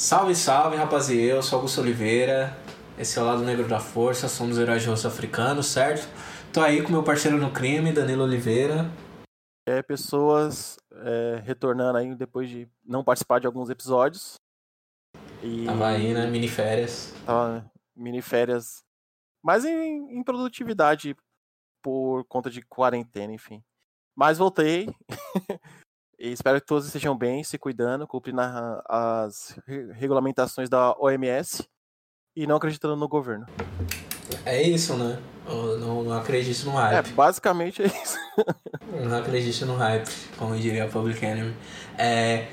Salve, salve, rapaziada. Eu sou Augusto Oliveira. Esse é o Lado Negro da Força. Somos heróis de rosto africano, certo? Tô aí com meu parceiro no crime, Danilo Oliveira. É, pessoas é, retornando aí depois de não participar de alguns episódios. E... Tava aí, né? Miniférias. Tava miniférias. Mas em, em produtividade por conta de quarentena, enfim. Mas voltei. e espero que todos estejam bem, se cuidando, cumprindo as regulamentações da OMS e não acreditando no governo. É isso, né? Eu não, não acredito no hype. É, basicamente é isso. não acredito no hype, como diria a Public Enemy. É,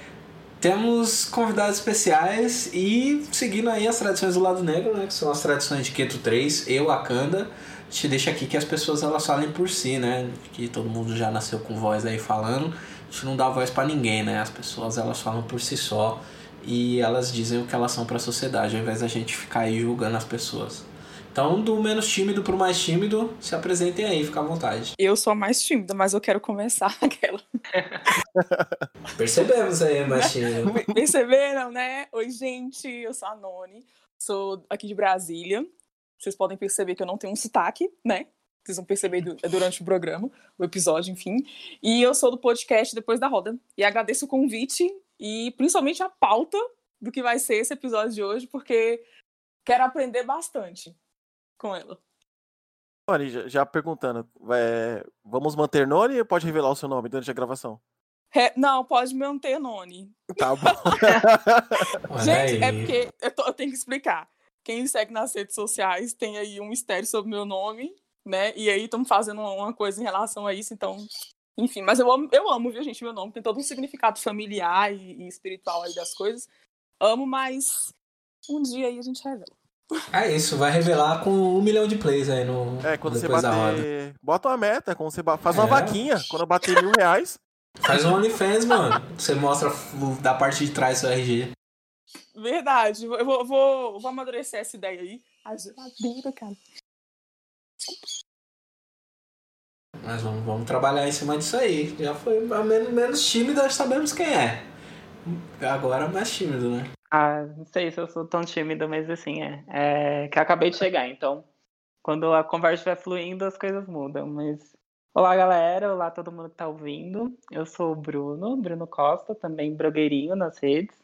temos convidados especiais e seguindo aí as tradições do lado negro, né? Que são as tradições de Keto 3 e Wakanda te deixa aqui que as pessoas elas falem por si, né? Que todo mundo já nasceu com voz aí falando. A gente não dá voz para ninguém, né? As pessoas elas falam por si só e elas dizem o que elas são para a sociedade, ao invés da gente ficar aí julgando as pessoas. Então, do menos tímido pro mais tímido, se apresentem aí, fica à vontade. Eu sou a mais tímida, mas eu quero começar aquela. Percebemos aí, mais tímido. Perceberam, né? Oi, gente, eu sou a Noni, sou aqui de Brasília. Vocês podem perceber que eu não tenho um sotaque, né? Vocês vão perceber durante o programa, o episódio, enfim. E eu sou do podcast Depois da Roda. E agradeço o convite e principalmente a pauta do que vai ser esse episódio de hoje, porque quero aprender bastante com ela. Noni, já, já perguntando, é, vamos manter Noni ou pode revelar o seu nome durante a gravação? não, pode manter Noni. Tá bom. Gente, é porque eu, tô, eu tenho que explicar. Quem me segue nas redes sociais tem aí um mistério sobre meu nome, né? E aí estamos fazendo uma coisa em relação a isso, então. Enfim, mas eu amo, eu amo, viu, gente, meu nome. Tem todo um significado familiar e, e espiritual aí das coisas. Amo, mas um dia aí a gente revela. É isso, vai revelar com um milhão de plays aí no. É, quando você bater. Bota uma meta, quando você faz uma é. vaquinha. Quando eu bater mil reais. Faz um OnlyFans, mano. Você mostra da parte de trás do RG. Verdade. Eu vou, vou, vou amadurecer essa ideia aí. A geladeira, cara. Mas vamos, vamos trabalhar em cima disso aí. Já foi menos, menos tímido, nós sabemos quem é. Agora mais tímido, né? Ah, não sei se eu sou tão tímido, mas assim, é. é que acabei de chegar, então quando a conversa vai fluindo, as coisas mudam. Mas olá, galera, olá todo mundo que tá ouvindo. Eu sou o Bruno, Bruno Costa, também blogueirinho nas redes.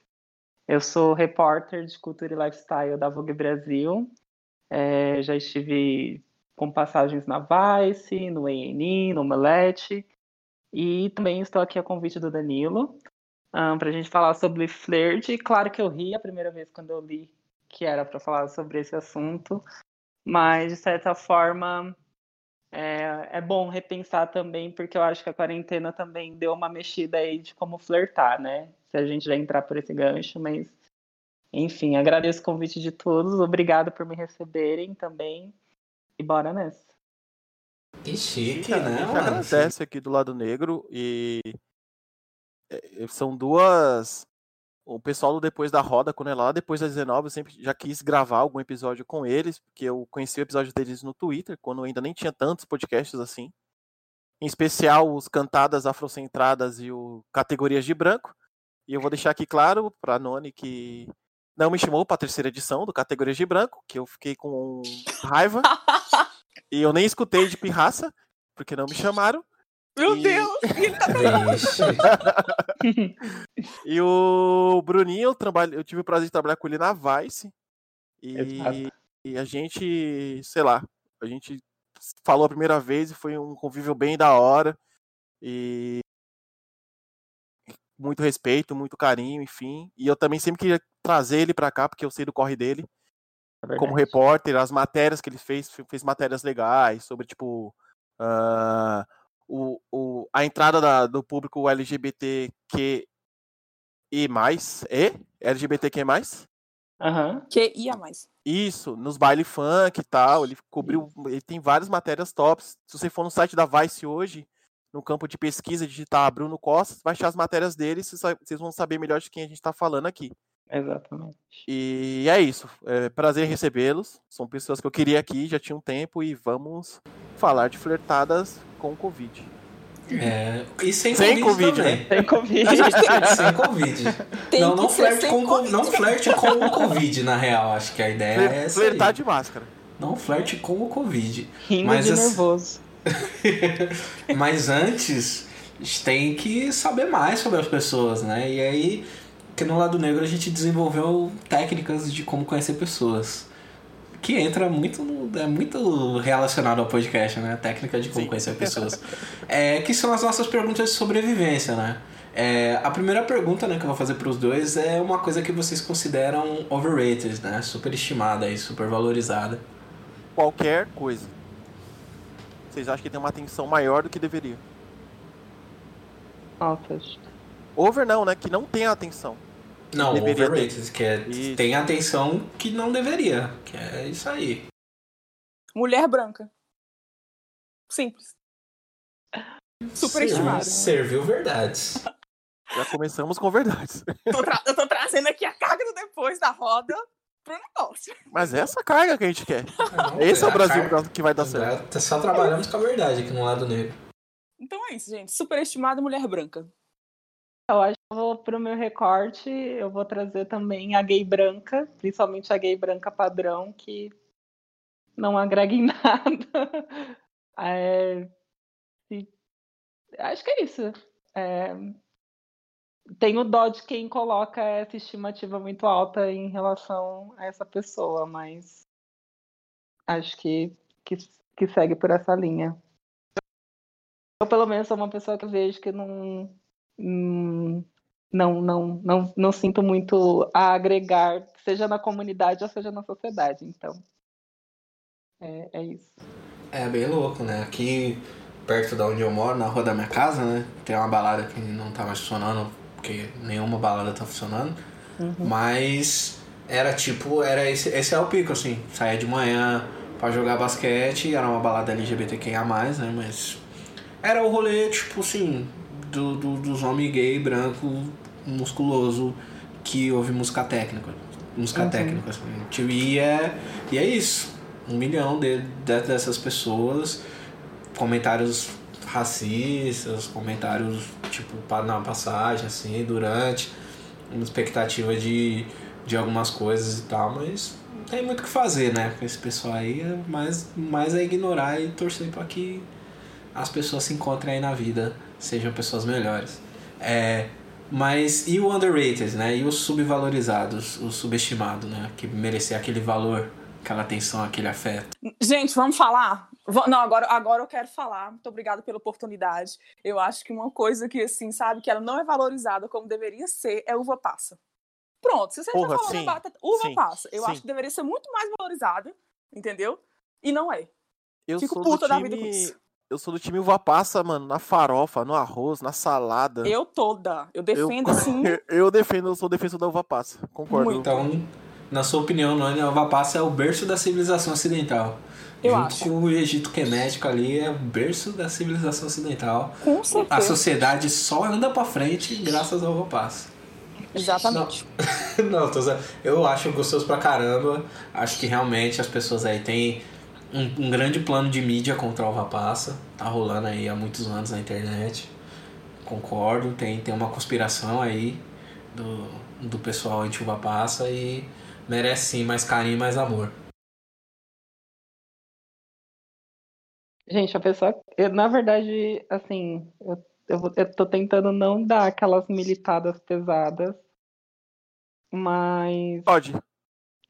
Eu sou repórter de cultura e lifestyle da Vogue Brasil. É, já estive com passagens na Vice, no ENI, no Omelete. E também estou aqui a convite do Danilo um, para a gente falar sobre flirt. Claro que eu ri a primeira vez quando eu li que era para falar sobre esse assunto, mas de certa forma é, é, bom repensar também, porque eu acho que a quarentena também deu uma mexida aí de como flertar, né? Se a gente vai entrar por esse gancho, mas enfim, agradeço o convite de todos, obrigado por me receberem também e bora nessa. Que chique, né? A gente agradece aqui do lado negro e é, são duas. O pessoal do Depois da Roda, quando é lá depois das 19, eu sempre já quis gravar algum episódio com eles, porque eu conheci o episódio deles no Twitter, quando ainda nem tinha tantos podcasts assim. Em especial os Cantadas Afrocentradas e o Categorias de Branco. E eu vou deixar aqui claro para Noni que não me chamou para a terceira edição do Categorias de Branco, que eu fiquei com raiva. e eu nem escutei de pirraça, porque não me chamaram. Meu e... Deus! e o Bruninho, eu, trabalho, eu tive o prazer de trabalhar com ele na Vice. E, e, a gente, sei lá, a gente falou a primeira vez e foi um convívio bem da hora. E muito respeito, muito carinho, enfim. E eu também sempre queria trazer ele para cá, porque eu sei do corre dele. É como repórter, as matérias que ele fez, fez matérias legais sobre, tipo, uh, o, o, a entrada da, do público LGBTQ e mais, e LGBTQ+. Aham. Uhum. Que ia mais. Isso, nos baile funk e tal, ele cobriu, ele tem várias matérias tops. Se você for no site da Vice hoje, no campo de pesquisa, digitar Bruno Costa, vai achar as matérias dele, vocês vão saber melhor de quem a gente está falando aqui. Exatamente. E é isso. É prazer recebê-los. São pessoas que eu queria aqui, já tinha um tempo, e vamos falar de flertadas com o Covid. É, e sem, Sem Covid, Covid, também. Tem Covid. sem Covid. Tem não, não flerte, sem com, Covid. não flerte com o Covid, na real. Acho que a ideia é essa. aí. Flertar de máscara. Não flerte com o Covid. Rindo Mas de assim- nervoso. Mas antes, a gente tem que saber mais sobre as pessoas, né? E aí, que no lado negro a gente desenvolveu técnicas de como conhecer pessoas. Que entra muito no, é muito relacionado ao podcast, né? A técnica de como Sim. conhecer pessoas. É, que são as nossas perguntas de sobrevivência, né? É, a primeira pergunta né, que eu vou fazer para os dois é uma coisa que vocês consideram overrated, né? Superestimada e supervalorizada. Qualquer coisa. Vocês acham que tem uma atenção maior do que deveria? Acho- Over não, né? Que não tem atenção. Não, Deveria overrated, que é, Isso. tem atenção que não deveria. Que é isso aí. Mulher branca. Simples. Superestimado. Serviu verdades. Já começamos com verdades. Tô eu tô trazendo aqui a carga do depois da roda pro negócio. Mas é essa carga que a gente quer. Não, Esse é o a Brasil carga- que vai dar certo. Tá Só trabalhamos com a verdade aqui no lado negro. Então é isso, gente. Superestimada mulher branca. Eu acho que eu vou pro meu recorte, eu vou trazer também a gay branca, principalmente a gay branca padrão, que não agrega em nada. É, acho que é isso. É, tenho dó de quem coloca essa estimativa muito alta em relação a essa pessoa, mas acho que, que, que segue por essa linha. Eu, pelo menos, sou uma pessoa que vejo que não, hum, não, não, não, não sinto muito a agregar, seja na comunidade ou seja na sociedade. Então, é, é isso. É bem louco, né? Aqui perto da onde eu moro, na rua da minha casa, né? Tem uma balada que não tá mais funcionando, porque nenhuma balada tá funcionando. Mas era tipo, era esse, esse é o pico, assim. Saía de manhã pra jogar basquete, era uma balada LGBTQIA, né? Mas era o rolê, tipo assim, do, do- dos homens gay, branco, musculoso, que ouve música técnica. Música técnica, assim. Tipo, E é, e é isso. Um milhão de, de- dessas pessoas, comentários racistas, comentários, tipo, na passagem, assim, durante, uma expectativa de, de algumas coisas e tal, mas não tem muito o que fazer, né? Com esse pessoal aí, é mais, mais é ignorar e torcer para que as pessoas se encontrem aí na vida, sejam pessoas melhores. É, mas e o underrated, né? E os subvalorizados, o subestimado, né? Que merecia aquele valor, aquela atenção, aquele afeto. Gente, vamos falar? Não, agora, agora eu quero falar. Muito obrigada pela oportunidade. Eu acho que uma coisa que, assim, sabe, que ela não é valorizada como deveria ser é uva passa. Pronto, se você Porra, tá falando sim, batata, uva sim, passa, eu sim. acho que deveria ser muito mais valorizada, entendeu? E não é. Eu Fico sou puta do da vida com time. isso. Eu sou do time uva passa, mano, na farofa, no arroz, na salada. Eu toda. Eu Eu- defendo, assim, eu defendo, eu sou defensor da uva passa. Concordo. Muito. Então, na sua opinião, não é? A uva passa é o berço da civilização ocidental. Eu Junto acho. com o Egito Quemético ali é o berço da civilização ocidental. com A certeza. sociedade só anda pra frente graças ao uva passa. Exatamente. Não, zoando. eu acho gostoso pra caramba. Acho que realmente as pessoas aí têm um, um grande plano de mídia contra a uva passa. Tá rolando aí há muitos anos na internet. Concordo, tem, tem uma conspiração aí do, do pessoal anti-uva passa e merece sim mais carinho e mais amor. Gente, a pessoa. Eu, na verdade, assim, eu, eu, eu tô tentando não dar aquelas militadas pesadas, mas. Pode.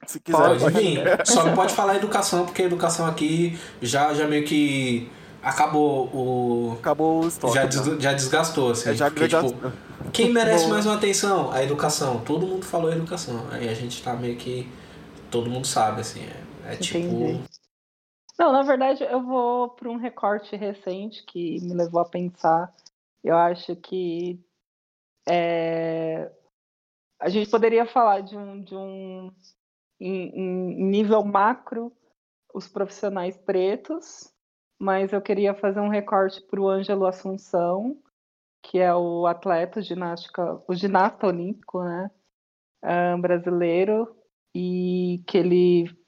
Se quiser, Pode pode. vir. Só não pode falar educação, porque a educação aqui já, já meio que acabou o. Acabou o estoque. Já, né? des- já desgastou, assim. É, já, porque, já- tipo, Quem merece mais uma atenção? A educação. Todo mundo falou educação. Aí a gente tá meio que. Todo mundo sabe, assim. É, é tipo. Não, na verdade, eu vou para um recorte recente que me levou a pensar. Eu acho que é, a gente poderia falar de um, de um em, em nível macro os profissionais pretos, mas eu queria fazer um recorte para o Ângelo Assunção, que é o atleta ginástica, o ginasta olímpico, né, ah, brasileiro, e que ele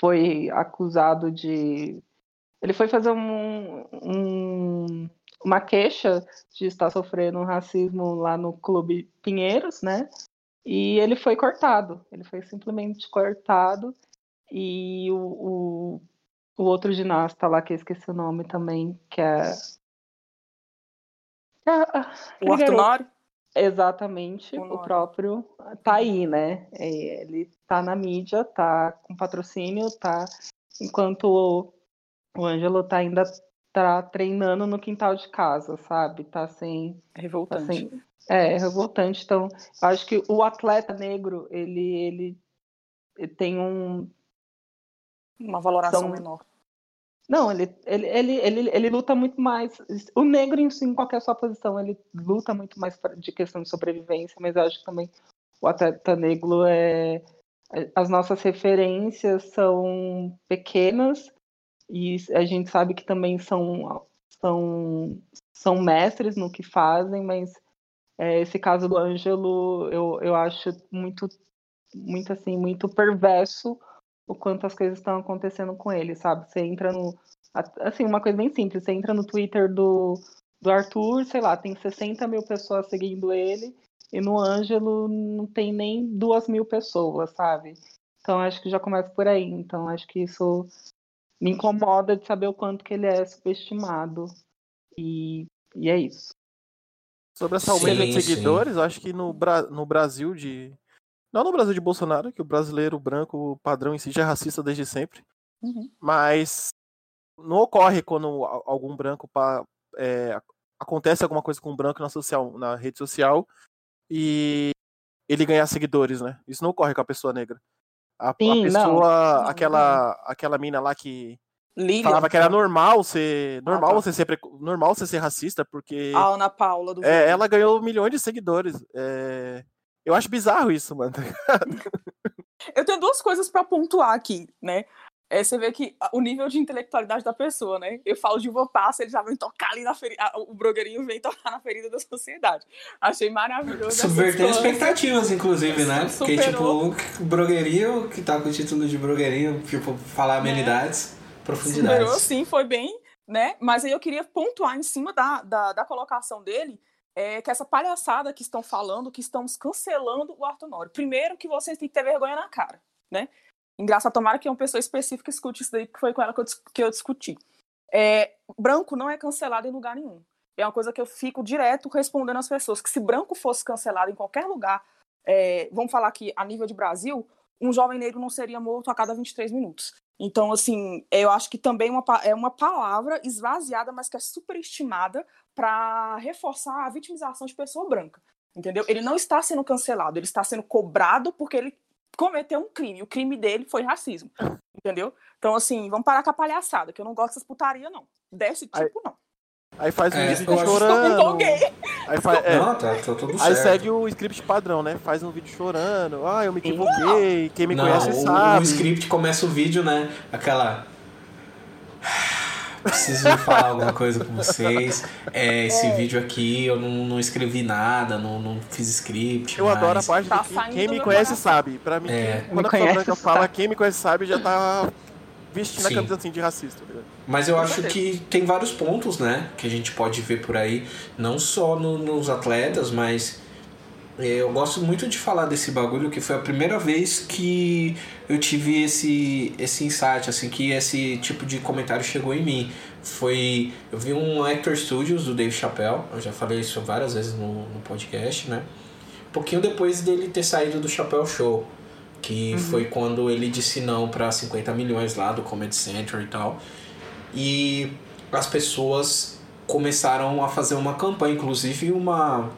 foi acusado de. Ele foi fazer um, um uma queixa de estar sofrendo um racismo lá no Clube Pinheiros, né? E ele foi cortado, ele foi simplesmente cortado. E o, o, o outro ginasta lá, que eu esqueci o nome também, que é. o Arthur Nori? Exatamente, o, o, próprio tá aí, né? É, ele tá na mídia, tá com patrocínio, tá. Enquanto o, o Ângelo tá ainda tá treinando no quintal de casa, sabe? Tá sem. É revoltante. Tá sem, é, revoltante. Então, eu acho que o atleta negro, ele, ele, tem um. Uma valoração então, menor. Não, ele, ele, ele, ele, ele luta muito mais. O negro, em, em qualquer sua posição, ele luta muito mais de questão de sobrevivência, mas eu acho que também o atleta negro é. As nossas referências são pequenas e a gente sabe que também são, são, são mestres no que fazem, mas é, esse caso do Ângelo eu, eu acho muito, muito assim, muito perverso o quanto as coisas estão acontecendo com ele, sabe? Você entra no. Assim, uma coisa bem simples, você entra no Twitter do, do Arthur, sei lá, tem 60 mil pessoas seguindo ele, e no Ângelo não tem nem duas mil pessoas, sabe? Então acho que já começa por aí. Então acho que isso me incomoda de saber o quanto que ele é subestimado. E, e é isso. Sobre essa aumento de seguidores, sim. acho que no, Bra no Brasil de não no Brasil de Bolsonaro, que o brasileiro branco padrão em si já é racista desde sempre. Uhum. Mas não ocorre quando algum branco pa, é, acontece alguma coisa com um branco na, social, na rede social e ele ganhar seguidores, né? Isso não ocorre com a pessoa negra. A, Sim, a pessoa, não. aquela, aquela mina lá que Lilian, falava que era normal ser normal ah, tá. você ser normal você ser racista porque a Ana Paula do é, ela ganhou milhões de seguidores é, eu acho bizarro isso, mano. Tá eu tenho duas coisas para pontuar aqui, né? É, você vê que o nível de intelectualidade da pessoa, né? Eu falo de uva passa, ele já vem tocar ali na ferida. O blogueirinho vem tocar na ferida da sociedade. Achei maravilhoso. Subvertendo expectativas, inclusive, né? Porque, tipo, o blogueirinho, que tá com o título de blogueirinho, tipo, falar né? amenidades, é. profundidades. Superou, sim, foi bem, né? Mas aí eu queria pontuar em cima da, da, da colocação dele é, que essa palhaçada que estão falando, que estamos cancelando o Arthur Nori. Primeiro que vocês têm que ter vergonha na cara, né? Engraçado, tomara que uma pessoa específica escute isso daí, que foi com ela que eu, que eu discuti. É, branco não é cancelado em lugar nenhum. É uma coisa que eu fico direto respondendo às pessoas, que se branco fosse cancelado em qualquer lugar, é, vamos falar que a nível de Brasil, um jovem negro não seria morto a cada 23 minutos. Então, assim, eu acho que também uma, é uma palavra esvaziada, mas que é superestimada para reforçar a vitimização de pessoa branca. Entendeu? Ele não está sendo cancelado, ele está sendo cobrado porque ele cometeu um crime. O crime dele foi racismo. Entendeu? Então, assim, vamos parar com a palhaçada, que eu não gosto dessas putaria, não. Desse tipo, aí, não. Aí faz um é, vídeo chorando. Aí, faz, é, não, tá, tá tudo aí segue o script padrão, né? Faz um vídeo chorando. Ah, eu me equivoquei. Quem me não, conhece o, sabe. O script começa o vídeo, né? Aquela preciso falar alguma coisa com vocês. É, esse é. vídeo aqui eu não, não escrevi nada, não, não fiz script. Eu mas... adoro a parte tá de quem me conhece sabe. Pra mim, é. quando a pessoa branca fala quem me conhece sabe, já tá vestindo Sim. a camisa assim de racista. Mas eu acho que tem vários pontos, né, que a gente pode ver por aí, não só no, nos atletas, mas eu gosto muito de falar desse bagulho que foi a primeira vez que eu tive esse, esse insight, assim, que esse tipo de comentário chegou em mim. Foi. Eu vi um Actor Studios do Dave Chappelle, eu já falei isso várias vezes no, no podcast, né? Um pouquinho depois dele ter saído do Chappelle Show, que uhum. foi quando ele disse não para 50 milhões lá do Comedy Central e tal. E as pessoas começaram a fazer uma campanha, inclusive uma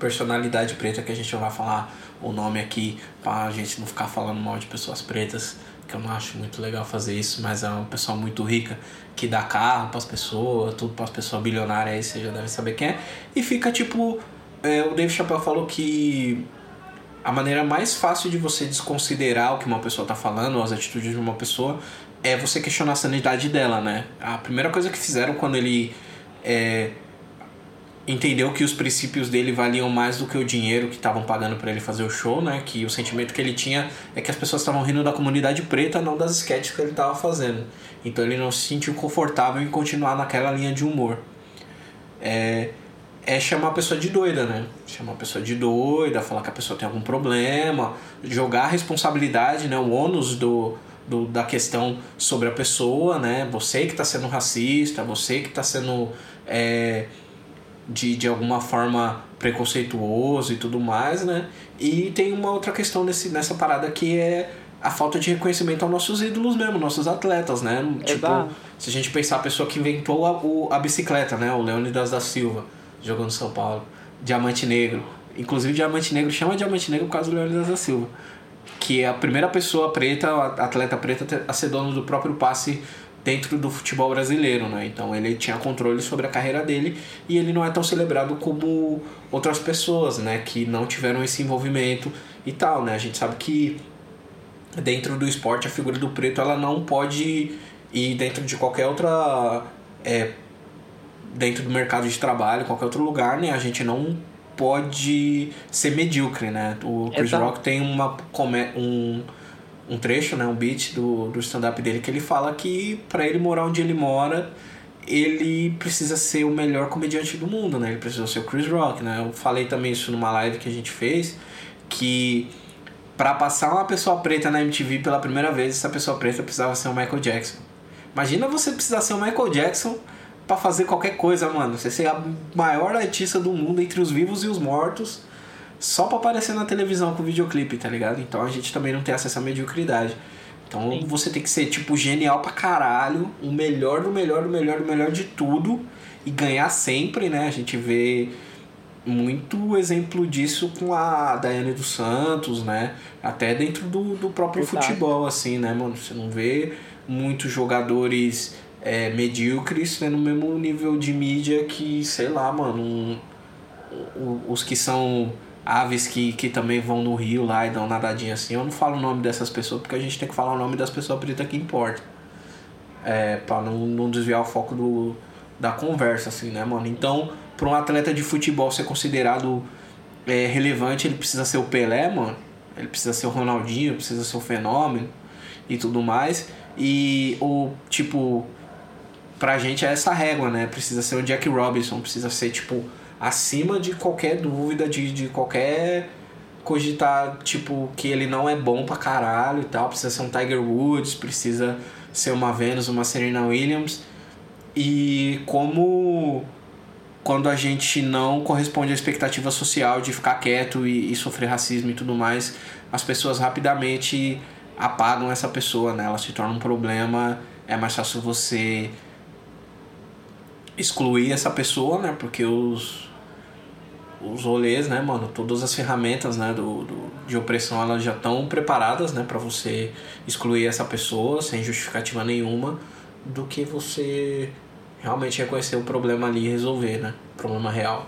personalidade preta que a gente vai falar o nome aqui para a gente não ficar falando mal de pessoas pretas, que eu não acho muito legal fazer isso, mas é uma pessoa muito rica que dá carro para as pessoas, tudo para as pessoas bilionárias aí, você já deve saber quem é. E fica tipo, é, o Dave Chappelle falou que a maneira mais fácil de você desconsiderar o que uma pessoa tá falando, as atitudes de uma pessoa, é você questionar a sanidade dela, né? A primeira coisa que fizeram quando ele é, entendeu que os princípios dele valiam mais do que o dinheiro que estavam pagando para ele fazer o show, né? Que o sentimento que ele tinha é que as pessoas estavam rindo da comunidade preta, não das sketches que ele estava fazendo. Então ele não se sentiu confortável em continuar naquela linha de humor. é, é chamar a pessoa de doida, né? Chamar a pessoa de doida, falar que a pessoa tem algum problema, jogar a responsabilidade, né? O ônus do, do, da questão sobre a pessoa, né? Você que está sendo racista, você que está sendo é, de, de alguma forma preconceituoso e tudo mais, né? E tem uma outra questão nesse, nessa parada que é a falta de reconhecimento aos nossos ídolos mesmo, nossos atletas, né? Tipo, se a gente pensar a pessoa que inventou a, o, a bicicleta, né? O Leônidas da Silva, jogando São Paulo. Diamante Negro. Inclusive, Diamante Negro chama Diamante Negro por causa do Leônidas da Silva. Que é a primeira pessoa preta, atleta preta, a ser dono do próprio passe dentro do futebol brasileiro, né? Então ele tinha controle sobre a carreira dele e ele não é tão celebrado como outras pessoas, né? Que não tiveram esse envolvimento e tal, né? A gente sabe que dentro do esporte a figura do preto ela não pode ir dentro de qualquer outra é, dentro do mercado de trabalho qualquer outro lugar né a gente não pode ser medíocre né o Chris Exato. Rock tem uma um um trecho né um beat do, do stand up dele que ele fala que para ele morar onde ele mora ele precisa ser o melhor comediante do mundo né ele precisa ser o Chris Rock né eu falei também isso numa live que a gente fez que para passar uma pessoa preta na MTV pela primeira vez, essa pessoa preta precisava ser o Michael Jackson. Imagina você precisar ser o Michael Jackson para fazer qualquer coisa, mano. Você ser a maior artista do mundo entre os vivos e os mortos, só para aparecer na televisão com videoclipe, tá ligado? Então a gente também não tem acesso à mediocridade. Então Sim. você tem que ser, tipo, genial pra caralho, o melhor do melhor do melhor do melhor de tudo e ganhar sempre, né? A gente vê muito exemplo disso com a Daiane dos Santos, né? Até dentro do, do próprio Exato. futebol, assim, né, mano? Você não vê muitos jogadores é, medíocres né, no mesmo nível de mídia que, sei lá, mano, um, um, os que são aves que, que também vão no rio lá e dão nadadinha assim. Eu não falo o nome dessas pessoas porque a gente tem que falar o nome das pessoas pretas que importa. É, pra não, não desviar o foco do, da conversa, assim, né, mano? Então para um atleta de futebol ser considerado é, relevante, ele precisa ser o Pelé, mano. Ele precisa ser o Ronaldinho, precisa ser o fenômeno e tudo mais. E o tipo, pra gente é essa régua, né? Precisa ser o Jack Robinson, precisa ser tipo acima de qualquer dúvida, de, de qualquer cogitar, tipo, que ele não é bom pra caralho e tal. Precisa ser um Tiger Woods, precisa ser uma Venus, uma Serena Williams. E como quando a gente não corresponde à expectativa social de ficar quieto e, e, sofrer racismo e tudo mais, as pessoas rapidamente apagam essa pessoa, né? Ela se torna um problema, é mais fácil você excluir essa pessoa, né? Porque os os rolês, né, mano, todas as ferramentas, né, do, do de opressão, elas já estão preparadas, né, para você excluir essa pessoa sem justificativa nenhuma, do que você realmente reconhecer o problema ali e resolver, né? O problema real.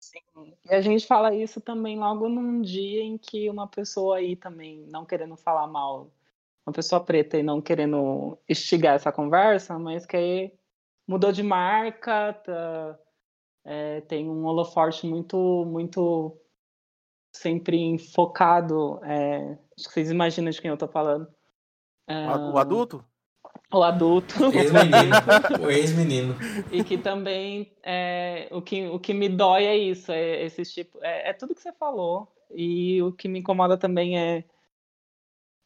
Sim. E a gente fala isso também logo num dia em que uma pessoa aí também, não querendo falar mal, uma pessoa preta e não querendo instigar essa conversa, mas que aí mudou de marca, tá, é, tem um holoforte muito, muito sempre focado. É, acho que vocês imaginam de quem eu tô falando. É, o adulto? o adulto. Ex-menino. o ex-menino. E que também é, o, que, o que me dói é isso, é esse tipo. É, é, tudo que você falou. E o que me incomoda também é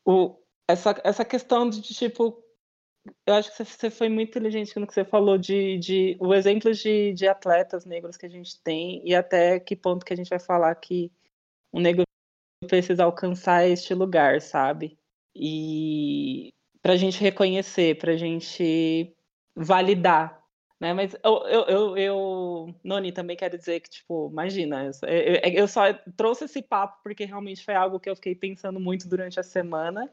o, essa, essa questão de, de tipo. Eu acho que você foi muito inteligente no que você falou de, de o exemplo de, de atletas negros que a gente tem e até que ponto que a gente vai falar que o negro precisa alcançar este lugar, sabe? E para a gente reconhecer, para a gente validar, né? Mas eu, eu, eu, eu, Noni, também quero dizer que, tipo, imagina, eu, eu só trouxe esse papo porque realmente foi algo que eu fiquei pensando muito durante a semana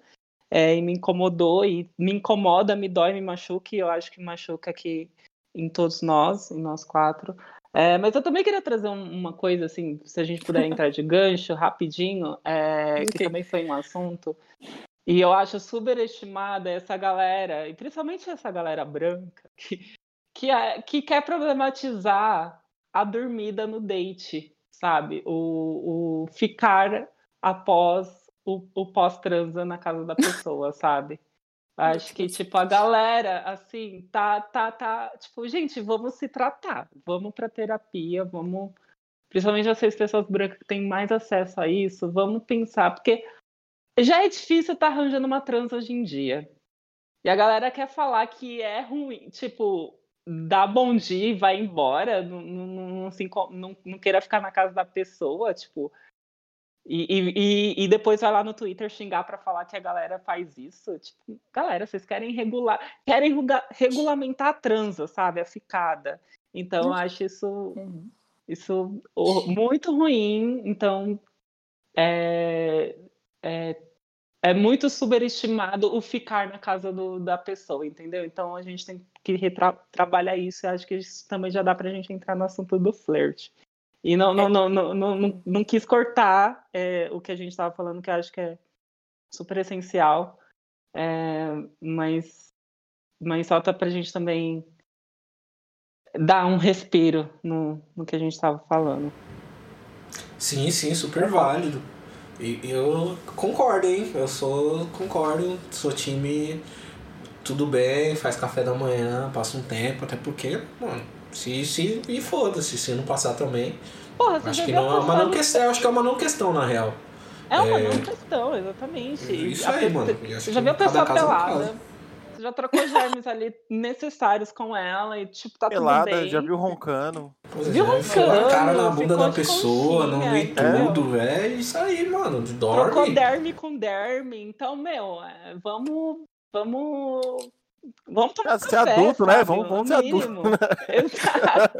é, e me incomodou e me incomoda, me dói, me machuca e eu acho que machuca aqui em todos nós, em nós quatro. É, mas eu também queria trazer um, uma coisa, assim, se a gente puder entrar de gancho rapidinho, é, okay. que também foi um assunto e eu acho superestimada essa galera, e principalmente essa galera branca, que, que, é, que quer problematizar a dormida no date, sabe? O, o ficar após o, o pós-transa na casa da pessoa, sabe? Acho que, tipo, a galera, assim, tá, tá, tá, tipo, gente, vamos se tratar, vamos pra terapia, vamos, principalmente vocês, pessoas brancas que têm mais acesso a isso, vamos pensar, porque já é difícil estar tá arranjando uma trans hoje em dia. E a galera quer falar que é ruim, tipo, dá bom dia e vai embora, não, não, não, não, não queira ficar na casa da pessoa, tipo, e, e, e, depois vai lá no Twitter xingar para falar que a galera faz isso. Tipo, galera, vocês querem regular, querem regulamentar a transa, sabe? A ficada. Então, eu acho isso, isso muito ruim. Então, é, é, é muito superestimado o ficar na casa do, da pessoa, entendeu? Então, a gente tem que trabalhar isso. Eu acho que isso também já dá para a gente entrar no assunto do flirt. E não, não, não, não, não, não, quis cortar é, o que a gente estava falando, que eu acho que é super essencial. É, mas, mas falta para a gente também dar um respiro no, no que a gente estava falando. Sim, sim, super válido. E eu concordo, hein? Eu sou, concordo, sou time tudo bem, faz café da manhã, passa um tempo, até porque, mano, se, se, e foda-se, se não passar também. Porra, você acho que não é uma não questão, acho que é uma não questão, na real. É uma é... não questão, exatamente. Isso aí, mano. Você já viu a pessoa pelada. Você já trocou germes ali necessários com ela e, tipo, tá Pelada, tudo bem. já viu roncando. Pois viu é, roncando. a cara na bunda da pessoa, não vi tudo, velho. É isso aí, mano. Dorme. Trocou derme com derme. Então, meu, é, vamos. Vamos Vamos tomar é, ser adulto, né? Vamos, vamos ser adulto. Né?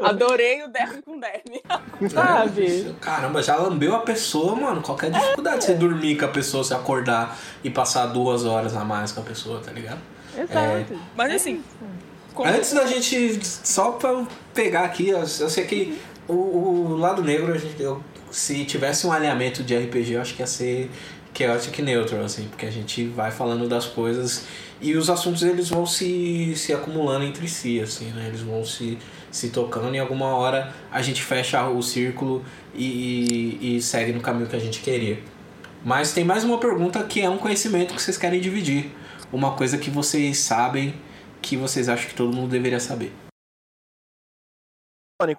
Adorei o derme com derme. sabe? Caramba, já lambeu a pessoa, mano. Qualquer dificuldade é. você dormir com a pessoa, se acordar e passar duas horas a mais com a pessoa, tá ligado? Exato. É... Mas assim. Como... Antes da gente. Só pra pegar aqui, eu, sei que o, o, lado negro, a gente, eu, se tivesse um alinhamento de RPG, eu acho que ia ser chaotic neutral, assim, porque a gente vai falando das coisas e os assuntos eles vão se, se acumulando entre si, assim, né? Eles vão se, se tocando e alguma hora a gente fecha o círculo e, e, e segue no caminho que a gente queria. Mas tem mais uma pergunta que é um conhecimento que vocês querem dividir. Uma coisa que vocês sabem que vocês acham que todo mundo deveria saber. Tony,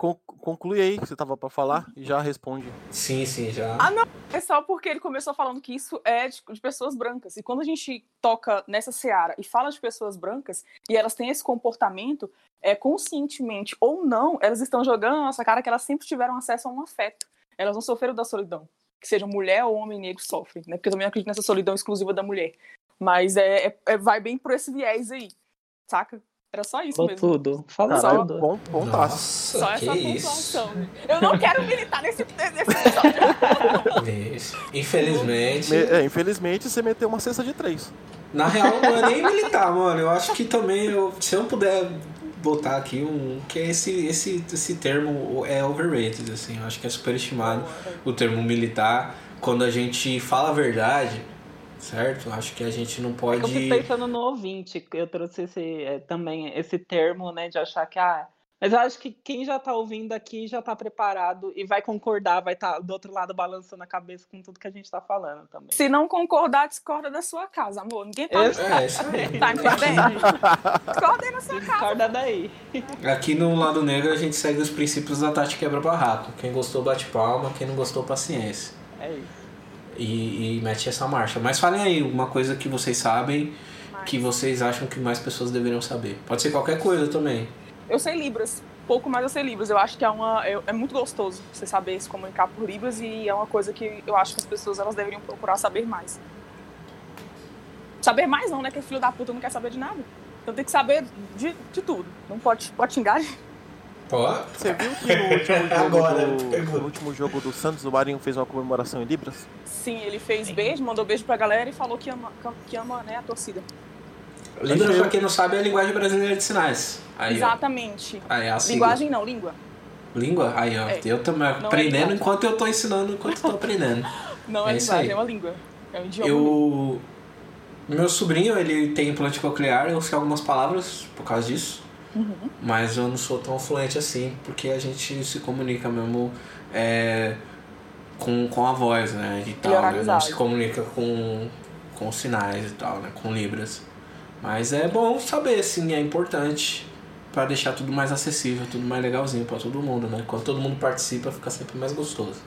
conclui aí que você tava para falar e já responde. Sim, sim, já. Ah, não. É só porque ele começou falando que isso é de, de, pessoas brancas. E quando a gente toca nessa seara e fala de pessoas brancas e elas têm esse comportamento, é conscientemente ou não, elas estão jogando na nossa cara que elas sempre tiveram acesso a um afeto. Elas não sofreram da solidão. Que seja mulher ou homem negro sofrem, né? Porque eu também acredito nessa solidão exclusiva da mulher. Mas é, é, é vai bem por esse viés aí, saca? Era só isso Falou mesmo. tudo. Falou só, tudo. Bom, bom Nossa, só essa pontuação. Eu não quero militar nesse, nesse episódio. Infelizmente. É, infelizmente você meteu uma cesta de três. Na real, não é nem militar, mano. Eu acho que também, eu, se eu puder botar aqui um. que esse, esse, esse termo é overrated, assim. Eu acho que é superestimado o termo militar. Quando a gente fala a verdade certo? Acho que a gente não pode. É eu fico pensando no ouvinte, eu trouxe esse, é, também esse termo, né, de achar que. Ah, mas eu acho que quem já está ouvindo aqui já está preparado e vai concordar, vai estar tá do outro lado balançando a cabeça com tudo que a gente está falando também. Se não concordar, discorda da sua casa, amor. Ninguém tá, é, isso aí. tá entendendo? Discorda aí na sua casa. Discorda daí. Aqui no lado negro a gente segue os princípios da Tati Quebra Barraco. Quem gostou, bate palma. Quem não gostou, paciência. É isso e, e mete essa marcha. Mas falem aí uma coisa que vocês sabem que vocês acham que mais pessoas deveriam saber. Pode ser qualquer coisa também. Eu sei Libras. Pouco mais eu sei Libras. Eu acho que é, uma, é, é, muito gostoso você saber se comunicar por Libras e é uma coisa que eu acho que as pessoas elas deveriam procurar saber mais. Saber mais não, né? Que filho da puta não quer saber de nada. Então tem que saber de, de tudo. Não pode, pode xingar você viu que no último jogo, Agora, do, no último jogo do Santos, o Marinho fez uma comemoração em Libras? Sim, ele fez Sim. beijo, mandou beijo pra galera e falou que ama, que ama né, a torcida. Libras, pra quem não sabe, é a linguagem brasileira de sinais. Aí, Exatamente. Aí, é linguagem não, língua. Língua? Aí, ó. É. Eu tô é aprendendo é enquanto eu tô ensinando, enquanto eu tô aprendendo. Não é, é linguagem, é uma língua. É um idioma. Eu... Meu sobrinho, ele tem implante coclear, eu sei algumas palavras por causa disso. Uhum. Mas eu não sou tão fluente assim, porque a gente se comunica mesmo é, com, com a voz, né? E tal, né? Não se comunica com, com sinais e tal, né? Com libras. Mas é bom saber, sim, é importante para deixar tudo mais acessível, tudo mais legalzinho para todo mundo, né? Quando todo mundo participa, fica sempre mais gostoso.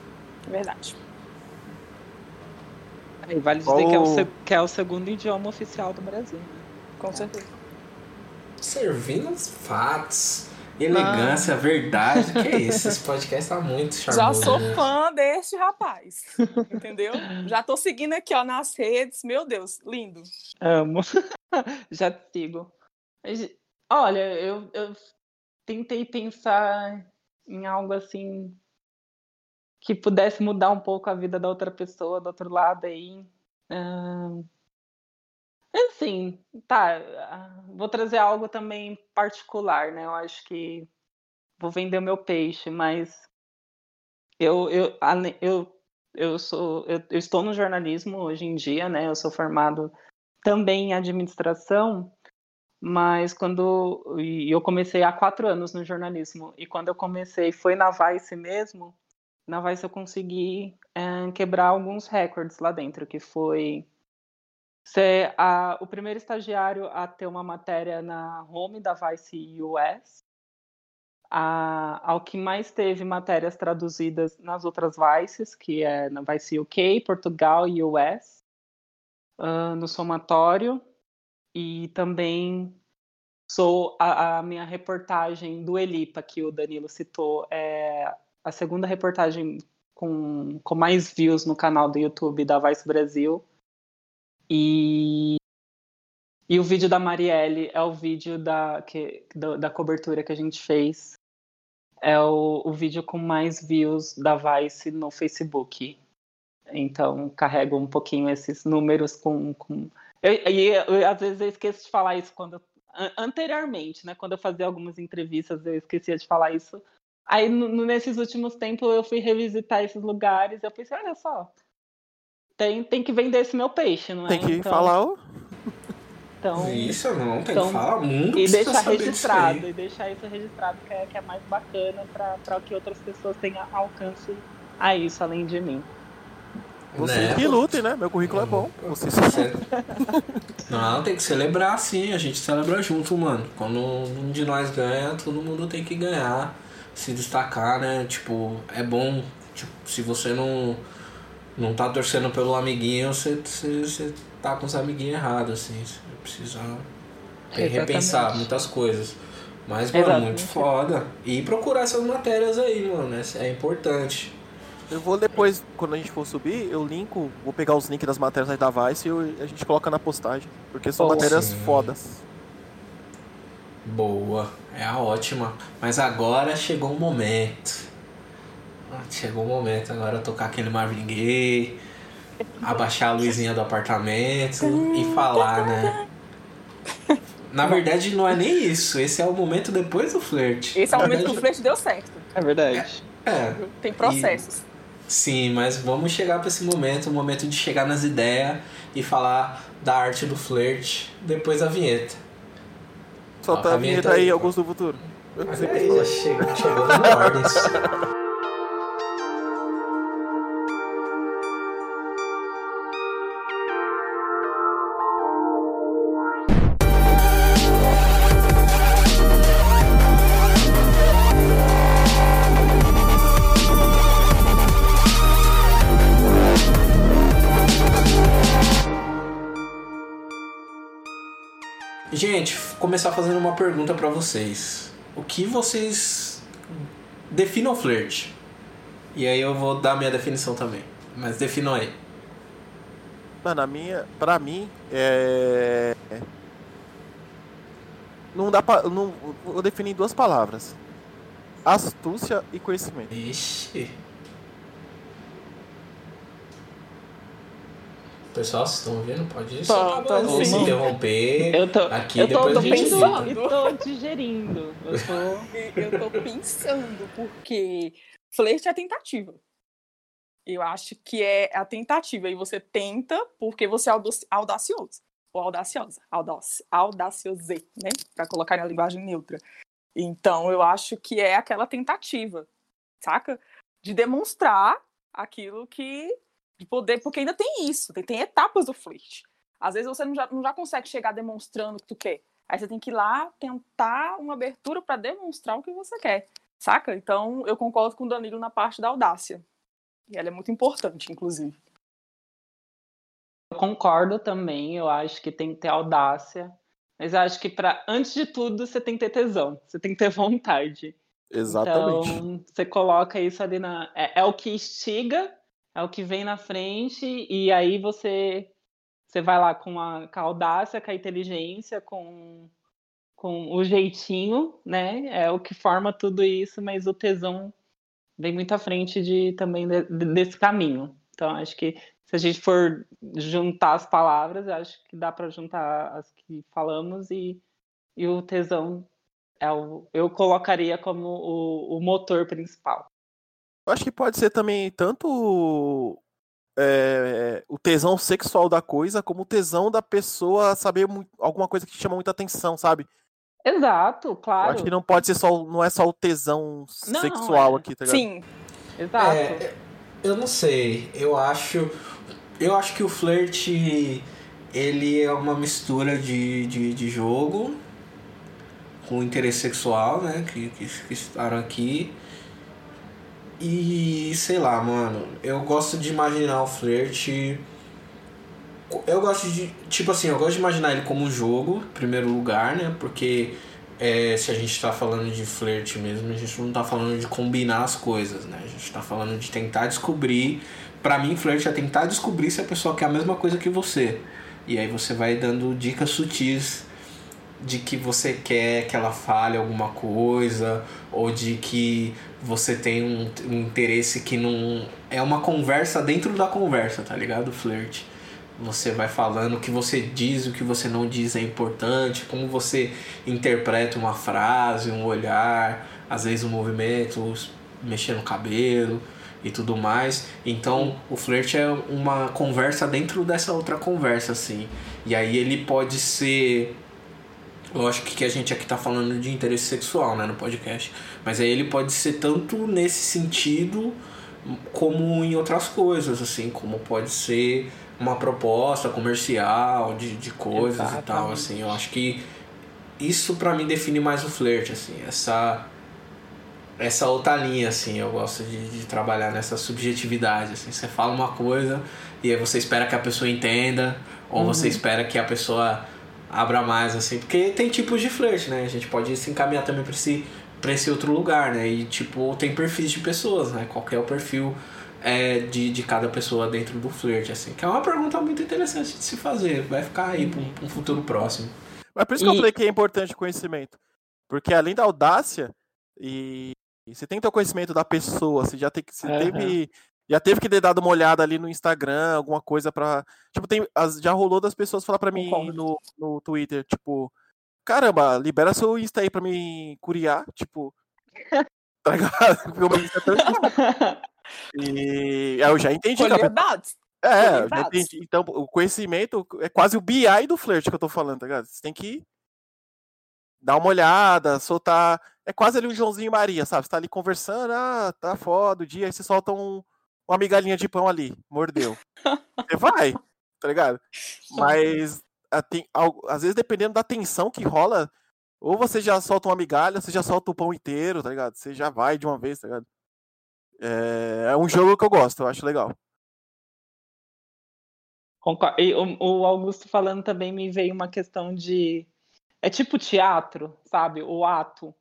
Verdade. E vale dizer Qual- que, é o que é o segundo idioma oficial do Brasil. né? Com certeza. Servindo os fatos, elegância, verdade. Que é isso? Esse podcast tá muito Já charmoso. sou né? fã deste rapaz. Entendeu? Já tô seguindo aqui, ó, nas redes. Meu Deus, lindo. Amo. Já te sigo. Olha, eu, eu tentei pensar em algo assim que pudesse mudar um pouco a vida da outra pessoa do outro lado aí. Ahn, Assim, tá. ah, Vou trazer algo também particular, né? Eu acho que vou vender o meu peixe, mas eu, eu, eu, eu sou eu, eu estou no jornalismo hoje em dia, né? Eu sou formado também em administração, mas quando eu comecei há quatro anos no jornalismo e quando eu comecei foi na Vice mesmo. Na Vice eu consegui eh, quebrar alguns recordes lá dentro, que foi ser a- o primeiro estagiário a ter uma matéria na home da Vice US, a- ao que mais teve matérias traduzidas nas outras Vices, que é na Vice UK, Portugal e US, ah, no somatório, e também sou a, a minha reportagem do Elipa, que o Danilo citou, é a segunda reportagem com, com mais views no canal do YouTube da Vice Brasil. E, e o vídeo da Marielle é o vídeo da, que, da, da cobertura que a gente fez. É o, o vídeo com mais views da Vice no Facebook. Então, carrego um pouquinho esses números com. com... E às vezes eu esqueço de falar isso quando. an- Anteriormente, né? Quando eu fazia algumas entrevistas, eu esquecia de falar isso. Aí, nesses últimos tempos, eu fui revisitar esses lugares eu pensei, olha só, tem, tem que vender esse meu peixe, não é? Tem que Então- falar o. Então, Isso não, tem Então, que falar muito. e deixar saber disso registrado, aí. e deixar isso registrado que é, que é mais bacana para que outras pessoas tenham alcance a isso, além de mim. Vocês Né? que lutem, né? Meu currículo é bom. Vocês Não, tem que celebrar sim, a gente celebra junto, mano. Quando um de nós ganha, todo mundo tem que ganhar, se destacar, né? Tipo, é bom, tipo, se você não, não tá torcendo pelo amiguinho, você, você, você tá com os amiguinhos errados, assim. Você precisa re- repensar muitas coisas. Mas, mano, Exatamente. muito foda. E procurar essas matérias aí, mano, é, é importante. Eu vou depois, quando a gente for subir, eu linko, vou pegar os links das matérias aí da Vice e eu- a gente coloca na postagem. Porque são matérias Sim. fodas. Boa, é a ótima. Mas agora chegou o momento. Ah, Chegou o momento agora tocar aquele Marvin Gaye, abaixar a luzinha do apartamento e falar, né? Na verdade, não é nem isso. Esse é o momento depois do flerte. Esse é o momento que o verdade- flerte deu certo. É verdade. É, Tem processos. sim, mas vamos chegar pra esse momento, o momento de chegar nas ideias e falar da arte do flerte depois da vinheta. Solta Ó, a vinheta aí, aí, ó. Augusto do Futuro. Eu não sei o que aí, falar. chegou, chegou ordens. Começar fazendo uma pergunta pra vocês. O que vocês definam flerte? E aí eu vou dar minha definição também. Mas definam aí. Mano, a minha, pra mim, é. Não dá pra. Não, vou definir em duas palavras: astúcia e conhecimento. Ixi. Pessoal, vocês estão vendo? Pode soltar tô a voz, se interromper. Eu tô, Aqui, eu tô depois a gente ouvindo edita. e tô digerindo. Eu tô... Eu tô pensando, porque flerte é tentativa. Eu acho que é a tentativa. E você tenta porque você é audaci- audacioso. Ou audaciosa. Audaci audaciose, né? Pra colocar na linguagem neutra. Então, eu acho que é aquela tentativa, saca? De demonstrar aquilo que. De poder. Porque ainda tem isso. Tem, tem etapas do flerte. Às vezes você não já, não já consegue chegar demonstrando o que tu quer. Aí você tem que ir lá tentar uma abertura para demonstrar o que você quer, saca? Então eu concordo com o Danilo na parte da audácia. E ela é muito importante, inclusive. Eu concordo também, eu acho que tem que ter audácia. Mas eu acho que para antes de tudo você tem que ter tesão, você tem que ter vontade. Exatamente. Então, você coloca isso ali na. É, é, o que instiga, é o que vem na frente, e aí você, você vai lá com a, com a audácia, com a inteligência, com, com o jeitinho, né? É o que forma tudo isso, mas o tesão vem muito à frente de, também de, desse caminho. Então, acho que se a gente for juntar as palavras, acho que dá para juntar as que falamos e, e o tesão é o, eu colocaria como o, o motor principal. Eu acho que pode ser também tanto é, o tesão sexual da coisa, como o tesão da pessoa saber muito, alguma coisa que chama muita atenção, sabe? Exato, claro. Eu acho que não pode ser só, não é só o tesão não, sexual é. aqui, tá ligado? Sim, exato. É, eu não sei, eu acho, eu acho que o flerte ele é uma mistura de, de, de jogo com interesse sexual, né? Que, que, que estaram aqui. E sei lá, mano, eu gosto de imaginar o flerte. Eu gosto de. Tipo assim, eu gosto de imaginar ele como um jogo, em primeiro lugar, né? Porque é, se a gente tá falando de flerte mesmo, a gente não tá falando de combinar as coisas, né? A gente tá falando de tentar descobrir. Pra mim, flerte é tentar descobrir se a pessoa quer a mesma coisa que você. E aí você vai dando dicas sutis de que você quer que ela fale alguma coisa ou de que você tem um, um, interesse que não é uma conversa dentro da conversa, tá ligado? Flirt. Você vai falando o que você diz, o que você não diz é importante, como você interpreta uma frase, um olhar, às vezes um movimento, mexer no cabelo e tudo mais. Então, o flirt é uma conversa dentro dessa outra conversa assim. E aí ele pode ser Lógico que a gente aqui tá falando de interesse sexual, né, no podcast. Mas aí ele pode ser tanto nesse sentido como em outras coisas, assim, como pode ser uma proposta comercial de, de coisas Exatamente. e tal, assim. Eu acho que isso para mim define mais o flerte, assim, essa essa outra linha, assim, eu gosto de, de trabalhar nessa subjetividade, assim, você fala uma coisa e aí você espera que a pessoa entenda, ou uhum. você espera que a pessoa abra mais, assim. Porque tem tipos de flerte, né? A gente pode se encaminhar também para esse, pra esse outro lugar, né? E, tipo, tem perfis de pessoas, né? Qual é o perfil é, de, de cada pessoa dentro do flerte, assim. Que é uma pergunta muito interessante de se fazer. Vai ficar aí para um, um, futuro próximo. Mas por isso e... que eu falei que é importante o conhecimento. Porque além da audácia, e, e você tem que ter o conhecimento da pessoa, você já tem que. Você uhum. teve já teve que ter dado uma olhada ali no Instagram, alguma coisa pra. Tipo, tem, já rolou das pessoas falar pra mim no, no Twitter, tipo, caramba, libera seu Insta aí pra me curiar, tipo. tá ligado? Meu Insta é E eu já entendi. Colher É, eu já entendi. Então, o conhecimento é quase o BI do flirt que eu tô falando, tá ligado? Você tem que dar uma olhada, soltar. É quase ali um Joãozinho Maria, sabe? Você tá ali conversando, ah, tá foda o dia, aí você solta um, uma migalhinha de pão ali, mordeu. Você vai, tá ligado? Mas tem, às vezes, dependendo da tensão que rola, ou você já solta uma migalha, você já solta o pão inteiro, tá ligado? Você já vai de uma vez, tá ligado? É, é um jogo que eu gosto, eu acho legal. E o Augusto falando também me veio uma questão de. É tipo teatro, sabe? O ato.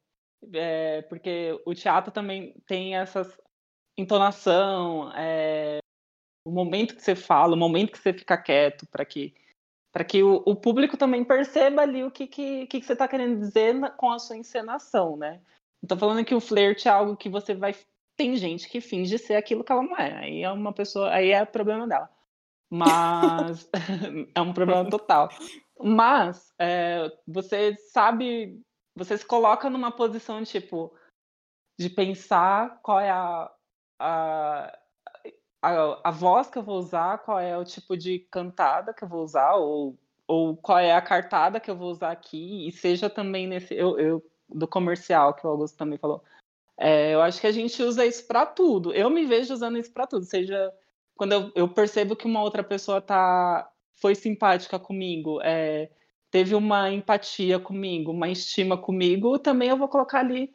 É, porque o teatro também tem essas entonação, é, o momento que você fala, o momento que você fica quieto, para que para que o, o, público também perceba ali o que, que, que você está querendo dizer na, com a sua encenação, né? Não falando que o flerte é algo que você vai. Tem gente que finge ser aquilo que ela não é. Aí é uma pessoa. Aí é problema dela. Mas. é um problema total. Mas é, você sabe. Você se coloca numa posição, tipo, de pensar qual é a, a, a, a voz que eu vou usar, qual é o tipo de cantada que eu vou usar, ou, ou qual é a cartada que eu vou usar aqui, e seja também nesse. Eu, eu do comercial, que o Augusto também falou. É, eu acho que a gente usa isso para tudo. Eu me vejo usando isso para tudo, seja quando eu, eu, percebo que uma outra pessoa tá foi simpática comigo, é, teve uma empatia comigo, uma estima comigo, também eu vou colocar ali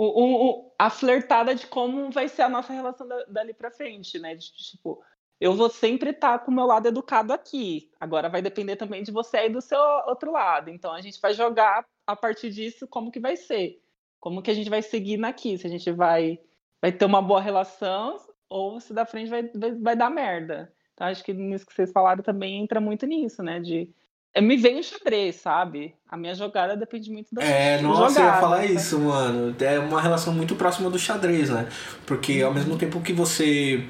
o, o, a flertada de como vai ser a nossa relação da, dali para frente, né? De, tipo, eu vou sempre estar tá com o meu lado educado aqui. Agora vai depender também de você aí do seu outro lado. Então a gente vai jogar a partir disso como que vai ser. Como que a gente vai seguir aqui? Se a gente vai, vai ter uma boa relação ou se da frente vai, vai, vai dar merda. Então acho que nisso que vocês falaram também entra muito nisso, né? De me vem o xadrez, sabe? A minha jogada depende muito da É, nossa, jogada, eu ia falar né? isso, mano. É uma relação muito próxima do xadrez, né? Porque ao mesmo tempo que você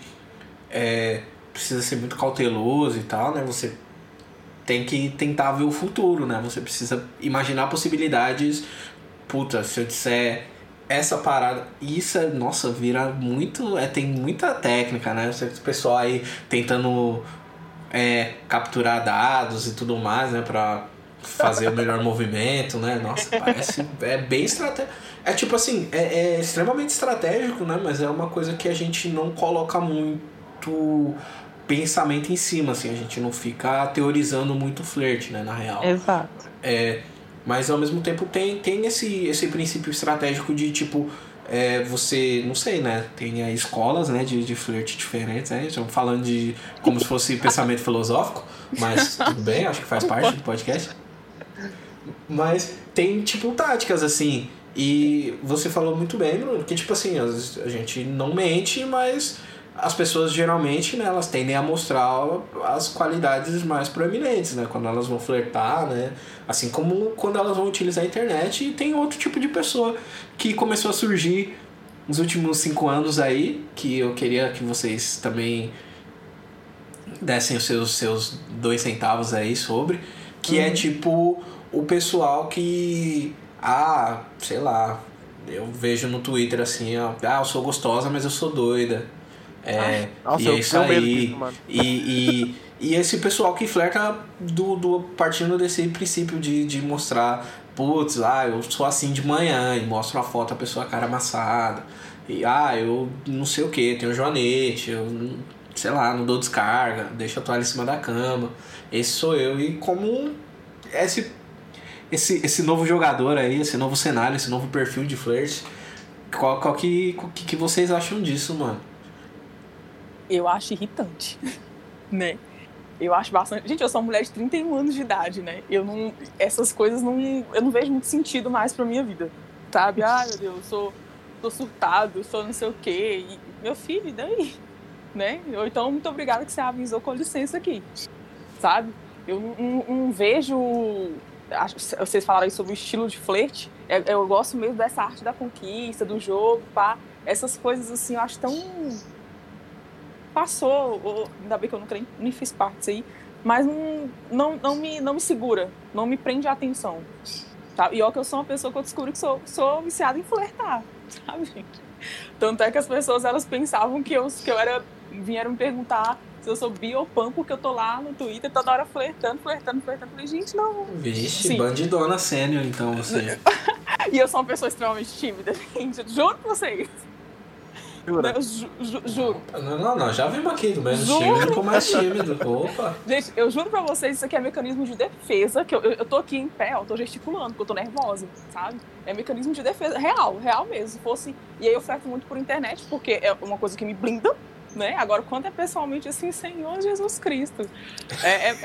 é, precisa ser muito cauteloso e tal, né? Você tem que tentar ver o futuro, né? Você precisa imaginar possibilidades. Puta, se eu disser essa parada, isso é, nossa, vira muito, é, tem muita técnica, né? O pessoal aí tentando é, capturar dados e tudo mais, né? Pra fazer o melhor movimento, né? Nossa, parece. É bem estratégico. É tipo assim, é, é, extremamente estratégico, né? Mas é uma coisa que a gente não coloca muito pensamento em cima, assim. A gente não fica teorizando muito flerte, né? Na real. Exato. É, mas ao mesmo tempo tem, tem esse, esse princípio estratégico de tipo é, você, não sei, né? Tem aí escolas né, de, de flerte diferentes, né? Estamos falando de como se fosse pensamento filosófico, mas tudo bem, acho que faz parte do podcast. Mas tem, tipo, táticas, assim. E você falou muito bem, Bruno, que, tipo assim, a gente não mente, mas as pessoas geralmente, né, elas tendem a mostrar as qualidades mais proeminentes, né, quando elas vão flertar, né, assim como quando elas vão utilizar a internet e tem outro tipo de pessoa que começou a surgir nos últimos cinco anos aí, que eu queria que vocês também dessem os seus, seus dois centavos aí sobre, que é uhum. é tipo o pessoal que, ah, sei lá, eu vejo no Twitter assim, ó, ah, eu sou gostosa, mas eu sou doida. É, Nossa, e é isso aí. Disso, e, e, e esse pessoal que flerta do, do partindo desse princípio de, de mostrar, putz, ah, eu sou assim de manhã, e mostra uma foto a pessoa cara amassada. E ah, eu não sei o que, tenho joanete, eu sei lá, não dou descarga, deixo a toalha em cima da cama. Esse sou eu. E como esse, esse, esse novo jogador aí, esse novo cenário, esse novo perfil de flirt, qual, qual que, que, que vocês acham disso, mano? Eu acho irritante, né? Eu acho bastante. Gente, eu sou uma mulher de 31 anos de idade, né? Eu não. Essas coisas não. Eu não vejo muito sentido mais pra minha vida. Sabe? Ah, meu Deus, eu sou, sou surtado, sou não sei o quê. E, meu filho, e daí? Né? Ou então, muito obrigada que você avisou com licença aqui. Sabe? Eu não, não, não vejo. Acho, vocês falaram sobre o estilo de flerte. Eu, eu gosto mesmo dessa arte da conquista, do jogo, pá. Essas coisas assim, eu acho tão passou, ou, ainda bem que eu nunca nem, nem fiz parte disso aí, mas não, não, não, me, não me segura, não me prende a atenção. Tá? E ó que eu sou uma pessoa que eu descubro que sou, sou viciada em flertar, sabe? Tanto é que as pessoas, elas pensavam que eu, que eu era, vieram me perguntar se eu sou bi ou pan, porque eu tô lá no Twitter toda hora flertando, flertando, flertando. Falei, gente, não. Vixe, Sim. bandidona sênior, então, você. e eu sou uma pessoa extremamente tímida, gente. Juro pra vocês. Jura? Eu ju, ju, juro. Não, não, não, já vimos aqui do menos juro. tímido mais tímido. Opa. Gente, eu juro pra vocês, isso aqui é mecanismo de defesa, que eu, eu, eu tô aqui em pé, eu tô gesticulando, porque eu tô nervosa, sabe? É mecanismo de defesa real, real mesmo. Se fosse. E aí eu flerto muito por internet, porque é uma coisa que me blinda, né? Agora, quando é pessoalmente assim, Senhor Jesus Cristo. É, é,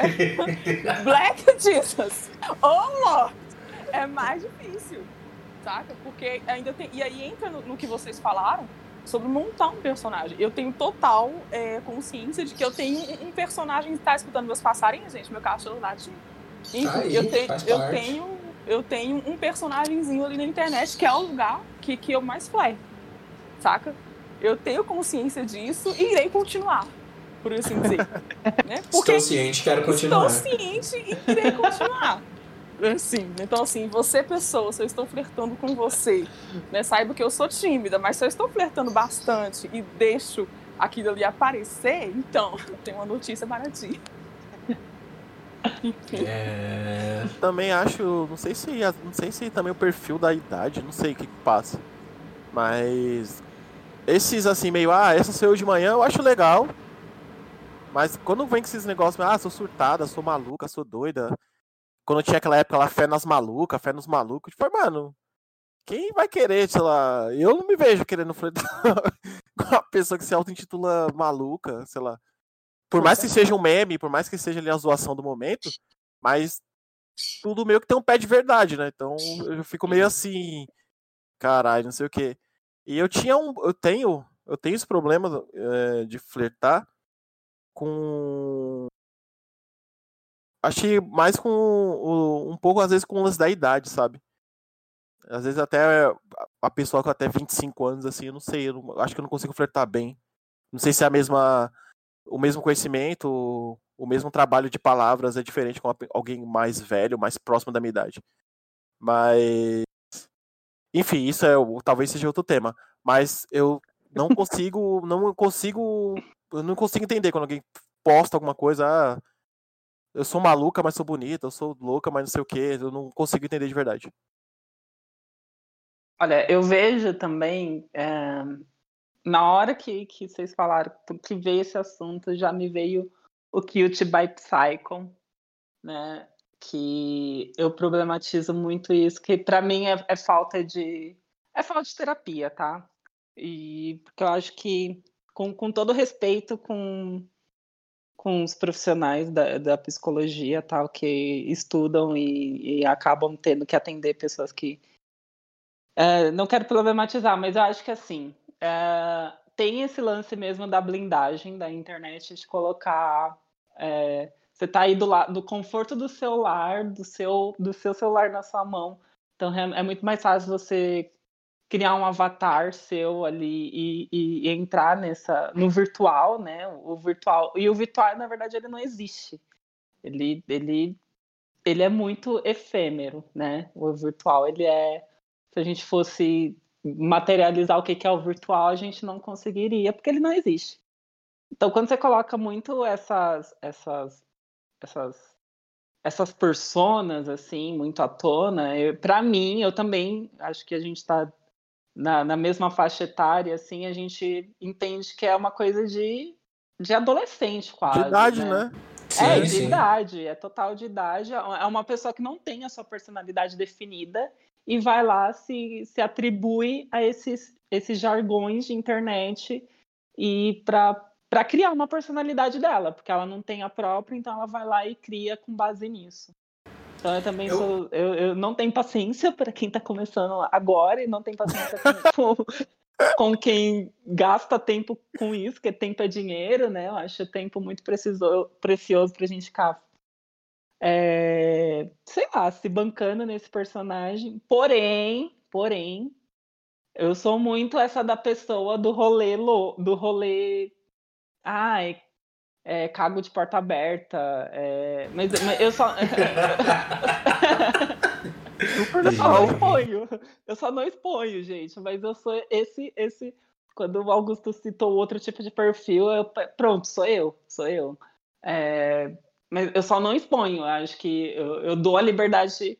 é Black Jesus. Oh, Lord. É mais difícil, saca? Porque ainda tem. E aí entra no, no que vocês falaram sobre montar um personagem. Eu tenho total é, consciência de que eu tenho um personagem que está escutando meus passarinhos, gente, meu cachorro latinho. Enfim, Aí, eu, te, eu tenho eu tenho um personagemzinho ali na internet que é o lugar que, que eu mais flerto, saca? Eu tenho consciência disso e irei continuar, por assim dizer. né? Porque estou ciente, quero continuar. Estou ciente e irei continuar. Assim, então assim, você pessoa, se eu estou flertando com você, né, saiba que eu sou tímida, mas se eu estou flertando bastante e deixo aquilo ali aparecer, então, tem uma notícia baratinha. É... Também acho, não sei se, não sei se também o perfil da idade, não sei o que passa. Mas esses assim meio, ah, essa saiu de manhã, eu acho legal. Mas quando vem com esses negócios, ah, sou surtada, sou maluca, sou doida. Quando tinha aquela época lá, fé nas malucas, fé nos malucos, foi, mano, quem vai querer, sei lá, eu não me vejo querendo flertar com uma pessoa que se auto-intitula maluca, sei lá. Por mais que seja um meme, por mais que seja ali a zoação do momento, mas tudo meio que tem um pé de verdade, né? Então eu fico meio assim, caralho, não sei o quê. E eu tinha um, eu tenho, eu tenho esse problema é, de flertar com achei mais com um pouco às vezes com o lance da idade, sabe? Às vezes até a pessoa com até 25 anos assim, eu não sei, eu não, acho que eu não consigo flertar bem. Não sei se é a mesma o mesmo conhecimento, o mesmo trabalho de palavras é diferente com alguém mais velho, mais próximo da minha idade. Mas enfim, isso é talvez seja outro tema, mas eu não consigo, não consigo, eu não consigo entender quando alguém posta alguma coisa, ah, eu sou maluca, mas sou bonita, eu sou louca, mas não sei o que, eu não consigo entender de verdade. Olha, eu vejo também, é, na hora que, que vocês falaram que veio esse assunto, já me veio o Cute by Psycho, né? Que eu problematizo muito isso, que para mim é, é, falta de é falta de terapia, tá? E porque eu acho que com, com todo respeito com com os profissionais da, da psicologia tal que estudam e, e acabam tendo que atender pessoas que é, não quero problematizar, mas eu acho que assim é, tem esse lance mesmo da blindagem da internet de colocar. É, você está aí do, do conforto do celular, do seu, do seu celular na sua mão. Então é, é muito mais fácil você criar um avatar seu ali e, e, e, entrar nessa no virtual, né? O virtual e o virtual na verdade ele não existe. Ele ele ele é muito efêmero, né? O virtual ele é se a gente fosse materializar o que é o virtual, a gente não conseguiria, porque ele não existe. Então, quando você coloca muito essas essas essas essas personas assim muito à tona, para mim, eu também acho que a gente está na, na mesma faixa etária, assim, a gente entende que é uma coisa de, de adolescente quase. De idade, né? né? Sim, é, de sim. idade, é total de idade. É uma pessoa que não tem a sua personalidade definida e vai lá se, se atribui a esses, esses jargões de internet e para criar uma personalidade dela, porque ela não tem a própria, então ela vai lá e cria com base nisso. Então eu também eu... sou. Eu, eu não tenho paciência para quem está começando agora e não tenho paciência com, com, quem gasta tempo com isso, porque tempo é dinheiro, né? Eu acho tempo muito preciso, precioso para a gente ficar é, sei lá, se bancando nesse personagem. Porém, porém, eu sou muito essa da pessoa do rolê do rolê. Ai, é, cago de porta aberta. É, mas, mas, eu só. só não exponho. Eu só não exponho, gente. Mas eu sou esse, esse. Quando o Augusto citou outro tipo de perfil, eu, pronto, sou eu, sou eu. É, mas eu só não exponho. Acho que eu, eu dou a liberdade.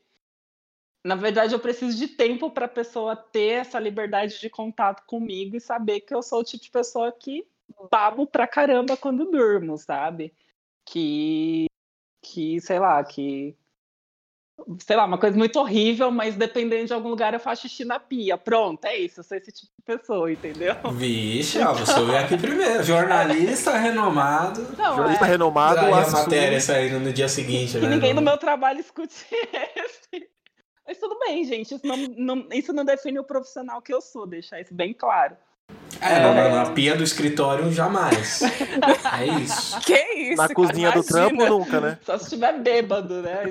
Na verdade, eu preciso de tempo para a pessoa ter essa liberdade de contato comigo e saber que eu sou o tipo de pessoa que babo pra caramba quando durmo, sabe? Que, que sei lá, que sei lá, uma coisa muito horrível, mas dependendo de algum lugar eu faço xixi na pia. Pronto, é isso, eu sou esse tipo de pessoa, entendeu? Vixe, ó, você veio aqui primeiro. Jornalista renomado. Não, Jornalista é... renomado. Aí a matéria saindo no dia seguinte. Que né? ninguém no meu trabalho escute esse. Mas tudo bem, gente. Isso não, não, isso não define o profissional que eu sou, deixar isso bem claro. É, é... na pia do escritório jamais. é isso. Que isso? Na cozinha do trampo nunca, né? Só se estiver bêbado, né?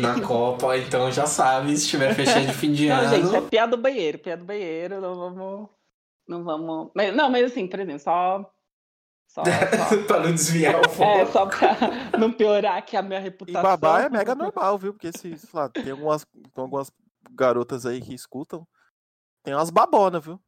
Na Copa, então já sabe, se estiver fechando de fim de não, ano. Gente, é pia do banheiro, pia do banheiro, não vamos. Não vamos. Mas, não, mas assim, por exemplo, só. Só, só... pra não desviar o foco. É, só pra não piorar aqui a minha reputação. E babá é mega normal, viu? Porque se, lá, tem algumas, tem algumas garotas aí que escutam. Tem umas babonas, viu?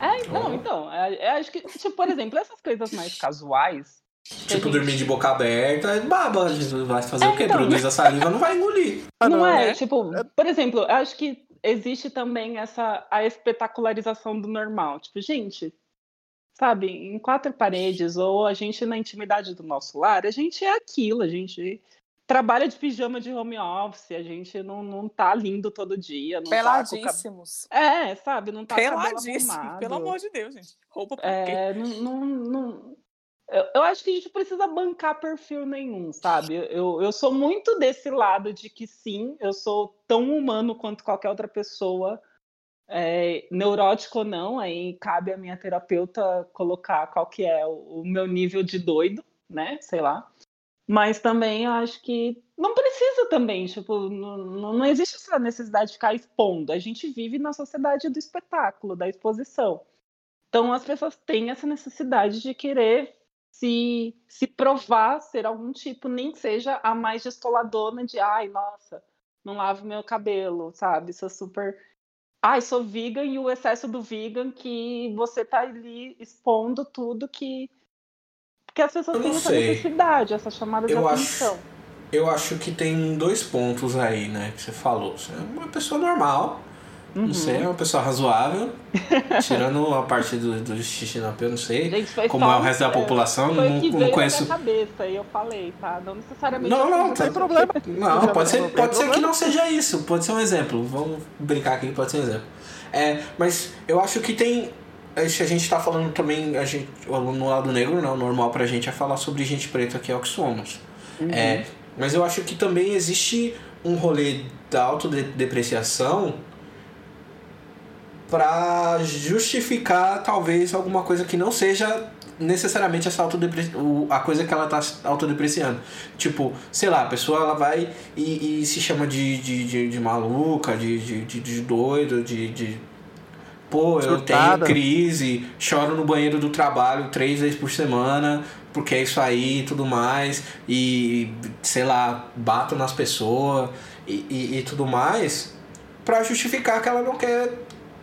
É, não, então, é, é, acho que, tipo, por exemplo, essas coisas mais casuais. Tipo, gente... dormir de boca aberta, é baba, a gente vai fazer é, o quê? Então, Produz a saliva, não vai engolir. Não, não é, é, tipo, por exemplo, eu acho que existe também essa a espetacularização do normal. Tipo, gente, sabe, em quatro paredes, ou a gente na intimidade do nosso lar, a gente é aquilo, a gente trabalha de pijama de home office, a gente não, não tá lindo todo dia. Não Peladíssimos. Tá cab... É, sabe, não tá Peladíssimo, pelo amor de Deus, gente. Roupa por é, não, não, não... Eu, eu, acho que a gente precisa bancar perfil nenhum, sabe? Eu, eu sou muito desse lado de que sim, eu sou tão humano quanto qualquer outra pessoa, é, neurótico ou não, aí cabe a minha terapeuta colocar qual que é o, o meu nível de doido, né? Sei lá. Mas também acho que não precisa também, tipo, não, não existe essa necessidade de ficar expondo. A gente vive na sociedade do espetáculo, da exposição. Então as pessoas têm essa necessidade de querer se, se provar ser algum tipo, nem seja a mais descoladona de ai, nossa, não lavo meu cabelo, sabe? Sou super. Ai, sou vegan e o excesso do vegan que você tá ali expondo tudo que porque as pessoas têm essa sei. necessidade, essa chamada de eu atenção. Acho, eu acho que tem dois pontos aí, né, que você falou. Você é uma pessoa normal, uhum. não sei, é uma pessoa razoável, tirando a parte do, do xixi na pele, não sei Gente, como é o resto da população, não, não conheço. cabeça e eu falei, tá? Não necessariamente. Não, não, não tem problema. Não, pode ser, pode ser que não seja isso, pode ser um exemplo. Vamos brincar aqui, pode ser um exemplo. É, mas eu acho que tem a gente está falando também, a gente, no lado negro, né, o normal pra gente é falar sobre gente preta, que é o que somos. Uhum. É, mas eu acho que também existe um rolê da autodepreciação para justificar talvez alguma coisa que não seja necessariamente essa autodepre... a coisa que ela tá autodepreciando. Tipo, sei lá, a pessoa ela vai e, e se chama de, de, de, de maluca, de, de, de, de doido, de, de pô, eu tenho crise, choro no banheiro do trabalho três vezes por semana, porque é isso aí e tudo mais, e sei lá, bato nas pessoas e, e, e tudo mais, para justificar que ela não quer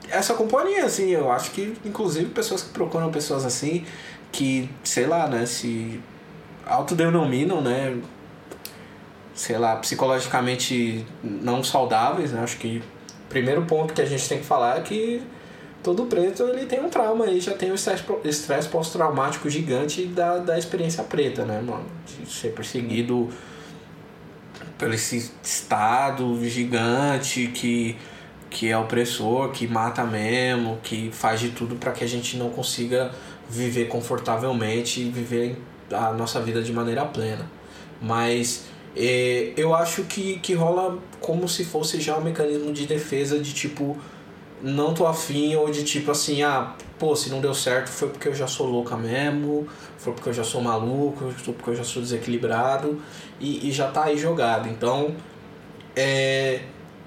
essa companhia, assim. Eu acho que, inclusive, pessoas que procuram pessoas assim, que, sei lá, né, se autodenominam, né, sei lá, psicologicamente não saudáveis, né, acho que primeiro ponto que a gente tem que falar é que todo preto ele tem um trauma aí, já tem um estresse pós-traumático gigante da, da experiência preta, né, mano? De ser perseguido por esse estado gigante que, que é opressor, que mata mesmo, que faz de tudo para que a gente não consiga viver confortavelmente e viver a nossa vida de maneira plena. Mas é, eu acho que, que rola como se fosse já um mecanismo de defesa de tipo não tô afim, ou de tipo assim, ah, pô, se não deu certo foi porque eu já sou louca mesmo, foi porque eu já sou maluco, foi porque eu já sou desequilibrado, e, e já tá aí jogado. Então, é,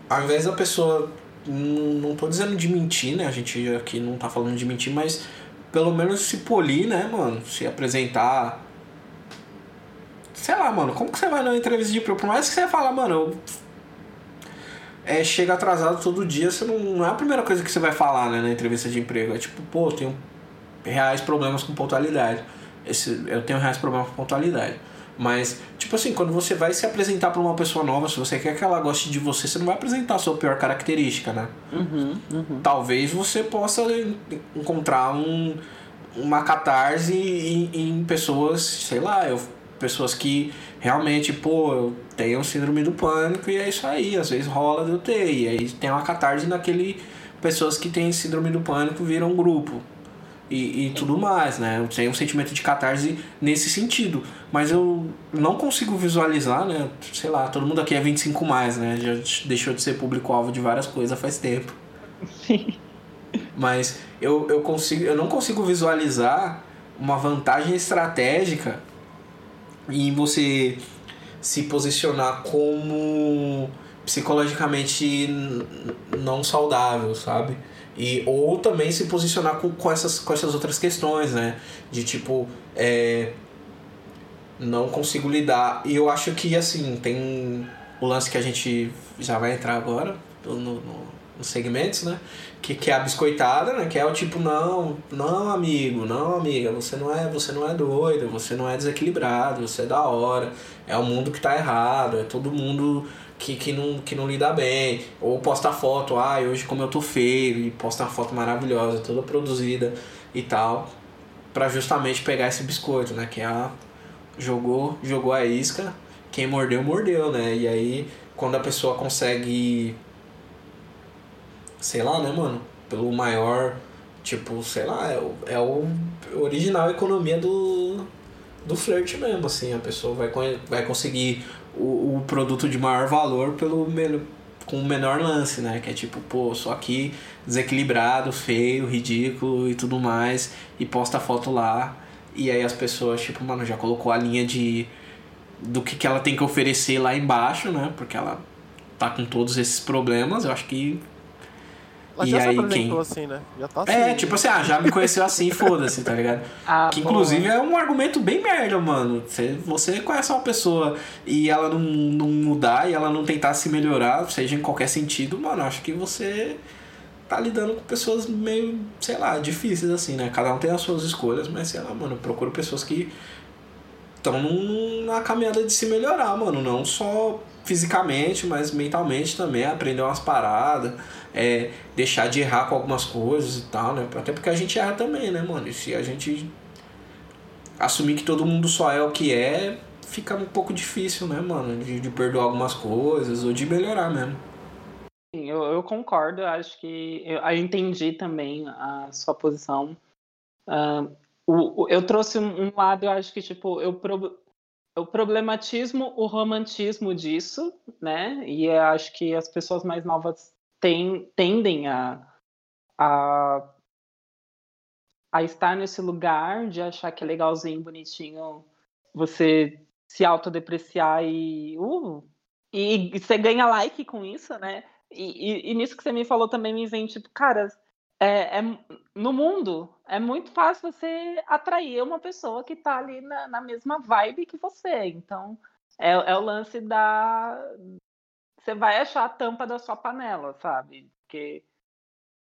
ao invés da pessoa, não, não tô dizendo de mentir, né, a gente aqui não tá falando de mentir, mas pelo menos se polir, né, mano, se apresentar. Sei lá, mano, como que você vai numa entrevista de emprego? Por mais que você fala, mano, eu é, chega atrasado todo dia, você não, não é a primeira coisa que você vai falar né, na entrevista de emprego. É tipo, pô, tenho reais problemas com pontualidade. Esse, eu tenho reais problemas com pontualidade. Mas, tipo assim, quando você vai se apresentar para uma pessoa nova, se você quer que ela goste de você, você não vai apresentar a sua pior característica, né? Uhum, uhum. Talvez você possa encontrar um, uma catarse em, em pessoas, sei lá, eu, pessoas que realmente, pô, eu tenho síndrome do pânico e é isso aí, às vezes rola de eu ter. E aí tem uma catarse naquele. Pessoas que têm síndrome do pânico viram um grupo. E, e tudo mais, né? Eu tenho um sentimento de catarse nesse sentido. Mas eu não consigo visualizar, né? Sei lá, todo mundo aqui é 25 mais, né? Já deixou de ser público-alvo de várias coisas faz tempo. Sim. Mas eu, eu, consigo, eu não consigo visualizar uma vantagem estratégica em você se posicionar como psicologicamente não saudável, sabe? E, ou também se posicionar com, com, essas, com essas outras questões, né? De tipo, é, não consigo lidar. E eu acho que, assim, tem o lance que a gente já vai entrar agora, no, no, nos segmentos, né? Que, que é a biscoitada, né? Que é o tipo, não, não, amigo, não, amiga, você não é, você não é doido, você não é desequilibrado, você é da hora, é o mundo que tá errado, é todo mundo que, que, não, que não lida bem. Ou posta foto, ah, hoje como eu tô feio, e posta uma foto maravilhosa, toda produzida e tal. para justamente pegar esse biscoito, né? Que é a jogou, jogou a isca, quem mordeu, mordeu, né? E aí quando a pessoa consegue sei lá, né, mano, pelo maior tipo, sei lá, é o, é o original economia do do flirt mesmo, assim, a pessoa vai, vai conseguir o, o produto de maior valor pelo com o menor lance, né? Que é tipo, pô, só aqui desequilibrado, feio, ridículo e tudo mais, e posta a foto lá, e aí as pessoas, tipo, mano, já colocou a linha de do que, que ela tem que oferecer lá embaixo, né? Porque ela tá com todos esses problemas, eu acho que ela e já aí, se quem... assim, né? Já tá assim. É, tipo assim, ah, já me conheceu assim, foda-se, tá ligado? Ah, que bom. inclusive é um argumento bem merda, mano. Você, você conhece uma pessoa e ela não, não mudar e ela não tentar se melhorar, seja em qualquer sentido, mano, acho que você tá lidando com pessoas meio, sei lá, difíceis assim, né? Cada um tem as suas escolhas, mas sei lá, mano, eu procuro pessoas que estão na caminhada de se melhorar, mano. Não só fisicamente, mas mentalmente também, aprender umas paradas, é, deixar de errar com algumas coisas e tal, né? Até porque a gente erra também, né, mano? E se a gente assumir que todo mundo só é o que é, fica um pouco difícil, né, mano? De, de perdoar algumas coisas ou de melhorar mesmo. Sim, eu, eu concordo, eu acho que eu, eu entendi também a sua posição. Uh, o, o, eu trouxe um, lado, eu acho que, tipo, eu, pro, eu problematismo o romantismo disso, né? E acho que as pessoas mais novas tem, tendem a, a, a estar nesse lugar de achar que é legalzinho, bonitinho, você se autodepreciar e, uh, e, e você ganha like com isso, né? E, e, e, nisso que você me falou também me vem, tipo, cara, é, é, no mundo é muito fácil você atrair uma pessoa que tá ali na, na mesma vibe que você. Então, é, é, o lance da. Você vai achar a tampa da sua panela, sabe? Porque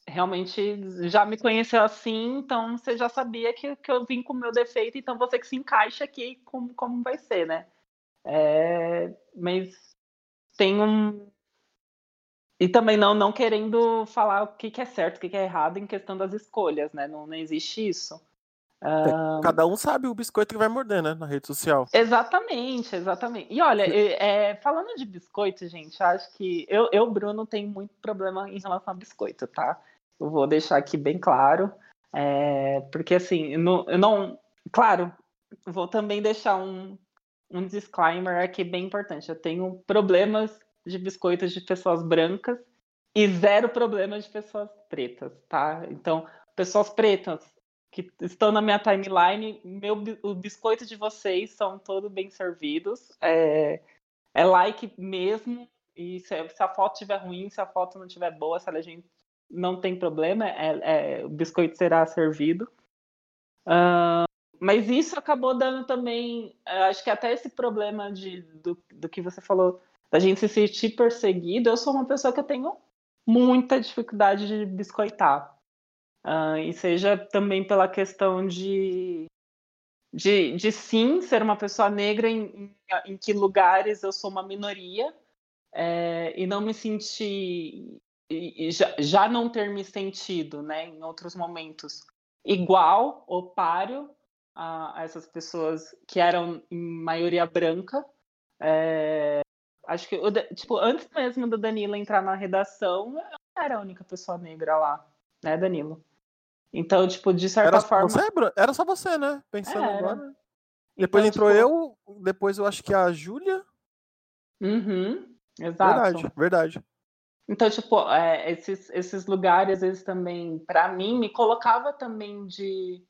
realmente já me conheceu assim, então você já sabia que, que eu vim com o meu defeito, então você que se encaixa aqui como, como vai ser, né? É, mas tem um, e também não, não querendo falar o que, que é certo, o que, que é errado em questão das escolhas, né? Não, não existe isso. É, cada um sabe o biscoito que vai morder, né? Na rede social. Exatamente, exatamente. E olha, é, falando de biscoito, gente, acho que eu, eu, Bruno, tenho muito problema em relação a biscoito, tá? Eu vou deixar aqui bem claro. É, porque assim, eu não, eu não. Claro, vou também deixar um, um disclaimer aqui bem importante. Eu tenho problemas de biscoitos de pessoas brancas e zero problemas de pessoas pretas, tá? Então, pessoas pretas que estão na minha timeline, meu, o biscoito de vocês são todos bem servidos. É, é like mesmo. E se, se, a foto estiver ruim, se a foto não estiver boa, se a legenda não tem problema, é, é, o biscoito será servido. Uh, mas isso acabou dando também, acho que até esse problema de, do, do que você falou da gente se sentir perseguido, eu sou uma pessoa que eu tenho muita dificuldade de biscoitar. Uh, e seja também pela questão de, de, de sim ser uma pessoa negra em, em, que lugares eu sou uma minoria é, e não me sentir e, e já, já não ter me sentido né, em outros momentos igual ou páreo a, a essas pessoas que eram em maioria branca é, Acho que, tipo, antes mesmo do Danilo entrar na redação, eu era a única pessoa negra lá, né, Danilo? Então, tipo, de certa era forma. Você, era só você, né? Pensando era. agora. Depois então, entrou tipo... eu, depois eu acho que a Júlia. Uhum, exato. Verdade, verdade. Então, tipo, é, esses, esses lugares, eles também, para mim, me colocava também de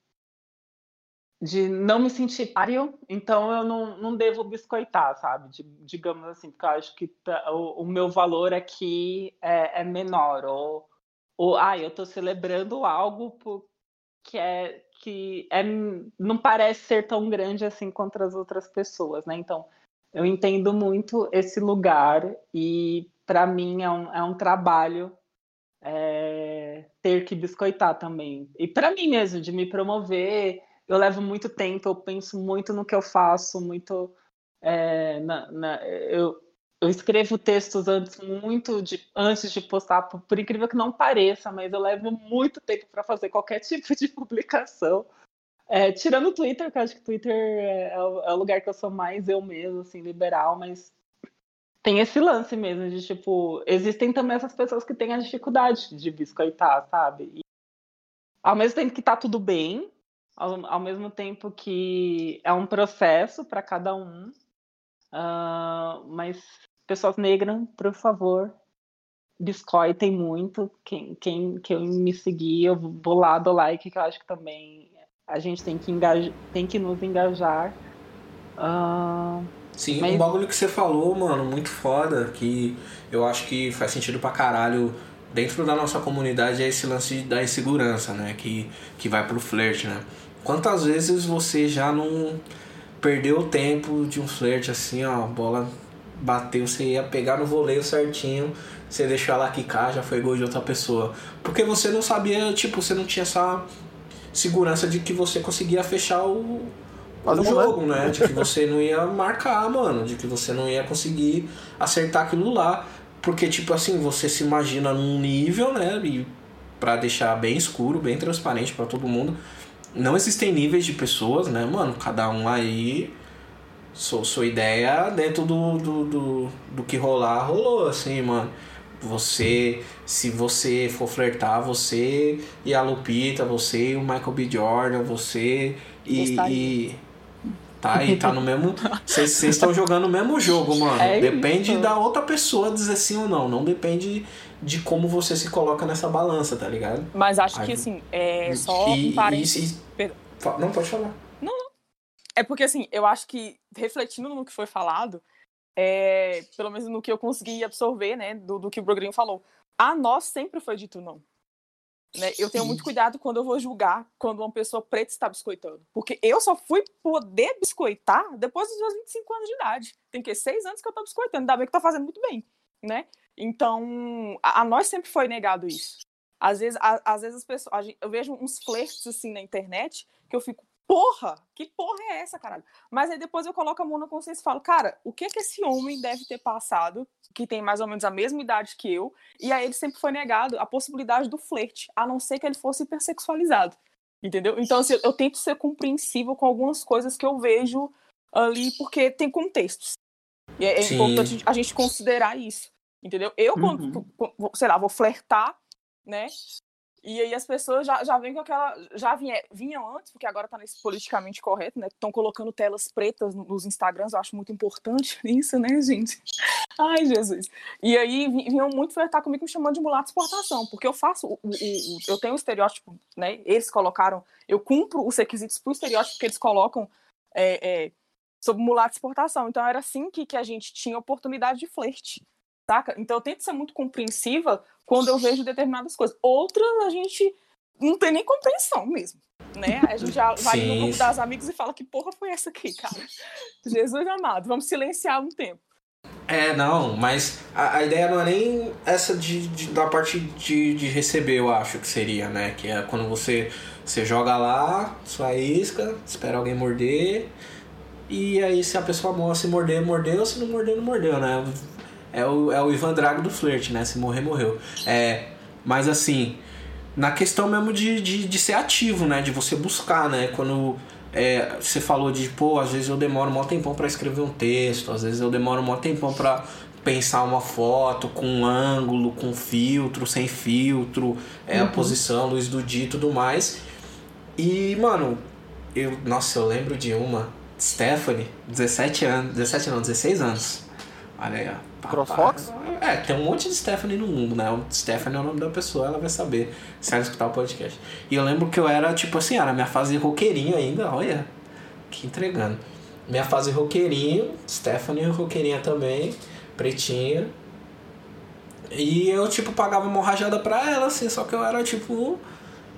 de não me sentir páreo, então eu não, não devo biscoitar, sabe? De, digamos assim, porque eu acho que o, o meu valor aqui é, é, menor, ou, ou ah, eu estou celebrando algo por, que é que é, não parece ser tão grande assim contra as outras pessoas, né? Então, eu entendo muito esse lugar e para mim é um, é um trabalho é, ter que biscoitar também. E para mim mesmo, de me promover, eu levo muito tempo, eu penso muito no que eu faço, muito. É, na, na, eu, eu escrevo textos antes muito de, antes de postar, por, por incrível que não pareça, mas eu levo muito tempo para fazer qualquer tipo de publicação. É, tirando o Twitter, que eu acho que o Twitter é, é, o, é o lugar que eu sou mais eu mesmo, assim, liberal, mas tem esse lance mesmo de, tipo, existem também essas pessoas que têm a dificuldade de biscoitar, sabe? E, ao mesmo tempo que tá tudo bem, ao, ao mesmo tempo que é um processo para cada um, uh, mas pessoas negras, por favor, biscoitem muito. Quem, quem, quem me seguir, eu vou lá, do like, que eu acho que também a gente tem que, engajar, tem que nos engajar. Uh, Sim, mas... um bagulho que você falou, mano, muito foda, que eu acho que faz sentido pra caralho dentro da nossa comunidade é esse lance da insegurança, né? Que, que vai pro flerte, né? Quantas vezes você já não perdeu o tempo de um flerte assim, ó, a bola bateu, você ia pegar no voleio certinho, você deixou ela quicar, já foi gol de outra pessoa. Porque você não sabia, tipo, você não tinha essa segurança de que você conseguia fechar o, o jogo, né? De que você não ia marcar, mano. De que você não ia conseguir acertar aquilo lá. Porque, tipo assim, você se imagina num nível, né? E pra deixar bem escuro, bem transparente para todo mundo. Não existem níveis de pessoas, né, mano? Cada um aí. Sua, sua ideia dentro do, do, do, do que rolar, rolou, assim, mano. Você, se você for flertar, você e a Lupita, você e o Michael B. Jordan, você e. e tá, e tá no mesmo. Vocês estão jogando o mesmo jogo, mano. É depende isso. da outra pessoa dizer sim ou não. Não depende de como você se coloca nessa balança, tá ligado? Mas acho Aí, que assim, é só e, um parênteses. Não, pode falar. Não, não. É porque assim, eu acho que, refletindo no que foi falado, é, pelo menos no que eu consegui absorver, né, do, do que o Brogrinho falou. A nós sempre foi dito não. Né? Eu tenho muito cuidado quando eu vou julgar quando uma pessoa preta está biscoitando. Porque eu só fui poder biscoitar depois dos meus 25 anos de idade. Tem que seis anos que eu estou biscoitando. Ainda bem que tá fazendo muito bem, né? Então, a, a nós sempre foi negado isso. Às vezes, a, às vezes as pessoas, eu vejo uns flertes assim na internet que eu fico, porra, que porra é essa, caralho? Mas aí depois eu coloco a mão na consciência e falo, cara, o que que esse homem deve ter passado, que tem mais ou menos a mesma idade que eu, e aí ele sempre foi negado a possibilidade do flerte, a não ser que ele fosse hipersexualizado, entendeu? Então, assim, eu tento ser compreensível com algumas coisas que eu vejo ali, porque tem contextos. E é, é importante a gente considerar isso, entendeu? Eu, uhum. quando, sei lá, vou flertar, né? E aí as pessoas já, já vêm com aquela. Já vinha, vinham antes, porque agora tá nesse politicamente correto, né? Estão colocando telas pretas nos Instagrams, eu acho muito importante isso, né, gente? Ai, Jesus. E aí vinham muito flertar comigo me chamando de mulato de exportação, porque eu faço. O, o, o, eu tenho o estereótipo, né? Eles colocaram. Eu cumpro os requisitos pro estereótipo que eles colocam é, é, sobre mulato de exportação. Então era assim que, que a gente tinha oportunidade de flerte. Saca? Então eu tento ser muito compreensiva quando eu vejo determinadas coisas. Outras a gente não tem nem compreensão mesmo. Né? A gente já vai Sim. no grupo das amigos e fala que porra foi essa aqui, cara. Jesus amado, vamos silenciar um tempo. É, não, mas a, a ideia não é nem essa de, de da parte de, de receber, eu acho que seria, né? Que é quando você, você joga lá, sua isca, espera alguém morder, e aí se a pessoa se morder, mordeu, se não morder, não mordeu, né? É o, é o Ivan Drago do flerte, né? Se morrer, morreu. É, mas assim, na questão mesmo de, de, de ser ativo, né? De você buscar, né? Quando é, você falou de, pô, às vezes eu demoro um tempão para escrever um texto, às vezes eu demoro um tempão para pensar uma foto com um ângulo, com filtro, sem filtro, é, uhum. a posição, luz do dia e tudo mais. E, mano, eu, nossa, eu lembro de uma, Stephanie, 17 anos, 17 não, 16 anos. Olha aí, ó. CrossFox? É, tem um monte de Stephanie no mundo, né? O Stephanie é o nome da pessoa, ela vai saber se ela escutar o podcast. E eu lembro que eu era, tipo assim, era minha fase roqueirinho ainda, olha, que entregando. Minha fase roqueirinho, Stephanie roqueirinha também, pretinha. E eu, tipo, pagava uma rajada pra ela, assim, só que eu era, tipo...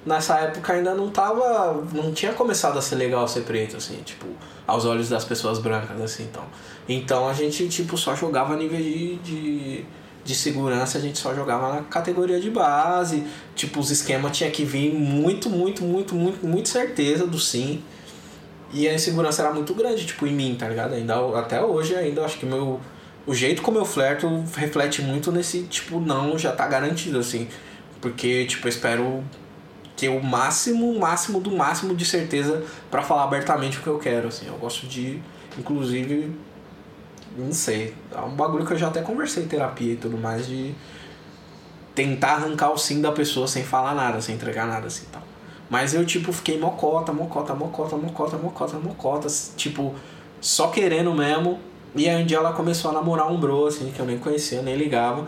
Nessa época ainda não tava... Não tinha começado a ser legal ser preto, assim, tipo... Aos olhos das pessoas brancas, assim, então... Então a gente tipo só jogava a nível de, de, de segurança, a gente só jogava na categoria de base. Tipo, os esquemas tinha que vir muito, muito, muito, muito, muito certeza do sim. E a insegurança era muito grande, tipo, em mim, tá ligado? Ainda, até hoje ainda acho que meu. O jeito como eu flerto reflete muito nesse, tipo, não, já tá garantido, assim. Porque, tipo, eu espero ter o máximo, máximo do máximo de certeza para falar abertamente o que eu quero, assim. Eu gosto de, inclusive, não sei, é um bagulho que eu já até conversei em terapia e tudo mais, de tentar arrancar o sim da pessoa sem falar nada, sem entregar nada, assim, tal. Mas eu, tipo, fiquei mocota, mocota, mocota, mocota, mocota, mocota, tipo, só querendo mesmo. E aí um dia ela começou a namorar um bro, assim, que eu nem conhecia, nem ligava.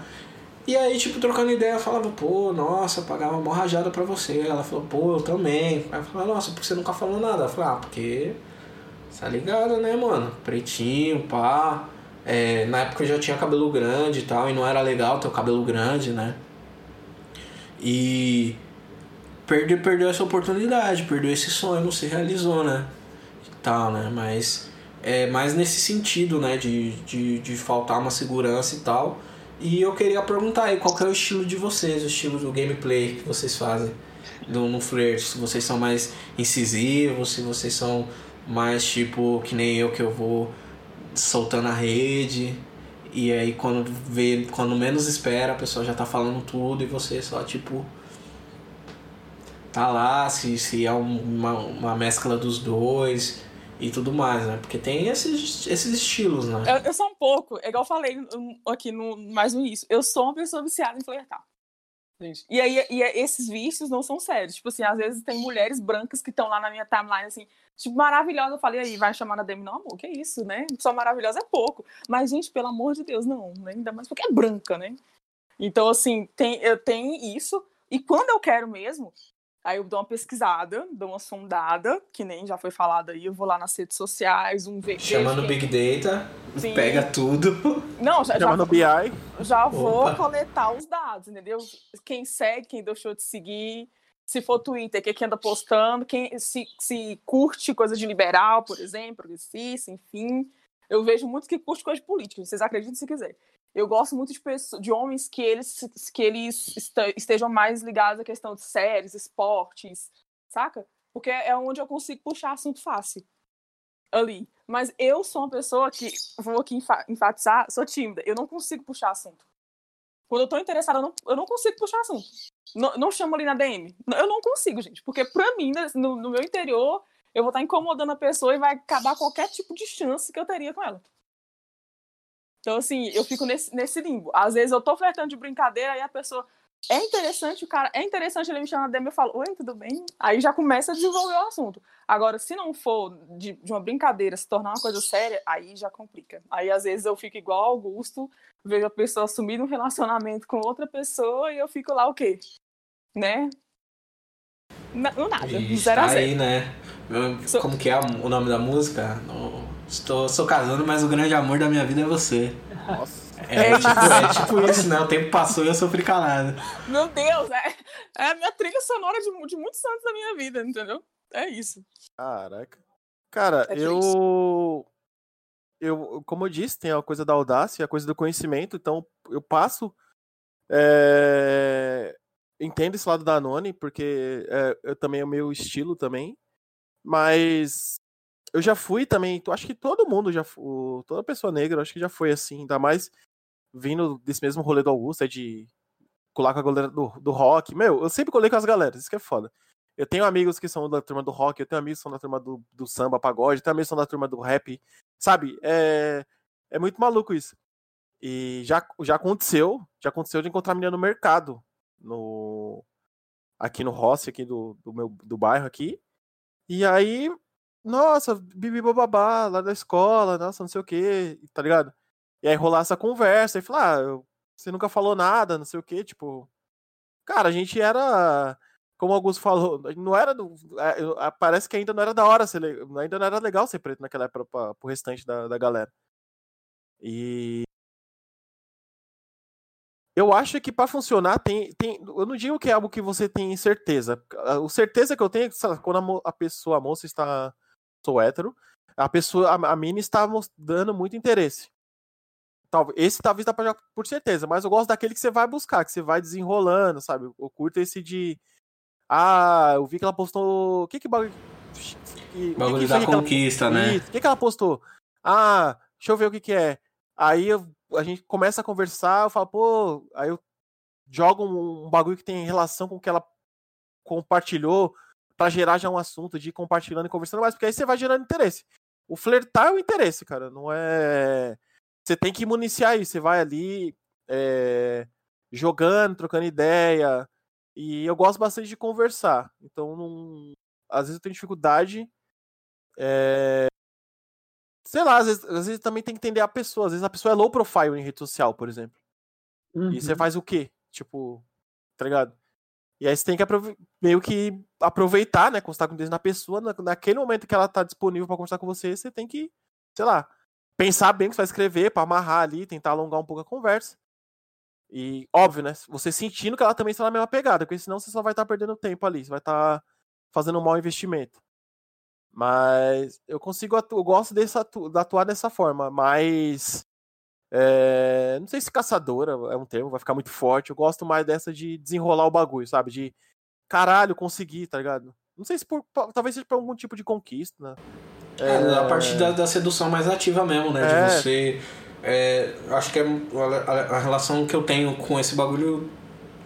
E aí, tipo, trocando ideia, falava, pô, nossa, pagava uma rajada pra você. Ela falou, pô, eu também. Aí eu falava, nossa, por que você nunca falou nada? Ela falou, ah, porque. Tá ligado, né, mano? Pretinho, pá. É, na época eu já tinha cabelo grande e tal, e não era legal ter o cabelo grande, né? E perdeu, perdeu essa oportunidade, perdeu esse sonho, não se realizou, né? E tal, né? Mas é mais nesse sentido, né? De, de, de faltar uma segurança e tal. E eu queria perguntar aí qual é o estilo de vocês, o estilo do gameplay que vocês fazem do, no flirt. Se vocês são mais incisivos, se vocês são mais tipo que nem eu que eu vou soltando a rede. E aí quando vê, quando menos espera, a pessoa já tá falando tudo e você só tipo tá lá, se, se é uma, uma mescla dos dois e tudo mais, né? Porque tem esses, esses estilos, né? Eu, eu sou um pouco, é igual eu falei aqui no, mais no início, eu sou uma pessoa viciada em flertar. Gente. E aí e esses vícios não são sérios. Tipo assim, às vezes tem mulheres brancas que estão lá na minha timeline, assim, tipo, maravilhosa. Eu falei, aí, vai chamar na Demi, não, amor, que isso, né? Só maravilhosa é pouco. Mas, gente, pelo amor de Deus, não, né? Ainda mais porque é branca, né? Então, assim, tem, eu tenho isso. E quando eu quero mesmo, Aí eu dou uma pesquisada, dou uma sondada, que nem já foi falado aí, eu vou lá nas redes sociais, um ver. Chamando Big Data, Sim. pega tudo. Não, já, Chamando já, BI. Já vou Opa. coletar os dados, entendeu? Quem segue, quem deixou de seguir, se for Twitter, quem anda postando, quem se, se curte coisa de liberal, por exemplo, progressista, enfim. Eu vejo muitos que curtem coisa de política, vocês acreditam se quiser eu gosto muito de, pessoas, de homens que eles, que eles estejam mais ligados à questão de séries, esportes, saca? Porque é onde eu consigo puxar assunto fácil ali. Mas eu sou uma pessoa que, vou aqui enfatizar, sou tímida. Eu não consigo puxar assunto. Quando eu tô interessada, eu não, eu não consigo puxar assunto. Não, não chamo ali na DM. Eu não consigo, gente. Porque pra mim, né, no, no meu interior, eu vou estar incomodando a pessoa e vai acabar qualquer tipo de chance que eu teria com ela. Então, assim, eu fico nesse, nesse limbo. Às vezes eu tô flertando de brincadeira e a pessoa. É interessante, o cara. É interessante ele me chamar na DM e eu falo, oi, tudo bem? Aí já começa a desenvolver o assunto. Agora, se não for de, de uma brincadeira se tornar uma coisa séria, aí já complica. Aí às vezes eu fico igual Augusto, vejo a pessoa assumir um relacionamento com outra pessoa e eu fico lá o quê? Né? No nada, Ixi, zero a zero. Aí, né? Como que é o nome da música? Estou, sou casando, mas o grande amor da minha vida é você. Nossa. É, é, tipo, é tipo isso, né? O tempo passou e eu sofri calado. Meu Deus, é, é a minha trilha sonora de, de muitos anos da minha vida, entendeu? É isso. Caraca. Cara, é eu. Eu, como eu disse, tem a coisa da audácia, a coisa do conhecimento, então eu passo. É... Entendo esse lado da Noni, porque é, eu também é o meu estilo também. Mas eu já fui também, acho que todo mundo já toda pessoa negra, acho que já foi assim, ainda mais vindo desse mesmo rolê do Augusto, é de colar com a galera do, do rock. Meu, eu sempre colei com as galeras, isso que é foda. Eu tenho amigos que são da turma do rock, eu tenho amigos que são da turma do, do samba, pagode, tenho amigos que são da turma do rap, sabe? É, é muito maluco isso. E já, já aconteceu, já aconteceu de encontrar menina no mercado, no aqui no Rossi, aqui do, do meu do bairro aqui. E aí nossa, bibi bababá, lá da escola, nossa, não sei o que, tá ligado? E aí rolar essa conversa e falar, ah, você nunca falou nada, não sei o que, tipo. Cara, a gente era. Como o Augusto falou, não era. É, parece que ainda não era da hora ser. Ainda não era legal ser preto naquela época pra, pro restante da, da galera. E. Eu acho que para funcionar tem, tem. Eu não digo que é algo que você tem certeza. A certeza que eu tenho é que quando a, a pessoa, a moça está sou hétero, a pessoa, a, a mina está dando muito interesse. Talvez, esse talvez dá pra por certeza, mas eu gosto daquele que você vai buscar, que você vai desenrolando, sabe? Eu curto esse de. Ah, eu vi que ela postou. O que que bagulho. Que, bagulho que da conquista, ela... né? O que que ela postou? Ah, deixa eu ver o que que é. Aí eu, a gente começa a conversar, eu falo, pô, aí eu jogo um, um bagulho que tem relação com o que ela compartilhou para gerar já um assunto de ir compartilhando e conversando mais, porque aí você vai gerando interesse. O flertar é o interesse, cara, não é. Você tem que municiar isso, você vai ali é... jogando, trocando ideia. E eu gosto bastante de conversar. Então, não... às vezes eu tenho dificuldade. É... Sei lá, às vezes, às vezes também tem que entender a pessoa. Às vezes a pessoa é low profile em rede social, por exemplo. Uhum. E você faz o quê? Tipo, tá ligado? E aí você tem que meio que aproveitar, né? Constar com Deus na pessoa. naquele momento que ela tá disponível para conversar com você, você tem que, sei lá, pensar bem o que você vai escrever, para amarrar ali, tentar alongar um pouco a conversa. E, óbvio, né? Você sentindo que ela também está na mesma pegada, porque senão você só vai estar tá perdendo tempo ali, você vai estar tá fazendo um mau investimento. Mas eu consigo, atu eu gosto desse atu de atuar dessa forma, mas é, não sei se caçadora é um termo, vai ficar muito forte. Eu gosto mais dessa de desenrolar o bagulho, sabe? De caralho, conseguir, tá ligado? Não sei se por, talvez seja por algum tipo de conquista, né? É, é a parte da, da, sedução mais ativa mesmo, né? É. De você. É, acho que é a, a, relação que eu tenho com esse bagulho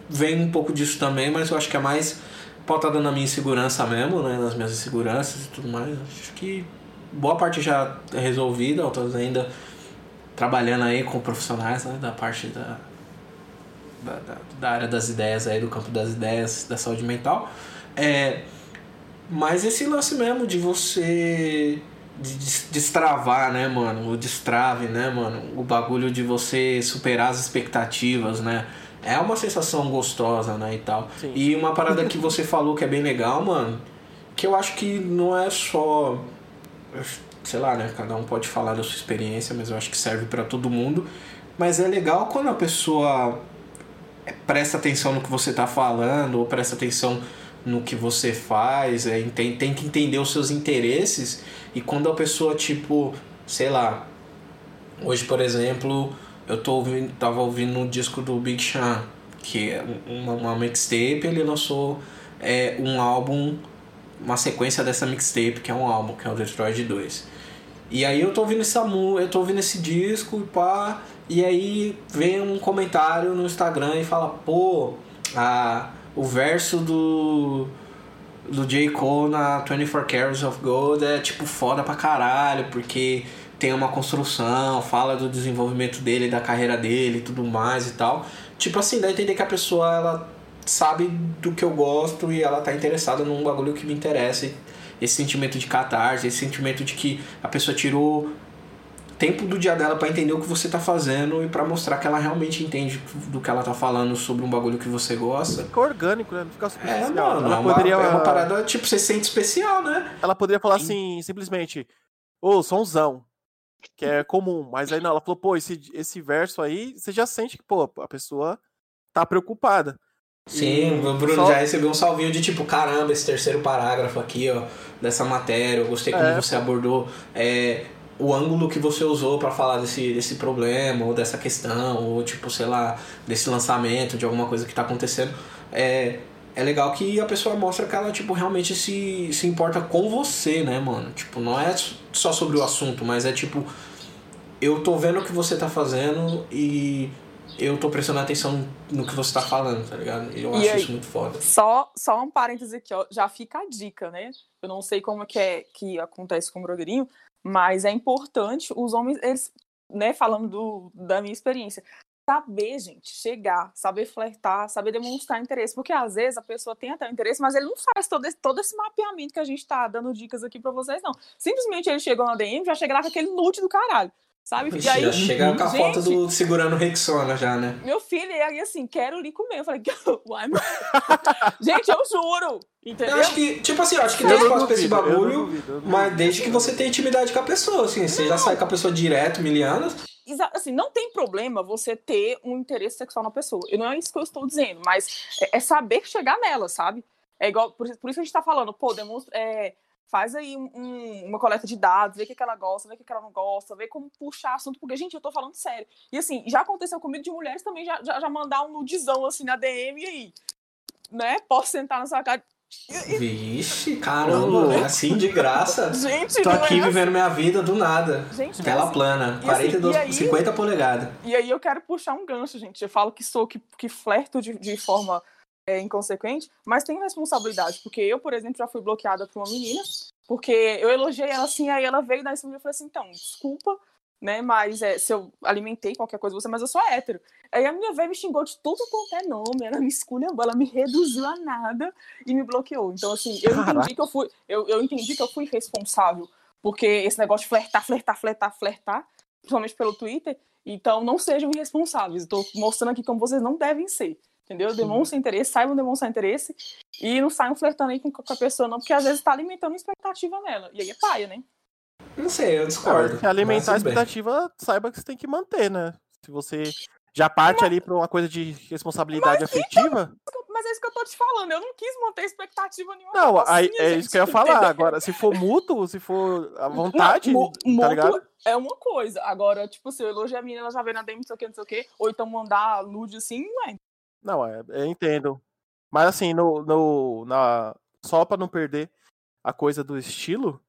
vem um pouco disso também, mas eu acho que é mais pautada na minha insegurança mesmo, né? Nas minhas inseguranças e tudo mais. Acho que boa parte já é resolvida, outras ainda trabalhando aí com profissionais né, da parte da, da, da, área das ideias aí, do campo das ideias da saúde mental. É, mas esse lance mesmo de você de destravar, né, mano? O destrave, né, mano? O bagulho de você superar as expectativas, né? É uma sensação gostosa, né, e tal. Sim. E uma parada que você falou que é bem legal, mano, que eu acho que não é só sei lá, né? Cada um pode falar da sua experiência, mas eu acho que serve para todo mundo. Mas é legal quando a pessoa presta atenção no que você está falando, ou presta atenção no que você faz, é, tem, tem que entender os seus interesses. E quando a pessoa, tipo, sei lá, hoje, por exemplo, eu tô ouvindo, tava ouvindo um disco do Big Sean, que é uma, uma mixtape, ele lançou é, um álbum, uma sequência dessa mixtape, que é um álbum, que é o Detroit 2. E aí eu tô ouvindo esse eu tô ouvindo esse disco e pá, e aí vem um comentário no Instagram e fala, pô, a, o verso do do J. Cole na 24 Carats of Gold é tipo foda pra caralho, porque tem uma construção, fala do desenvolvimento dele, da carreira dele e tudo mais e tal. Tipo assim, dá a entender que a pessoa ela sabe do que eu gosto e ela tá interessada num bagulho que me interessa. Esse sentimento de catarse, esse sentimento de que a pessoa tirou tempo do dia dela para entender o que você tá fazendo e para mostrar que ela realmente entende do que ela tá falando sobre um bagulho que você gosta. Fica orgânico, né? Não fica superficial. É, mano, ela é, uma, poderia... é uma parada, tipo, você se sente especial, né? Ela poderia falar assim, simplesmente, ô, oh, somzão, que é comum, mas aí não, ela falou, pô, esse, esse verso aí, você já sente que, pô, a pessoa tá preocupada. Sim, o Bruno só... já recebeu um salvinho de tipo, caramba, esse terceiro parágrafo aqui, ó, dessa matéria, eu gostei como é. você abordou é, o ângulo que você usou para falar desse, desse problema, ou dessa questão, ou tipo, sei lá, desse lançamento, de alguma coisa que tá acontecendo. É, é legal que a pessoa mostra que ela, tipo, realmente se, se importa com você, né, mano? Tipo, não é só sobre o assunto, mas é tipo, eu tô vendo o que você tá fazendo e eu tô prestando atenção no que você tá falando, tá ligado? Eu e acho aí, isso muito foda. Só, só um parêntese aqui, ó, já fica a dica, né? Eu não sei como que é que acontece com o blogueirinho, mas é importante os homens, eles, né, falando do, da minha experiência, saber, gente, chegar, saber flertar, saber demonstrar interesse, porque às vezes a pessoa tem até interesse, mas ele não faz todo esse, todo esse mapeamento que a gente tá dando dicas aqui para vocês, não. Simplesmente ele chegou na DM, já chega lá com aquele nude do caralho sabe? E aí, chega com a gente, foto do segurando Rexona já, né? Meu filho, e aí assim, quero lhe comer. Eu falei, uai, gente, eu juro. Entendeu? Eu acho que, tipo assim, eu acho que tem espaço pra esse bagulho, duvido, mas desde que você tenha intimidade com a pessoa, assim, você não. já sai com a pessoa direto, miliano. Assim, não tem problema você ter um interesse sexual na pessoa. Eu não é isso que eu estou dizendo, mas é, é saber chegar nela, sabe? É igual, por, por isso a gente tá falando, pô, demonstra, é, faz aí um, uma coleta de dados, vê o que, que ela gosta, vê o que, que ela não gosta, vê como puxar assunto, porque, gente, eu tô falando sério. E assim, já aconteceu comigo de mulheres também já, já, já mandar um nudizão assim na DM e aí, né? Posso sentar na sua cara. Vixe, caramba, é assim de graça. Gente, tô aqui é vivendo assim. minha vida do nada. Gente, Tela assim. plana, 42, assim, aí, 50 polegadas. E aí eu quero puxar um gancho, gente. Eu falo que sou, que, que flerto de, de forma é, inconsequente, mas tenho responsabilidade, porque eu, por exemplo, já fui bloqueada por uma menina, porque eu elogiei ela assim, aí ela veio dar em cima e eu falei assim, então, desculpa, né, mas é, se eu alimentei qualquer coisa você, mas eu sou hétero. Aí a minha velha me xingou de tudo quanto é nome, ela me esculhambou, ela me reduziu a nada e me bloqueou. Então, assim, eu Caraca. entendi que eu fui, eu, eu entendi que eu fui responsável, porque esse negócio de flertar, flertar, flertar, flertar, principalmente pelo Twitter, então não sejam irresponsáveis. Estou mostrando aqui como vocês não devem ser. Entendeu? Demonstrem interesse, saibam demonstrar interesse e não saiam flertando aí com com a pessoa, não, porque às vezes está alimentando expectativa nela. E aí é paia, né? Não sei, eu discordo. Se alimentar a mas tudo bem. expectativa, saiba que você tem que manter, né? Se você já parte ali pra uma coisa de responsabilidade afetiva. Mas é isso que eu tô te falando. Eu não quis manter expectativa nenhuma. Não, aí, é gente, isso que eu ia falar. entendeu? Agora, se for mútuo, se for à vontade, Não, tá? É uma coisa. Agora, tipo, se eu elogiar a menina, ela já vê na DM, não sei o que, não sei o que. Ou então mandar nude assim, não é. Não, é, eu entendo. Mas assim, no, no, na, só pra não perder a coisa do estilo,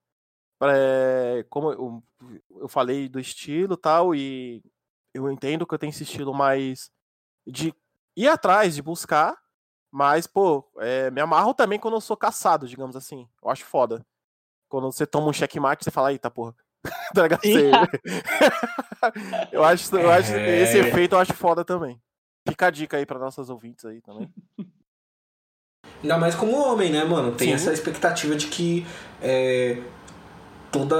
é, como eu, eu falei do estilo e tal, e eu entendo que eu tenho esse estilo mais de ir atrás, de buscar, mas, pô, é, me amarro também quando eu sou caçado, digamos assim. Eu acho foda. Quando você toma um checkmate, você fala, eita, porra. Você- eu acho, eu acho É. esse efeito eu acho foda também. Fica a dica aí pra nossas ouvintes aí também. Ainda mais como homem, né, mano? Tem Sim. essa expectativa de que é, toda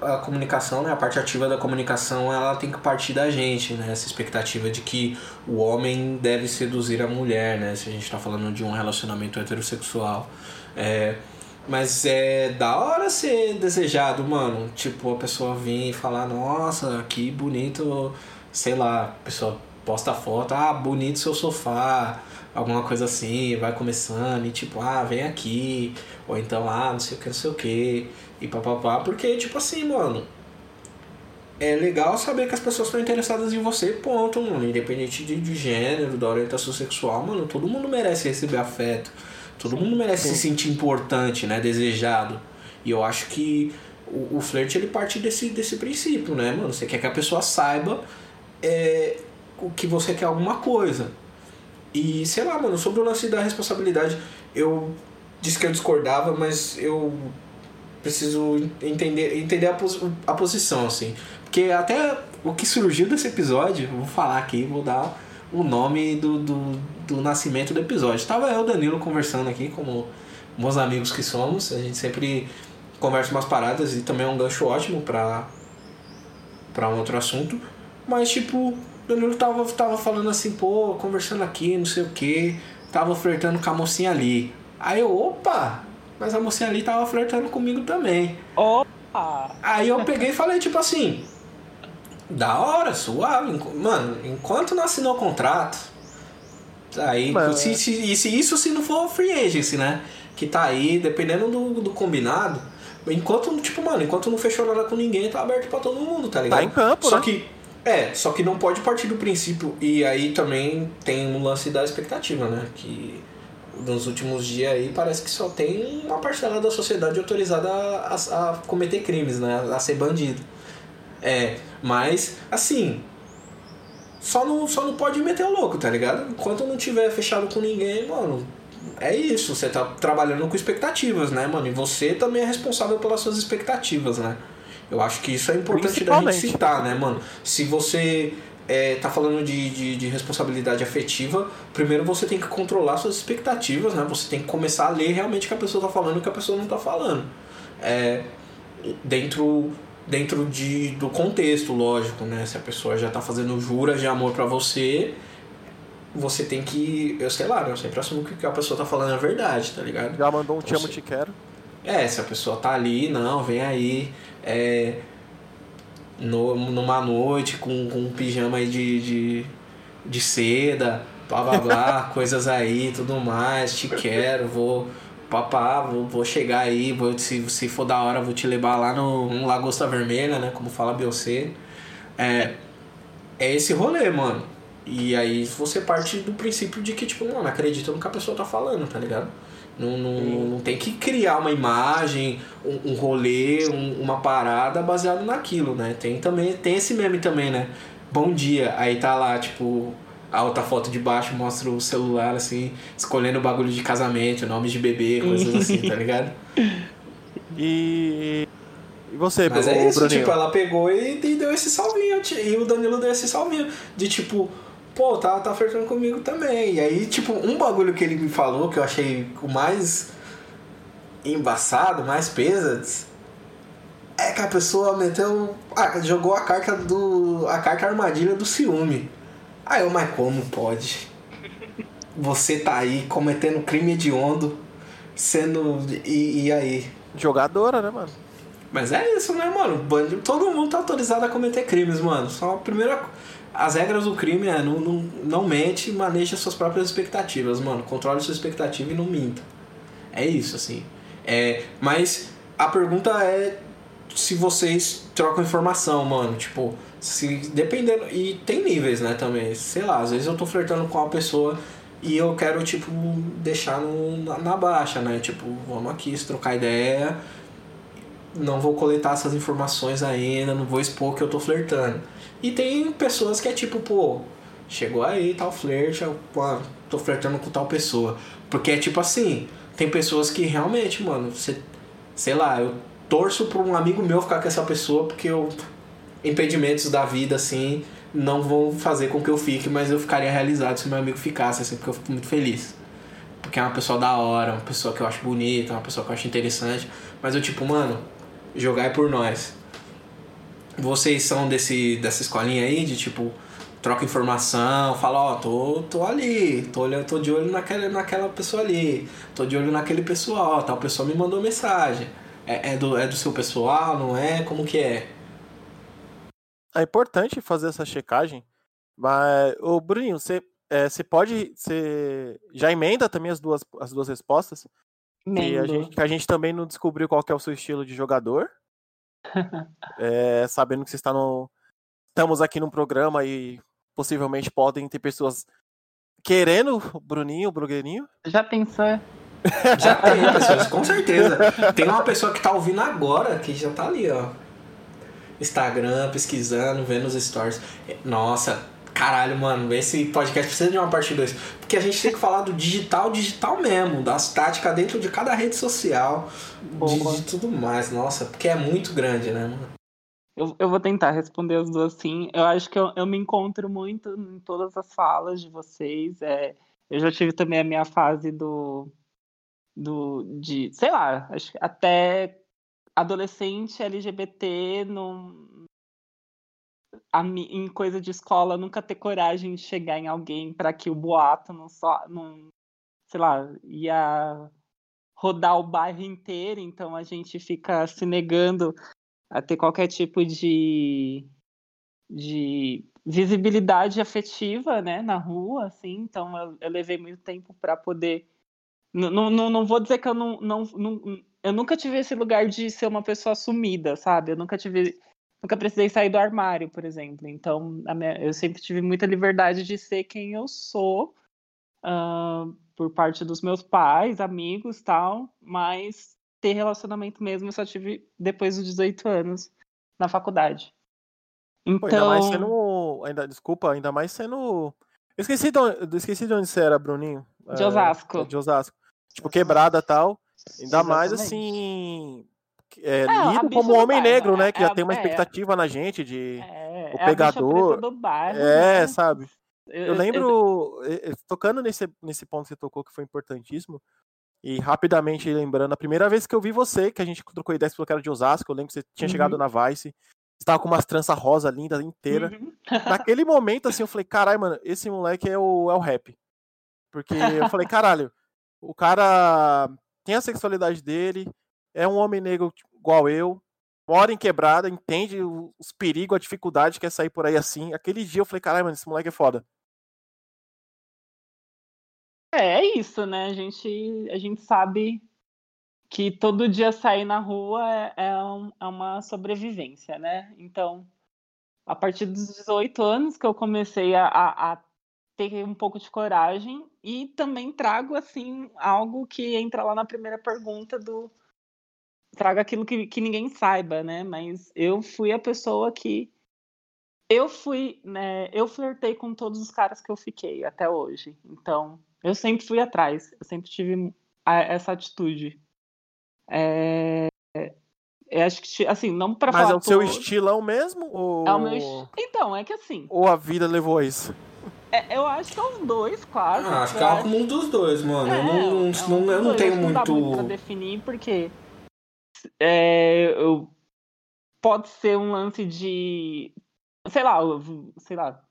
a comunicação, né, a parte ativa da comunicação, ela tem que partir da gente, né? Essa expectativa de que o homem deve seduzir a mulher, né? Se a gente tá falando de um relacionamento heterossexual. É, mas é da hora ser desejado, mano. Tipo, a pessoa vir e falar, nossa, que bonito, sei lá, a pessoa posta foto, ah, bonito seu sofá, alguma coisa assim, vai começando e tipo, ah, vem aqui, ou então, ah, não sei o que, não sei o que, e papapá, porque, tipo assim, mano, é legal saber que as pessoas estão interessadas em você, ponto, mano, independente de, de gênero, da orientação sexual, mano, todo mundo merece receber afeto, todo mundo merece Sim. se sentir importante, né, desejado, e eu acho que o, o flerte, ele parte desse, desse princípio, né, mano, você quer que a pessoa saiba é, que você quer alguma coisa, e sei lá, mano, sobre o lance da responsabilidade, eu disse que eu discordava, mas eu preciso entender, entender a, pos- a posição, assim. Porque até o que surgiu desse episódio, vou falar aqui, vou dar o nome do, do, do nascimento do episódio. Tava eu e o Danilo conversando aqui, como bons amigos que somos, a gente sempre conversa umas paradas e também é um gancho ótimo pra, pra um outro assunto. Mas, tipo, Danilo tava, tava falando assim, pô, conversando aqui, não sei o que, tava flertando com a mocinha ali. Aí eu, opa, mas a mocinha ali tava flertando comigo também. Opa! Aí eu peguei e falei, tipo assim, da hora, suave. Mano, enquanto não assinou o contrato, aí, Mano, se, se, e se isso se não for free agency, né? Que tá aí, dependendo do, do combinado. Enquanto, tipo, mano, enquanto não fechou nada com ninguém, tá aberto pra todo mundo, tá ligado? Tá em campo, Só né? que, é, só que não pode partir do princípio, e aí também tem um lance da expectativa, né? Que nos últimos dias aí parece que só tem uma parcela da sociedade autorizada a, a- a cometer crimes, né? A ser bandido. É, mas, assim, só não, só não pode meter o louco, tá ligado? Enquanto não tiver fechado com ninguém, mano, é isso. Você tá trabalhando com expectativas, né, mano? E você também é responsável pelas suas expectativas, né? Eu acho que isso é importante da gente citar, né, mano? Se você é, tá falando de, de, de responsabilidade afetiva, primeiro você tem que controlar suas expectativas, né? Você tem que começar a ler realmente o que a pessoa tá falando e o que a pessoa não tá falando. É, dentro dentro de, do contexto, lógico, né? Se a pessoa já tá fazendo juras de amor pra você, você tem que, eu sei lá, né? eu sempre assumo que o que a pessoa tá falando é verdade, tá ligado? Já mandou um te amo, Você- te quero. É, se a pessoa tá ali, não, vem aí, é, no, numa noite com, com um pijama de, de, de seda, blá blá blá, coisas aí, tudo mais, te quero, vou papá, vou, vou chegar aí, vou, se, se for da hora, vou te levar lá no, no Lagosta Vermelha, né, como fala Beyoncé. É, é esse rolê, mano. E aí você parte do princípio de que, tipo, mano, acredita no que a pessoa tá falando, tá ligado? Não, não, não tem que criar uma imagem, um, um rolê, um- uma parada baseado naquilo, né? Tem também, tem esse meme também, né? Bom dia, aí tá lá, tipo, A outra foto de baixo mostra o celular, assim, escolhendo o bagulho de casamento, nome de bebê, coisas assim, tá ligado? E. E você, Mas é isso, Bruninho? tipo, ela pegou e, e deu esse salvinho. E o Danilo deu esse salvinho. De tipo, pô, tá, tá flertando comigo também. E aí, tipo, um bagulho que ele me falou que eu achei o mais embaçado, mais pesados, é que a pessoa meteu. Ah, jogou a carta do. a carta armadilha do ciúme. Aí eu, mas como pode? Você tá aí cometendo crime hediondo, sendo. E, e aí? Jogadora, né, mano? Mas é isso, né, mano? Todo mundo tá autorizado a cometer crimes, mano. Só a primeira. As regras do crime é não, não, não mente maneje as suas próprias expectativas, mano. Controle sua expectativa e não minta. É isso, assim. É, mas a pergunta é se vocês trocam informação, mano. Tipo, se dependendo. E tem níveis, né, também. Sei lá, às vezes eu tô flertando com uma pessoa e eu quero, tipo, deixar no, na, na baixa, né? Tipo, vamos aqui se trocar ideia não vou coletar essas informações ainda, não vou expor que eu tô flertando. E tem pessoas que é tipo, pô, chegou aí tal flerte, eu, pô, tô flertando com tal pessoa. Porque é tipo assim, tem pessoas que realmente, mano, você, sei lá, eu torço pra um amigo meu ficar com essa pessoa porque eu, impedimentos da vida, assim, não vão fazer com que eu fique, mas eu ficaria realizado se meu amigo ficasse, assim, porque eu fico muito feliz. Porque é uma pessoa da hora, uma pessoa que eu acho bonita, uma pessoa que eu acho interessante. Mas eu tipo, mano, jogar é por nós. Vocês são desse, dessa escolinha aí de tipo, troca informação, fala, ó, tô, tô ali, tô, olhando, tô de olho naquela, naquela pessoa ali, tô de olho naquele pessoal, tal pessoa me mandou mensagem. É, é, do, é do seu pessoal, não é? Como que é? É importante fazer essa checagem, mas, ô Bruninho, você, é, você pode. Você já emenda também as duas, as duas respostas? Que a, gente, que a gente também não descobriu qual que é o seu estilo de jogador. É, sabendo que você está no. Estamos aqui num programa e possivelmente podem ter pessoas querendo o Bruninho, o Brugueirinho. Já pensou? Já tem, pessoas, com certeza. Tem uma pessoa que tá ouvindo agora que já tá ali, ó. Instagram, pesquisando, vendo os stories. Nossa, caralho, mano, esse podcast precisa de uma parte 2. Porque a gente tem que falar do digital, digital mesmo, das táticas dentro de cada rede social, de, de tudo mais. Nossa, porque é muito grande, né, mano? Eu, eu vou tentar responder as duas sim. Eu acho que eu, eu me encontro muito em todas as falas de vocês. É, eu já tive também a minha fase do, do de, sei lá, acho que até adolescente LGBT mi- em coisa de escola nunca ter coragem de chegar em alguém para que o boato não só não, sei lá, ia rodar o bairro inteiro, então a gente fica se negando a ter qualquer tipo de, de visibilidade afetiva, né, na rua, assim. Então eu, eu levei muito tempo para poder. Não, não, não vou dizer que eu não, não, não. Eu nunca tive esse lugar de ser uma pessoa assumida, sabe? Eu nunca tive. Nunca precisei sair do armário, por exemplo. Então, minha- eu sempre tive muita liberdade de ser quem eu sou, ah, por parte dos meus pais, amigos tal, mas ter relacionamento mesmo eu só tive depois dos 18 anos na faculdade. Pô, ainda mais Então, sendo. Ainda, desculpa, ainda mais sendo. Eu esqueci de onde, esqueci de onde você era, Bruninho. de É, Osasco. de Osasco. Tipo, quebrada e tal. Ainda mais Exatamente. assim. É, É, lido como homem negro, né? é- Que já é- tem uma é. expectativa na gente de. É, o pegador, bairro, É, né? sabe? Eu, Eu lembro, eh, tocando nesse, nesse ponto que você tocou, que foi importantíssimo, e rapidamente lembrando, a primeira vez que eu vi você, que a gente trocou ideias pelo cara de Osasco, eu lembro que você tinha Uhum. chegado na Vice, você tava com umas tranças rosa lindas inteira. Uhum. Naquele momento, assim, eu falei, caralho, mano, esse moleque é o, é o rap. Porque eu falei, caralho, o cara tem a sexualidade dele, é um homem negro igual eu, mora em quebrada, entende os perigos, a dificuldade que é sair por aí assim. Aquele dia eu falei, caralho, mano, esse moleque é foda. É, é isso, né? A gente, a gente sabe que todo dia sair na rua é, é um- é uma sobrevivência, né? Então, a partir dos 18 anos que eu comecei a, a- a ter um pouco de coragem e também trago, assim, algo que entra lá na primeira pergunta do... Trago aquilo que, que ninguém saiba, né? Mas eu fui a pessoa que eu fui, né, eu flertei com todos os caras que eu fiquei até hoje. Então, eu sempre fui atrás, eu sempre tive a, essa atitude. É, eu acho que, assim, não pra Mas falar. é o seu por- estilão mesmo? Ou... É o meu est- Então, é que assim, Ou a vida levou a isso? é- eu acho que é os dois, quase. Ah, acho que Eu é algo dos dois, mano. eu não, É, não, é um não- dos eu não dois, tenho que Não dá muito pra muito. definir, porque é, eu- pode ser um lance de, sei lá, sei lá,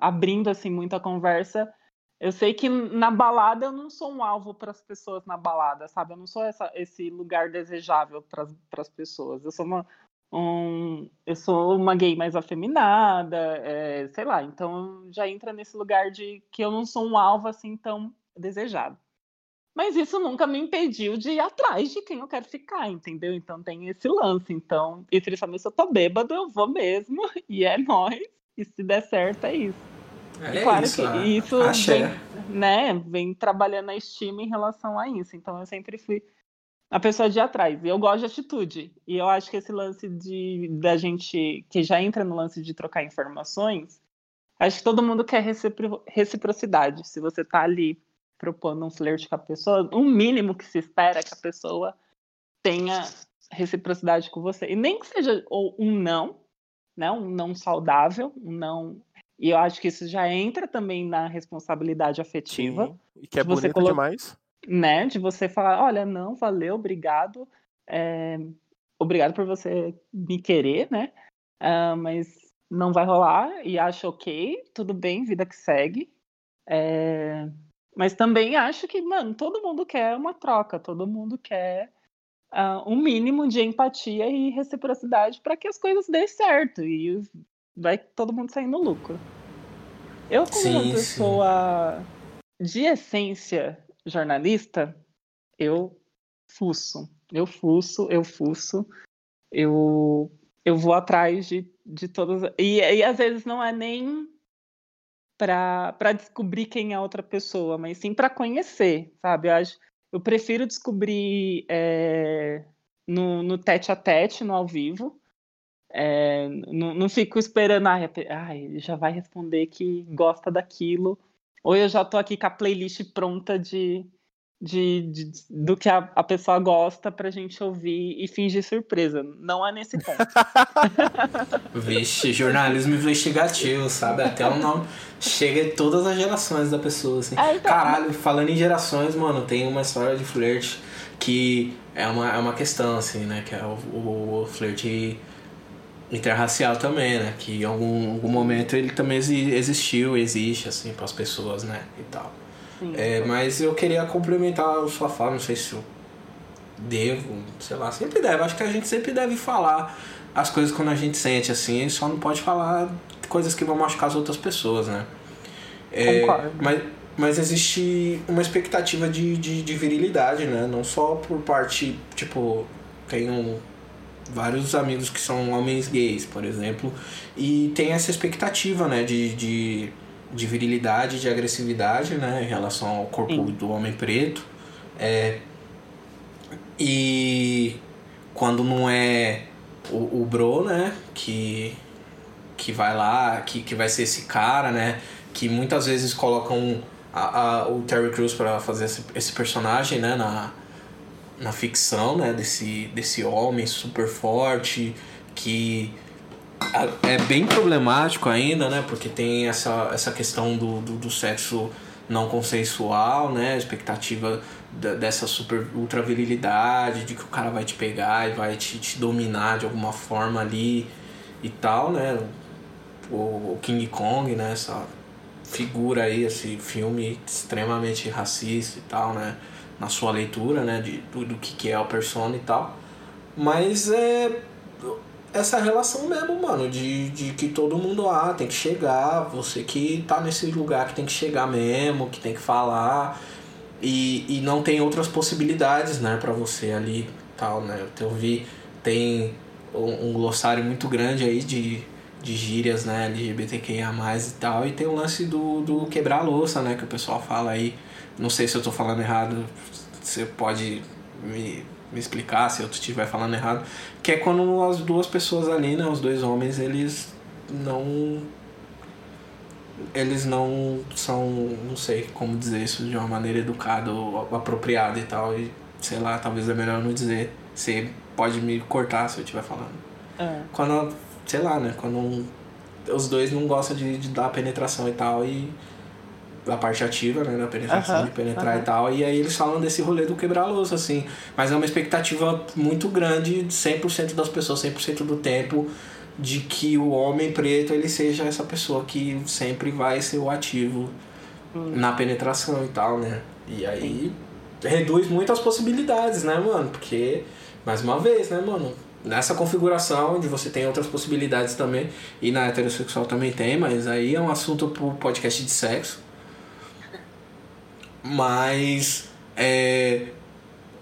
abrindo assim muita conversa. Eu sei que na balada eu não sou um alvo para as pessoas na balada, sabe? Eu não sou essa, esse lugar desejável para as pessoas. Eu sou uma um, eu sou uma gay mais afeminada, é, sei lá. Então já entra nesse lugar de que eu não sou um alvo assim tão desejado. Mas isso nunca me impediu de ir atrás de quem eu quero ficar, entendeu? Então tem esse lance. Então, e principalmente se eu tô bêbado, eu vou mesmo. E é nóis. E se der certo, é isso. É E claro isso, que ah, isso axé. vem, né, vem trabalhando a estima em relação a isso. Então eu sempre fui a pessoa de atrás. E eu gosto de atitude. E eu acho que esse lance de da gente que já entra no lance de trocar informações, acho que todo mundo quer recipro- reciprocidade. Se você tá ali propondo um flerte com a pessoa, o mínimo que se espera é que a pessoa tenha reciprocidade com você. E nem que seja um não, né, um não saudável, um não e eu acho que isso já entra também na responsabilidade afetiva, Sim. E que é bonito colo- demais. né? De você falar, olha, não, valeu, obrigado. é, obrigado por você me querer, né? Ah, mas não vai rolar e acho ok, tudo bem, vida que segue. É, mas também acho que, mano, todo mundo quer uma troca, todo mundo quer ah, um mínimo de empatia e reciprocidade para que as coisas dêem certo e vai todo mundo sair no lucro. Eu, como uma Sim, sim. pessoa de essência jornalista, eu fuço, eu fuço, eu fuço, eu, eu vou atrás de, de todas. E, e às vezes não é nem para descobrir quem é a outra pessoa, mas sim para conhecer, sabe? Eu, acho, eu prefiro descobrir é, no, no tete a tete, no ao vivo. É, não, não fico esperando, ai, ele já vai responder que gosta daquilo. Ou eu já tô aqui com a playlist pronta de, de, de- do que a, a pessoa gosta pra gente ouvir e fingir surpresa. Não é nesse ponto. Vixe, jornalismo investigativo, sabe? Até o nome chega em todas as gerações da pessoa, assim. É, então- Caralho, falando em gerações, mano, tem uma história de flerte que é uma, é uma questão, assim, né? Que é o, o, o flerte interracial também, né? Que em algum, algum momento ele também exi- existiu, existe, assim, para as pessoas, né? E tal. Sim. É, mas eu queria complementar a sua fala, não sei se eu devo, sei lá, sempre deve. Acho que a gente sempre deve falar as coisas quando a gente sente, assim, só não pode falar coisas que vão machucar as outras pessoas, né? É, Concordo. Mas, mas existe uma expectativa de, de, de virilidade, né? Não só por parte, tipo, tenho vários amigos que são homens gays, por exemplo, e tem essa expectativa, né, de, de, de virilidade, de agressividade, né, em relação ao corpo Sim. do homem preto. É, e quando não é o, o bro, né, que, que vai lá, que, que vai ser esse cara, né, que muitas vezes colocam a, a, o Terry Crews para fazer esse, esse personagem, né, na, na ficção, né, desse, desse homem super forte que é bem problemático ainda, né, porque tem essa, essa questão do, do, do sexo não consensual, né, a expectativa dessa super ultra virilidade, de que o cara vai te pegar e vai te, te dominar de alguma forma ali e tal, né, o, o King Kong, né, essa figura aí, esse filme extremamente racista e tal, né, na sua leitura, né, de, do, do que, é a persona e tal. Mas é essa relação mesmo, mano, de, de que todo mundo ah, tem que chegar, você que tá nesse lugar que tem que chegar mesmo, que tem que falar. E, e não tem outras possibilidades, né, pra você ali tal, né? Eu vi, tem um, um glossário muito grande aí de, de gírias, né, LGBTQIA+, e tal, e tem o lance do, do quebrar a louça, né, que o pessoal fala aí. Não sei se eu tô falando errado, você pode me, me explicar se eu estiver falando errado. Que é quando as duas pessoas ali, né, os dois homens, eles não eles não são, não sei como dizer isso de uma maneira educada ou apropriada e tal. E sei lá, talvez é melhor não dizer. Você pode me cortar se eu estiver falando. É. Quando, sei lá, né? Quando os dois não gostam de, de dar penetração e tal, e a parte ativa, né? Da penetração, Aham, de penetrar aham. e tal. E aí eles falam desse rolê do quebrar-louça, assim. Mas é uma expectativa muito grande, de 100% das pessoas, 100% do tempo, de que o homem preto ele seja essa pessoa que sempre vai ser o ativo na penetração e tal, né? E aí reduz muito as possibilidades, né, mano? Porque, mais uma vez, né, mano? Nessa configuração onde você tem outras possibilidades também, e na heterossexual também tem, mas aí é um assunto pro podcast de sexo. Mas é,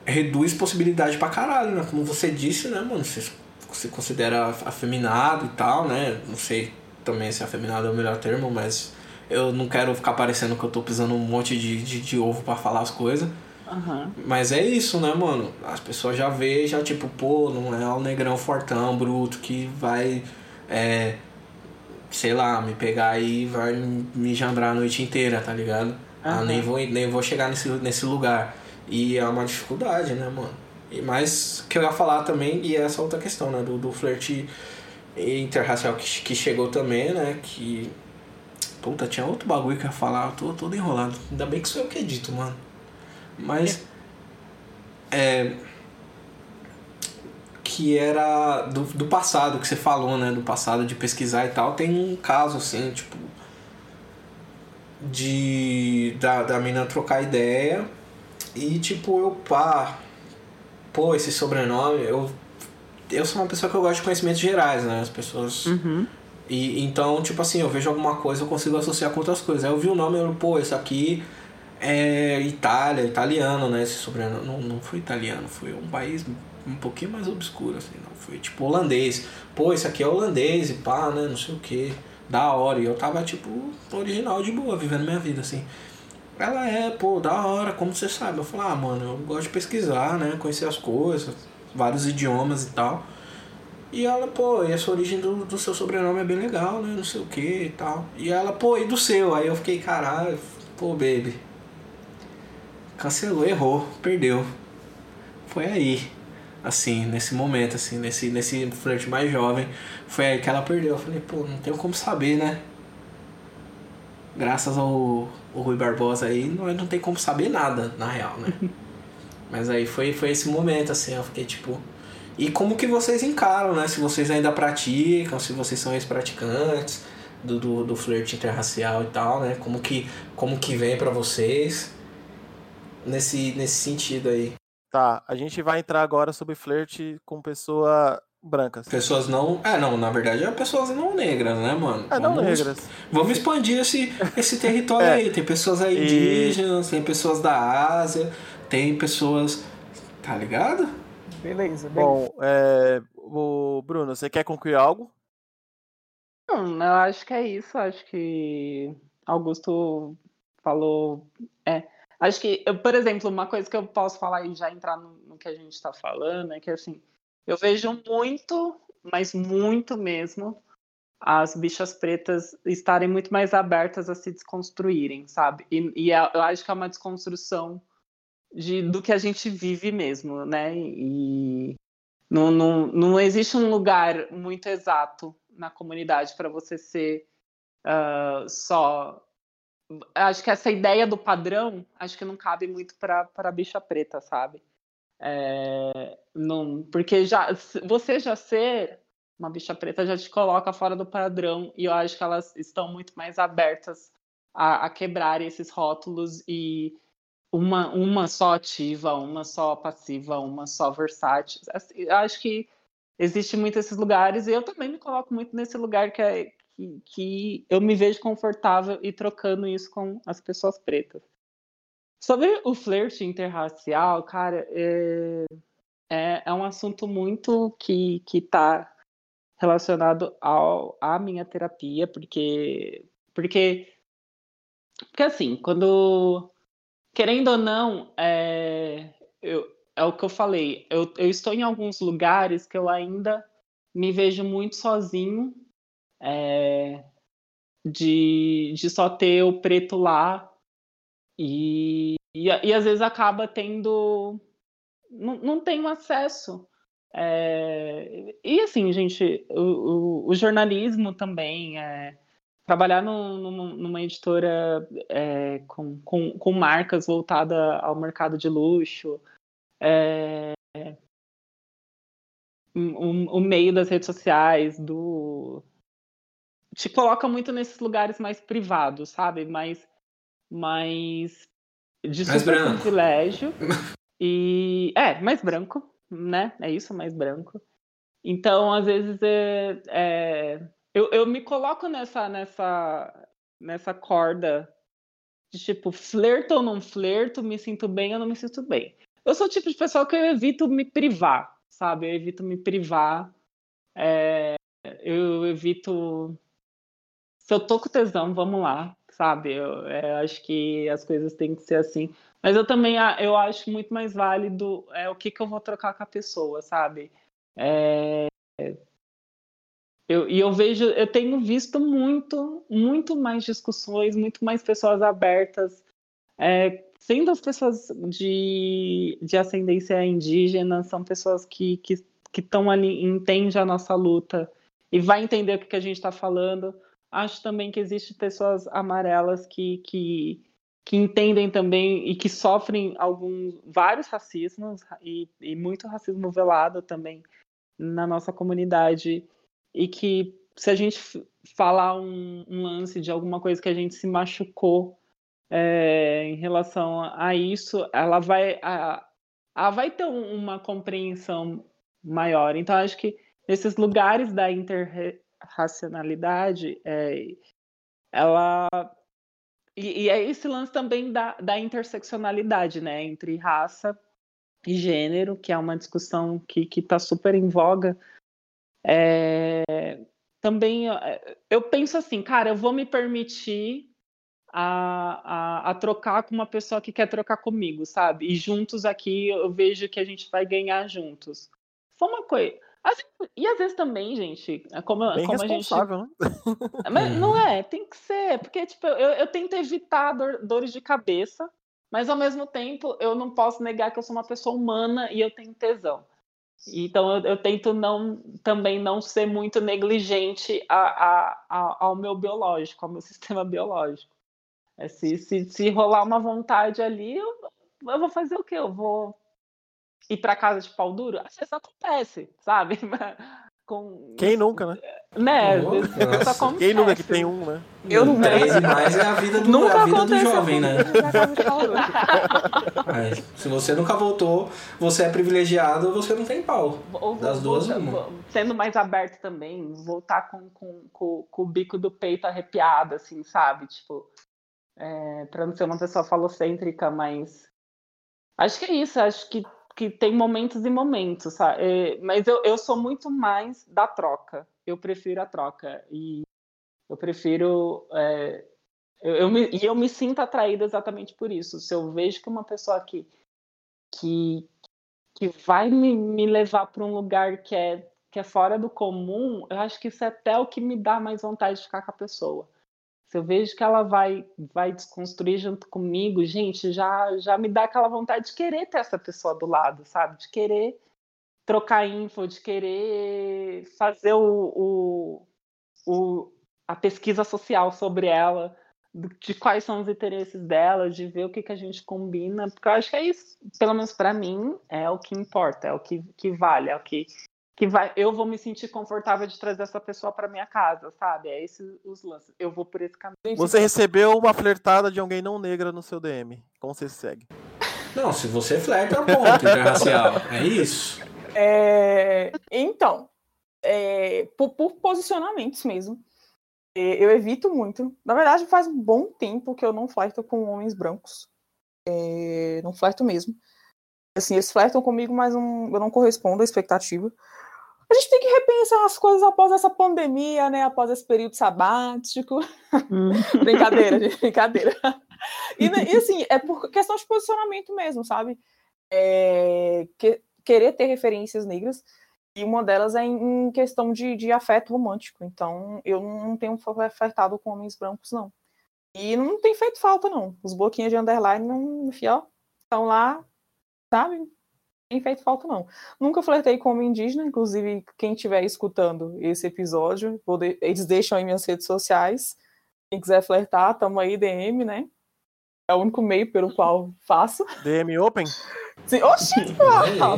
reduz possibilidade pra caralho, né? Como você disse, né, mano? Você, você considera afeminado e tal, né? Não sei também se afeminado é o melhor termo, mas eu não quero ficar parecendo que eu tô pisando um monte de, de, de ovo pra falar as coisas. Aham. Mas é isso, né, mano? As pessoas já veem, já tipo, pô, não é o negrão fortão, bruto, que vai, é, sei lá, me pegar e vai me jambrar a noite inteira, tá ligado? Ah, Aham. nem vou, nem vou chegar nesse, nesse lugar. E é uma dificuldade, né, mano? E, mas que eu ia falar também, e essa outra questão, né, do, do flerte interracial que, que chegou também, né, que... Puta, tinha outro bagulho que eu ia falar, eu tô todo enrolado. Ainda bem que sou eu que edito, mano. Mas é, que era do, do passado que você falou, né? Do passado de pesquisar e tal. Tem um caso assim, tipo. De. Da, da mina trocar ideia. E tipo, eu pá. Pô, esse sobrenome, eu. Eu sou uma pessoa que eu gosto de conhecimentos gerais, né? As pessoas. Uhum. E então, tipo assim, eu vejo alguma coisa, eu consigo associar com outras coisas. Aí eu vi o nome, eu, pô, esse aqui é Itália, italiano, né? Esse sobrenome. Não, não foi italiano, foi um país um pouquinho mais obscuro, assim, não. Foi tipo holandês. Pô, esse aqui é holandês e pá, né? Não sei o que. Da hora. E eu tava, tipo, original de boa, vivendo minha vida, assim. Ela é, pô, da hora, como você sabe? Eu falei, ah, mano, eu gosto de pesquisar, né? Conhecer as coisas, vários idiomas e tal. E ela, pô, e essa origem do, do seu sobrenome é bem legal, né? Não sei o que e tal. E ela, pô, e do seu? Aí eu fiquei, caralho, pô, baby. Cancelou, errou, perdeu. Foi aí. Assim, nesse momento, assim, nesse, nesse flerte mais jovem. Foi aí que ela perdeu. Eu falei, pô, não tenho como saber, né? Graças ao, ao Rui Barbosa aí, não, não tem como saber nada, na real, né? Mas aí foi, foi esse momento, assim, eu fiquei tipo. E como que vocês encaram, né? Se vocês ainda praticam, se vocês são ex-praticantes do, do, do flerte interracial e tal, né? Como que, como que vem pra vocês nesse, nesse sentido aí? Tá, a gente vai entrar agora sobre flerte com pessoa brancas. Pessoas não. É, não, na verdade é pessoas não negras, né, mano? É, não Vamos- negras. Vamos expandir esse, esse território É. aí. Tem pessoas aí E- indígenas, tem pessoas da Ásia, tem pessoas. Tá ligado? Beleza, beleza. Bom, é, o Bruno, você quer concluir algo? Não, eu acho que é isso. Acho que Augusto falou. É, acho que, eu, por exemplo, uma coisa que eu posso falar e já entrar no, no que a gente está falando é que assim, eu vejo muito, mas muito mesmo, as bichas pretas estarem muito mais abertas a se desconstruírem, sabe? E, e é- eu acho que é uma desconstrução de, do que a gente vive mesmo, né? E não, não, não existe um lugar muito exato na comunidade para você ser ah, só. Acho que essa ideia do padrão, acho que não cabe muito para a bicha preta, sabe? É, não, porque já você já ser uma bicha preta já te coloca fora do padrão e eu acho que elas estão muito mais abertas a, a quebrar esses rótulos e uma, uma só ativa, uma só passiva, uma só versátil. Assim, acho que existe muito esses lugares e eu também me coloco muito nesse lugar que, é, que, que eu me vejo confortável e trocando isso com as pessoas pretas. Sobre o flerte interracial, cara, é, é, é um assunto muito que, que tá relacionado ao, à minha terapia, porque, porque, porque assim, quando, querendo ou não, é, eu, é o que eu falei, eu, eu estou em alguns lugares que eu ainda me vejo muito sozinho é, de, de só ter o preto lá e, e, e às vezes acaba tendo. Não, não tem acesso. É, e assim, gente, o, o, o jornalismo também, é, trabalhar no, numa, numa, editora é, com, com, com, marcas voltadas ao mercado de luxo, é, o, o, meio das redes sociais, do te coloca muito nesses lugares mais privados, sabe? Mais, mais de mais branco. privilégio. E é, mais branco, né? É isso, mais branco. Então, às vezes, é, é, eu, eu me coloco nessa, nessa, nessa corda de tipo, flerto ou não flerto, me sinto bem ou não me sinto bem. Eu sou o tipo de pessoa que eu evito me privar, sabe? Eu evito me privar. É, eu evito. Eu tô com tesão, vamos lá, sabe? Eu, é, acho que as coisas têm que ser assim. Mas eu também eu acho muito mais válido é, o que, que eu vou trocar com a pessoa, sabe? É, eu, e eu vejo, eu tenho visto muito, muito mais discussões, muito mais pessoas abertas, é, sendo as pessoas de, de ascendência indígena, são pessoas que estão que, que ali, entendem a nossa luta e vai entender o que, que a gente está falando. Acho também que existem pessoas amarelas que, que que entendem também e que sofrem alguns vários racismos e, e muito racismo velado também na nossa comunidade e que se a gente falar um, um lance de alguma coisa que a gente se machucou é, em relação a isso, ela vai a, ela vai ter uma compreensão maior. Então acho que nesses lugares da interracionalidade, é, ela e, e, é esse lance também da, da interseccionalidade, né, entre raça e gênero, que é uma discussão que está super em voga. É, também eu penso assim, cara, eu vou me permitir a, a, a, trocar com uma pessoa que quer trocar comigo, sabe? E juntos aqui eu vejo que a gente vai ganhar juntos. Foi uma coisa. Assim, e às vezes também, gente, é como, Bem como a gente. Né? Mas não é, tem que ser, porque tipo, eu, eu tento evitar dor, dores de cabeça, mas ao mesmo tempo eu não posso negar que eu sou uma pessoa humana e eu tenho tesão. Então eu, eu tento não também não ser muito negligente a, a, a, ao meu biológico, ao meu sistema biológico. É, se, se, se rolar uma vontade ali, eu, eu vou fazer o quê? Eu vou ir para casa de pau duro, às vezes acontece, sabe? Com, Quem nunca, né? Né. Quem nunca que tem um, né? Eu não 13 mais é a vida do, nunca a vida do jovem, né? Mas, se você nunca voltou, você é privilegiado ou você não tem pau. Ou, das duas, uma. Sendo mais aberto também, voltar com, com, com, com, o bico do peito arrepiado, assim, sabe? Tipo, é, pra não ser uma pessoa falocêntrica, mas. Acho que é isso, acho que que tem momentos e momentos, sabe? É, mas eu, eu sou muito mais da troca. Eu prefiro a troca. E eu prefiro. É, eu, eu me, e eu me sinto atraída exatamente por isso. Se eu vejo que uma pessoa que, que, que vai me, me levar para um lugar que é, que é fora do comum, eu acho que isso é até o que me dá mais vontade de ficar com a pessoa se eu vejo que ela vai vai desconstruir junto comigo, gente, já já me dá aquela vontade de querer ter essa pessoa do lado, sabe? De querer trocar info, de querer fazer o, o, o a pesquisa social sobre ela, de quais são os interesses dela, de ver o que, que a gente combina, porque eu acho que é isso, pelo menos para mim, é o que importa, é o que, que vale, é o que que vai, eu vou me sentir confortável de trazer essa pessoa para minha casa, sabe? É esses os lances. Eu vou por esse caminho. Você recebeu uma flertada de alguém não negra no seu DM. Como você segue? Não, se você flerta, ponto, interracial. É isso. É, então, é, por, por, posicionamentos mesmo. É, eu evito muito. Na verdade, faz um bom tempo que eu não flerto com homens brancos. É, não flerto mesmo. Assim, eles flertam comigo, mas um, eu não correspondo à expectativa a gente tem que repensar as coisas após essa pandemia, né? Após esse período sabático. Hum. brincadeira, gente, brincadeira. E, né, e, assim, é por questão de posicionamento mesmo, sabe? É, que, querer ter referências negras. E uma delas é em questão de, de afeto romântico. Então, eu não tenho flertado com homens brancos, não. E não tem feito falta, não. Os bloquinhos de underline, não, ó, estão lá, sabe? Tem feito falta, não. Nunca flertei com homem indígena, inclusive, quem estiver escutando esse episódio, eles deixam aí minhas redes sociais. Quem quiser flertar, tamo aí, DM, né? É o único meio pelo qual faço. DM Open? Sim. Oxi,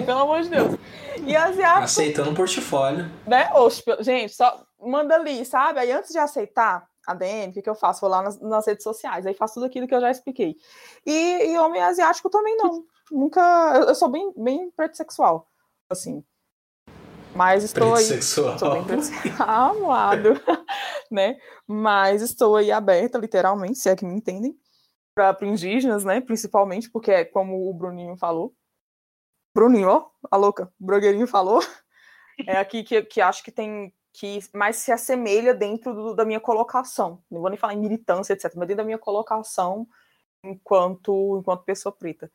pelo amor de Deus. E asiático. Aceitando o portfólio. Né? Oxi, gente, só manda ali, sabe? Aí antes de aceitar a DM, o que, que eu faço? Vou lá nas, nas, redes sociais, aí faço tudo aquilo que eu já expliquei. E, e homem asiático também não. Nunca. Eu sou bem, bem preto assim. Mas estou preto aí. Sexual. Bem preto sexual. Amado. né? Mas estou aí aberta, literalmente, se é que me entendem para indígenas, né? Principalmente, porque é como o Bruninho falou. Bruninho, ó, a louca, o Brogueirinho falou. É aqui que, que acho que tem que mais se assemelha dentro do, da minha colocação. Não vou nem falar em militância, etc., mas dentro da minha colocação enquanto, enquanto pessoa preta.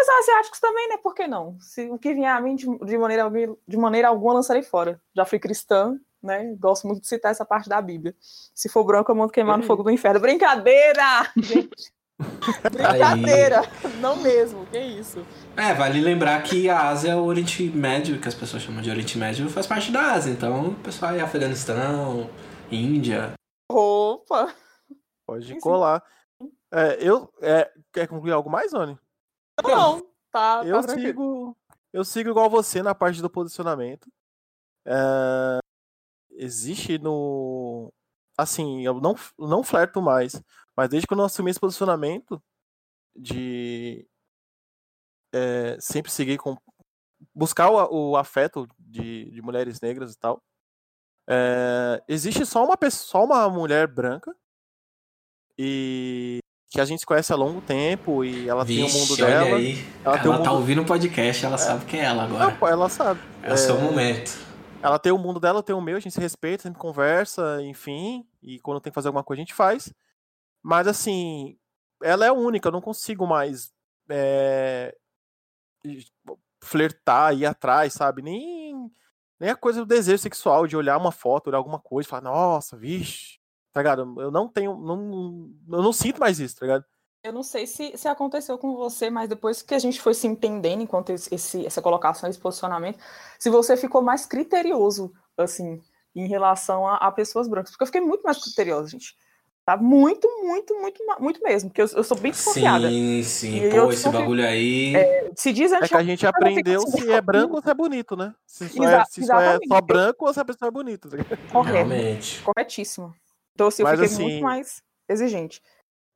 E os asiáticos também, né? Por que não? Se o que vier a mim de, de, maneira, de maneira alguma lançarei fora. Já fui cristã, né? Gosto muito de citar essa parte da Bíblia. Se for branco, eu mando queimar no fogo do inferno. Brincadeira! Gente. Brincadeira, Aí... não mesmo, que isso. É, vale lembrar que a Ásia é o Oriente Médio, que as pessoas chamam de Oriente Médio, faz parte da Ásia. Então, o pessoal é Afeganistão, Índia. Opa! Pode colar. É, eu, é, quer concluir algo mais, Oni? Não, não. Tá, eu tá sigo Eu sigo igual você na parte do posicionamento. É, existe no. Assim, eu não, não flerto mais mas desde que eu não assumi esse posicionamento de é, sempre seguir com. buscar o, o afeto de, de, mulheres negras e tal. É, existe só uma pessoa, só uma mulher branca e que a gente conhece há longo tempo e ela Vixe, tem o mundo dela. Aí. Ela, ela tá mundo... ouvindo o podcast, ela é. sabe que é ela agora. Não, ela sabe. É o seu é, momento. Ela tem o mundo dela, eu tenho o meu, a gente se respeita, sempre conversa, enfim. E quando tem que fazer alguma coisa, a gente faz. Mas assim, ela é única, eu não consigo mais é, flertar, ir atrás, sabe? Nem, nem a coisa do desejo sexual, de olhar uma foto, olhar alguma coisa e falar, nossa, vixe, tá ligado? Eu não tenho, não, eu não sinto mais isso, tá ligado? Eu não sei se, se aconteceu com você, mas depois que a gente foi se entendendo enquanto esse, essa colocação, esse posicionamento, se você ficou mais criterioso, assim, em relação a, a pessoas brancas. Porque eu fiquei muito mais criteriosa, gente. Tá muito, muito, muito, muito mesmo. Porque eu, eu sou bem desconfiada. Sim, sim. E Pô, esse bagulho aí. É, se diz é que a gente aprendeu se é branco ou se é bonito, né? Se só, é, se só é só branco ou se a pessoa é bonita. Tá Correto. Realmente. Corretíssimo. Então, assim, eu Mas, fiquei assim, muito mais exigente.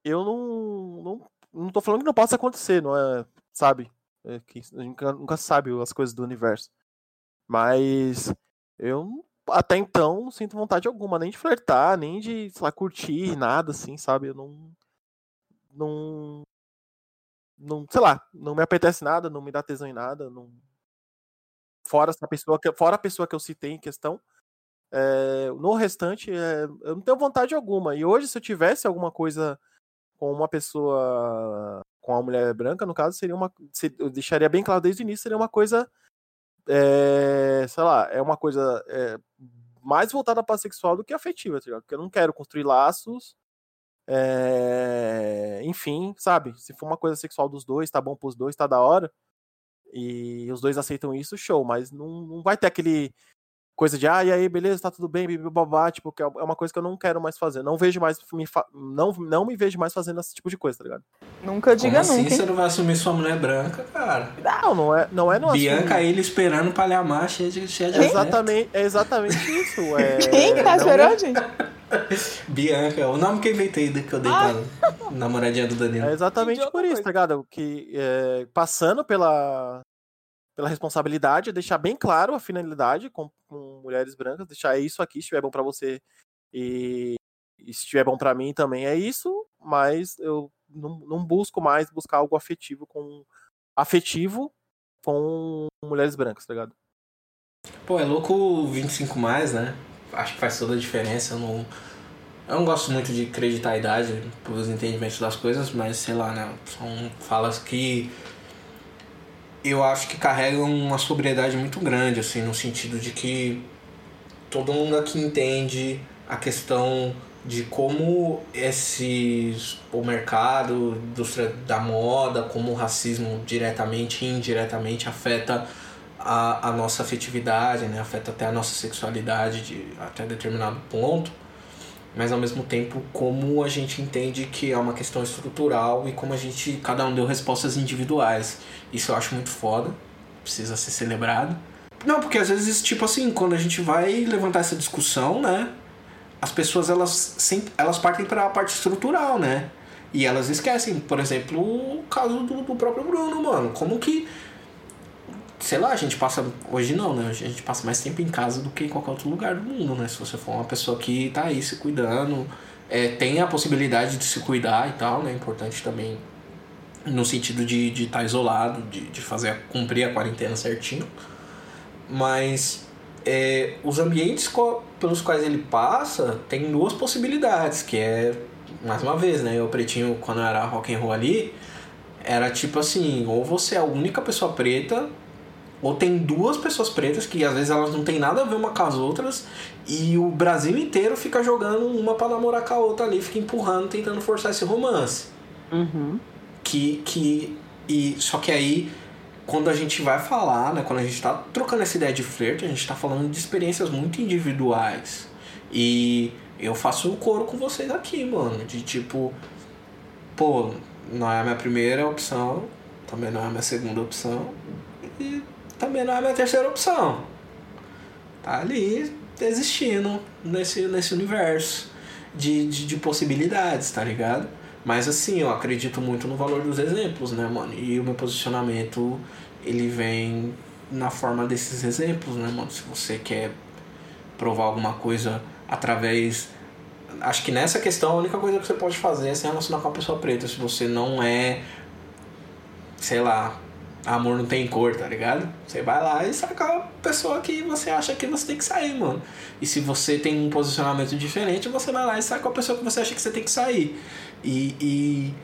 Eu não, não. Não tô falando que não possa acontecer, não é. Sabe? É que a gente nunca, sabe as coisas do universo. Mas eu até então não sinto vontade alguma, nem de flertar, nem de, sei lá, curtir, nada assim, sabe? Eu não. Não. Não, sei lá, não me apetece nada, não me dá tesão em nada, não. Fora essa pessoa que, fora a pessoa que eu citei em questão, é, no restante, é, eu não tenho vontade alguma. E hoje, se eu tivesse alguma coisa com uma pessoa, com uma mulher branca, no caso, seria uma. Eu deixaria bem claro desde o início, seria uma coisa é, sei lá, é uma coisa é, mais voltada para sexual do que afetiva, tá Porque eu não quero construir laços. É, enfim, sabe? Se for uma coisa sexual dos dois, tá bom pros dois, tá da hora. E os dois aceitam isso, show. Mas não, não vai ter aquele coisa de, ah, e aí, beleza, tá tudo bem, babá, tipo, que é, é uma coisa que eu não quero mais fazer. Não vejo mais, me fa... não, não me vejo mais fazendo esse tipo de coisa, tá ligado? Nunca diga Como assim nunca. você não vai assumir sua mulher branca, cara? Não, não é, não é no Bianca ele esperando pra lhe amar, cheia de, cheia de exatamente, É exatamente isso. É... Quem que tá esperando, gente? Bianca, o nome que eu inventei que eu dei ah. pra namoradinha do Danilo. É exatamente por isso, tá ligado? Que é, passando pela, pela responsabilidade, deixar bem claro a finalidade com, com mulheres brancas, deixar isso aqui, se estiver bom para você e, e, se estiver bom para mim também é isso, mas eu não, não, busco mais buscar algo afetivo com afetivo com mulheres brancas, tá ligado? Pô, é louco 25 mais, né? Acho que faz toda a diferença. Eu não, eu não gosto muito de acreditar a idade pelos entendimentos das coisas, mas sei lá, né? São falas que eu acho que carregam uma sobriedade muito grande, assim, no sentido de que todo mundo aqui entende a questão de como esse o mercado indústria da moda, como o racismo diretamente e indiretamente afeta a, a nossa afetividade, né? afeta até a nossa sexualidade de, até determinado ponto, mas ao mesmo tempo como a gente entende que é uma questão estrutural e como a gente, cada um deu respostas individuais. Isso eu acho muito foda, precisa ser celebrado. Não, porque às vezes, tipo assim, quando a gente vai levantar essa discussão, né? As pessoas, elas, sempre, elas partem para a parte estrutural, né? E elas esquecem, por exemplo, o caso do, do próprio Bruno, mano. Como que sei lá, a gente passa. Hoje não, né? A gente passa mais tempo em casa do que em qualquer outro lugar do mundo, né? Se você for uma pessoa que tá aí se cuidando, é, tem a possibilidade de se cuidar e tal, né? Importante também no sentido de estar de tá isolado, de, de fazer cumprir a quarentena certinho. Mas é, os ambientes pelos quais ele passa tem duas possibilidades, que é, mais uma vez, né? O pretinho, quando era rock and roll ali, era tipo assim, ou você é a única pessoa preta ou tem duas pessoas pretas que às vezes elas não tem nada a ver uma com as outras e o Brasil inteiro fica jogando uma para namorar com a outra ali, fica empurrando, tentando forçar esse romance. Uhum. Que, que e só que aí quando a gente vai falar, né, quando a gente tá trocando essa ideia de flerte, a gente tá falando de experiências muito individuais. E eu faço o coro com vocês aqui, mano, de tipo, pô, não é a minha primeira opção, também não é a minha segunda opção. Também não é a minha terceira opção. Tá ali existindo nesse, nesse universo de, de, de possibilidades, tá ligado? Mas assim, eu acredito muito no valor dos exemplos, né, mano? E o meu posicionamento, ele vem na forma desses exemplos, né, mano? Se você quer provar alguma coisa através. Acho que nessa questão a única coisa que você pode fazer é se relacionar com a pessoa preta. Se você não é, sei lá, Amor não tem cor, tá ligado? Você vai lá e saca a pessoa que você acha que você tem que sair, mano. E se você tem um posicionamento diferente, você vai lá e saca a pessoa que você acha que você tem que sair. E, e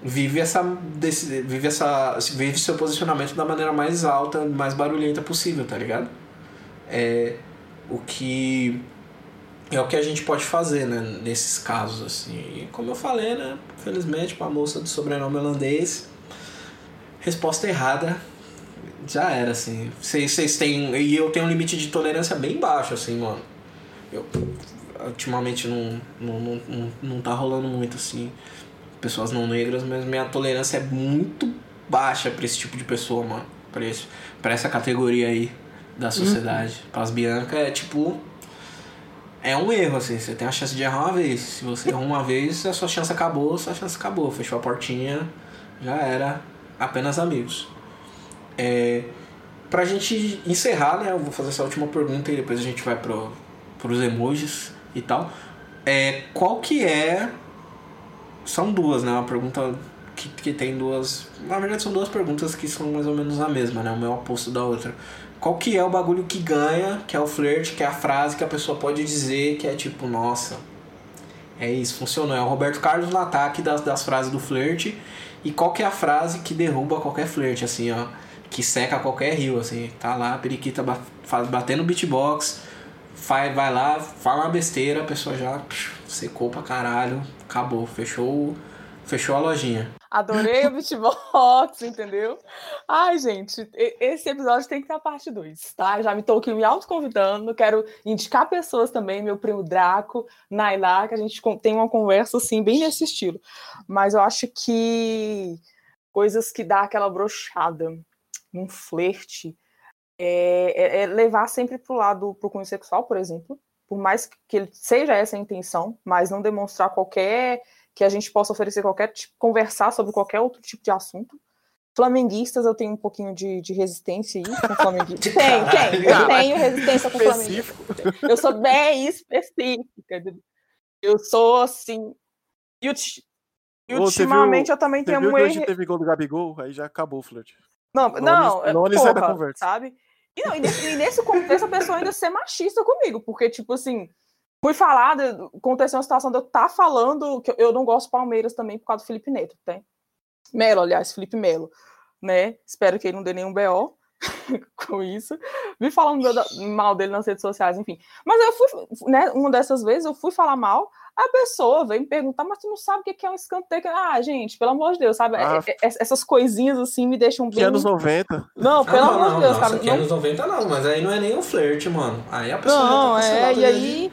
vive essa vive essa vive seu posicionamento da maneira mais alta, mais barulhenta possível, tá ligado? É o que é o que a gente pode fazer, né, nesses casos assim. E como eu falei, né, felizmente para a moça do sobrenome holandês, resposta errada, já era, assim. Vocês têm. E eu tenho um limite de tolerância bem baixo, assim, mano. Eu. Ultimamente não, não, não, não, não tá rolando muito, assim. Pessoas não negras, mas minha tolerância é muito baixa pra esse tipo de pessoa, mano. Pra, esse, pra essa categoria aí da sociedade. Uhum. Pras Bianca é tipo. É um erro, assim. Você tem a chance de errar uma vez. Se você errou uma vez, a sua chance acabou, a sua chance acabou. Fechou a portinha, já era apenas amigos. É, pra gente encerrar, né? Eu vou fazer essa última pergunta e depois a gente vai pro, pros emojis e tal. É, qual que é. São duas, né? Uma pergunta que, que tem duas. Na verdade, são duas perguntas que são mais ou menos a mesma, né? É o oposto da outra. Qual que é o bagulho que ganha, que é o flirt, que é a frase que a pessoa pode dizer que é tipo, nossa, é isso, funcionou. É o Roberto Carlos no ataque das, das frases do flirt e qual que é a frase que derruba qualquer flerte, assim, ó. Que seca qualquer rio, assim. Tá lá, periquita batendo beatbox, vai, vai lá, fala uma besteira, a pessoa já secou pra caralho, acabou, fechou, fechou a lojinha. Adorei o beatbox, entendeu? Ai, gente, esse episódio tem que ter a parte 2, tá? Já me tô aqui me autoconvidando, quero indicar pessoas também, meu primo Draco, Nailá, que a gente tem uma conversa, assim, bem nesse estilo. Mas eu acho que coisas que dá aquela brochada, um flerte, é, é, é levar sempre pro lado, pro cunho sexual, por exemplo, por mais que ele seja essa a intenção, mas não demonstrar qualquer que a gente possa oferecer qualquer tipo, conversar sobre qualquer outro tipo de assunto. Flamenguistas, eu tenho um pouquinho de, de resistência aí com flamenguistas. tem, tem. Eu tenho resistência com flamenguistas. Eu sou bem específica. Eu sou assim. E, e ultimamente viu, eu também tenho um erro. teve gol do Gabigol, aí já acabou o flirt. Não, não, não, não sai da conversa. Sabe? E, não, e, nesse, e nesse contexto a pessoa ainda ser machista comigo, porque, tipo assim, Fui falar, aconteceu uma situação de eu estar tá falando que eu não gosto do Palmeiras também por causa do Felipe Neto, tem? Melo, aliás, Felipe Melo. né? Espero que ele não dê nenhum BO com isso. Vi falando mal dele nas redes sociais, enfim. Mas eu fui, né, uma dessas vezes eu fui falar mal, a pessoa veio me perguntar, mas tu não sabe o que é um escanteio? Ah, gente, pelo amor de Deus, sabe? Ah, é, é, essas coisinhas assim me deixam bem. Que anos 90? Não, ah, pelo ah, amor de Deus, cara. Que não... anos 90 não, mas aí não é nem um flerte, mano. Aí a pessoa. Não, tá é, e aí.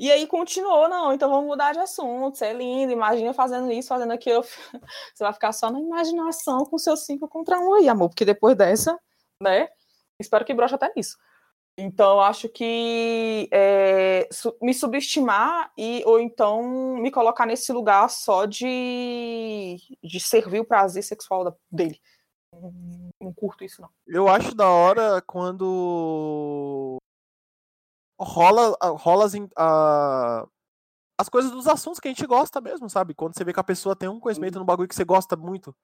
E aí continuou, não, então vamos mudar de assunto, você é lindo, imagina fazendo isso, fazendo aquilo. Você vai ficar só na imaginação com seus cinco contra um aí, amor, porque depois dessa, né? Espero que broche até nisso. Então, acho que é, me subestimar e ou então me colocar nesse lugar só de, de servir o prazer sexual da, dele. Não, não curto isso, não. Eu acho da hora quando rola, rola as, a, as coisas dos assuntos que a gente gosta mesmo, sabe? Quando você vê que a pessoa tem um conhecimento no bagulho que você gosta muito.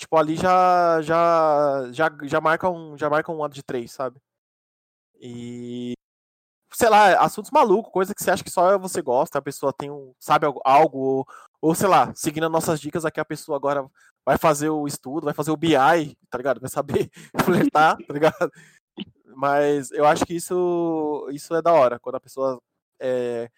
Tipo, ali já já já, já marca um já marca um ano de três, sabe? E sei lá, assuntos malucos, coisa que você acha que só você gosta, a pessoa tem um, sabe algo, ou, ou sei lá, seguindo as nossas dicas aqui, a pessoa agora vai fazer o estudo, vai fazer o BI, tá ligado? Vai saber flertar, tá ligado? Mas eu acho que isso, isso é da hora, quando a pessoa é,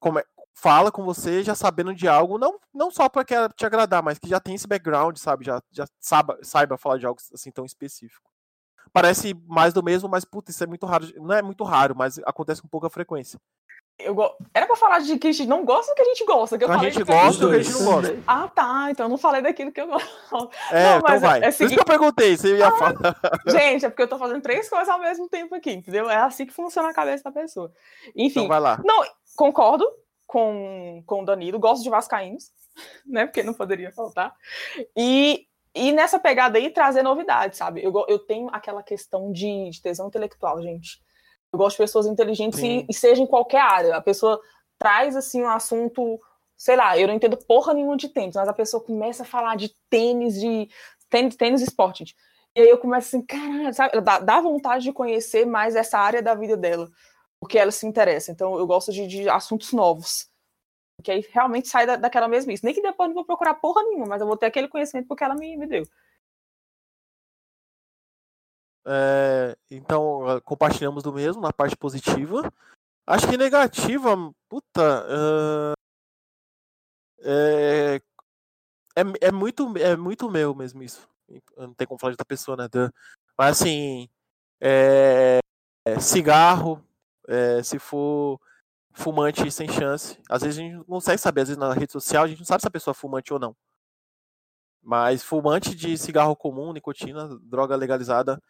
como é, fala com você já sabendo de algo, não, não só para te agradar, mas que já tem esse background, sabe? Já, já saiba, saiba falar de algo assim tão específico. Parece mais do mesmo, mas puta, isso é muito raro. Não é muito raro, mas acontece com pouca frequência. Eu go... Era pra falar de que a gente não gosta do que a gente gosta. Que eu a falei gente gosta do que a gente não gosta. Ah, tá. Então eu não falei daquilo que eu gosto. É, não, então vai. É, é seguinte... Por isso que eu perguntei, você ia ah, falar. Gente, é porque eu tô fazendo três coisas ao mesmo tempo aqui, entendeu? É assim que funciona a cabeça da pessoa. Enfim. Então vai lá. Não, concordo com, com o Danilo, gosto de Vascaínos, né? Porque não poderia faltar. E, e nessa pegada aí, trazer novidades, sabe? Eu, eu tenho aquela questão de, de tesão intelectual, gente. Eu gosto de pessoas inteligentes e, e, seja em qualquer área. A pessoa traz, assim, um assunto, sei lá, eu não entendo porra nenhuma de tênis, mas a pessoa começa a falar de tênis, de tênis, tênis esporte, gente. E aí eu começo assim, caralho, sabe? Dá, dá vontade de conhecer mais essa área da vida dela porque ela se interessa. Então eu gosto de, de assuntos novos. Que aí realmente sai da, daquela mesmice. Nem que depois não vou procurar porra nenhuma, mas eu vou ter aquele conhecimento porque ela me, me deu. É, então, compartilhamos do mesmo na parte positiva. Acho que negativa, puta. Uh, é, é, é, muito, é muito meu mesmo isso. Não tem como falar de outra pessoa, né? Mas assim. É, é, cigarro, é, se for fumante sem chance. Às vezes a gente não consegue saber, às vezes na rede social a gente não sabe se a pessoa é fumante ou não. Mas fumante de cigarro comum, nicotina, droga legalizada,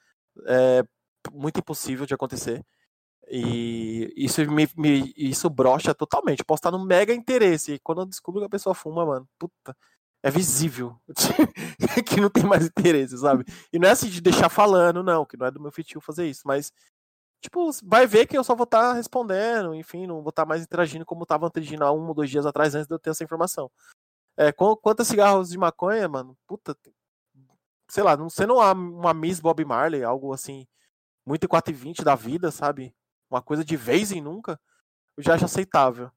é muito impossível de acontecer. E isso me, me isso brocha totalmente. Posso estar no mega interesse. E quando eu descubro que a pessoa fuma, mano, puta, é visível que não tem mais interesse, sabe? E não é assim de deixar falando, não, que não é do meu feitio fazer isso, mas tipo, vai ver que eu só vou estar tá respondendo, enfim, não vou estar tá mais interagindo como estava interagindo há um ou dois dias atrás antes de eu ter essa informação. É, quantos cigarros de maconha, mano? Puta, sei lá, não sendo uma, uma Miss Bob Marley, algo assim, muito 420 da vida, sabe? Uma coisa de vez em nunca, eu já acho aceitável.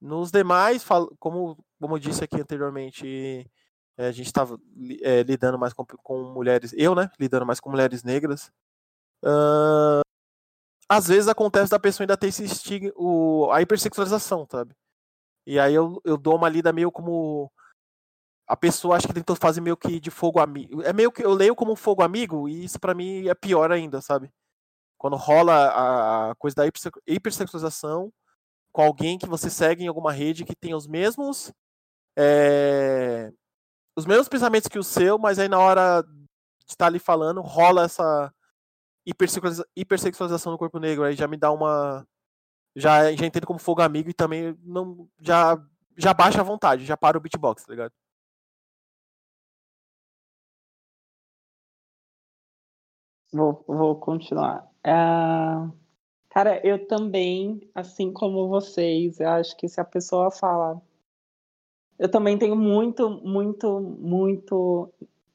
Nos demais, como, como eu disse aqui anteriormente, é, a gente estava é, lidando mais com, com, mulheres, eu, né, lidando mais com mulheres negras. Uh, às vezes acontece da pessoa ainda ter esse estigma, o, a hipersexualização, sabe? E aí eu, eu dou uma lida meio como. A pessoa acha que tentou fazer meio que de fogo amigo. É meio que eu leio como fogo amigo, e isso para mim é pior ainda, sabe? Quando rola a coisa da hipersexualização com alguém que você segue em alguma rede que tem os mesmos. É, os mesmos pensamentos que o seu, mas aí na hora de estar tá ali falando, rola essa hipersexualização do corpo negro, aí já me dá uma. Já, já entendo como fogo amigo e também não já, já baixa a vontade, já para o beatbox, tá ligado? Vou, vou continuar. Uh, cara, eu também, assim como vocês, eu acho que se a pessoa fala. Eu também tenho muito, muito, muito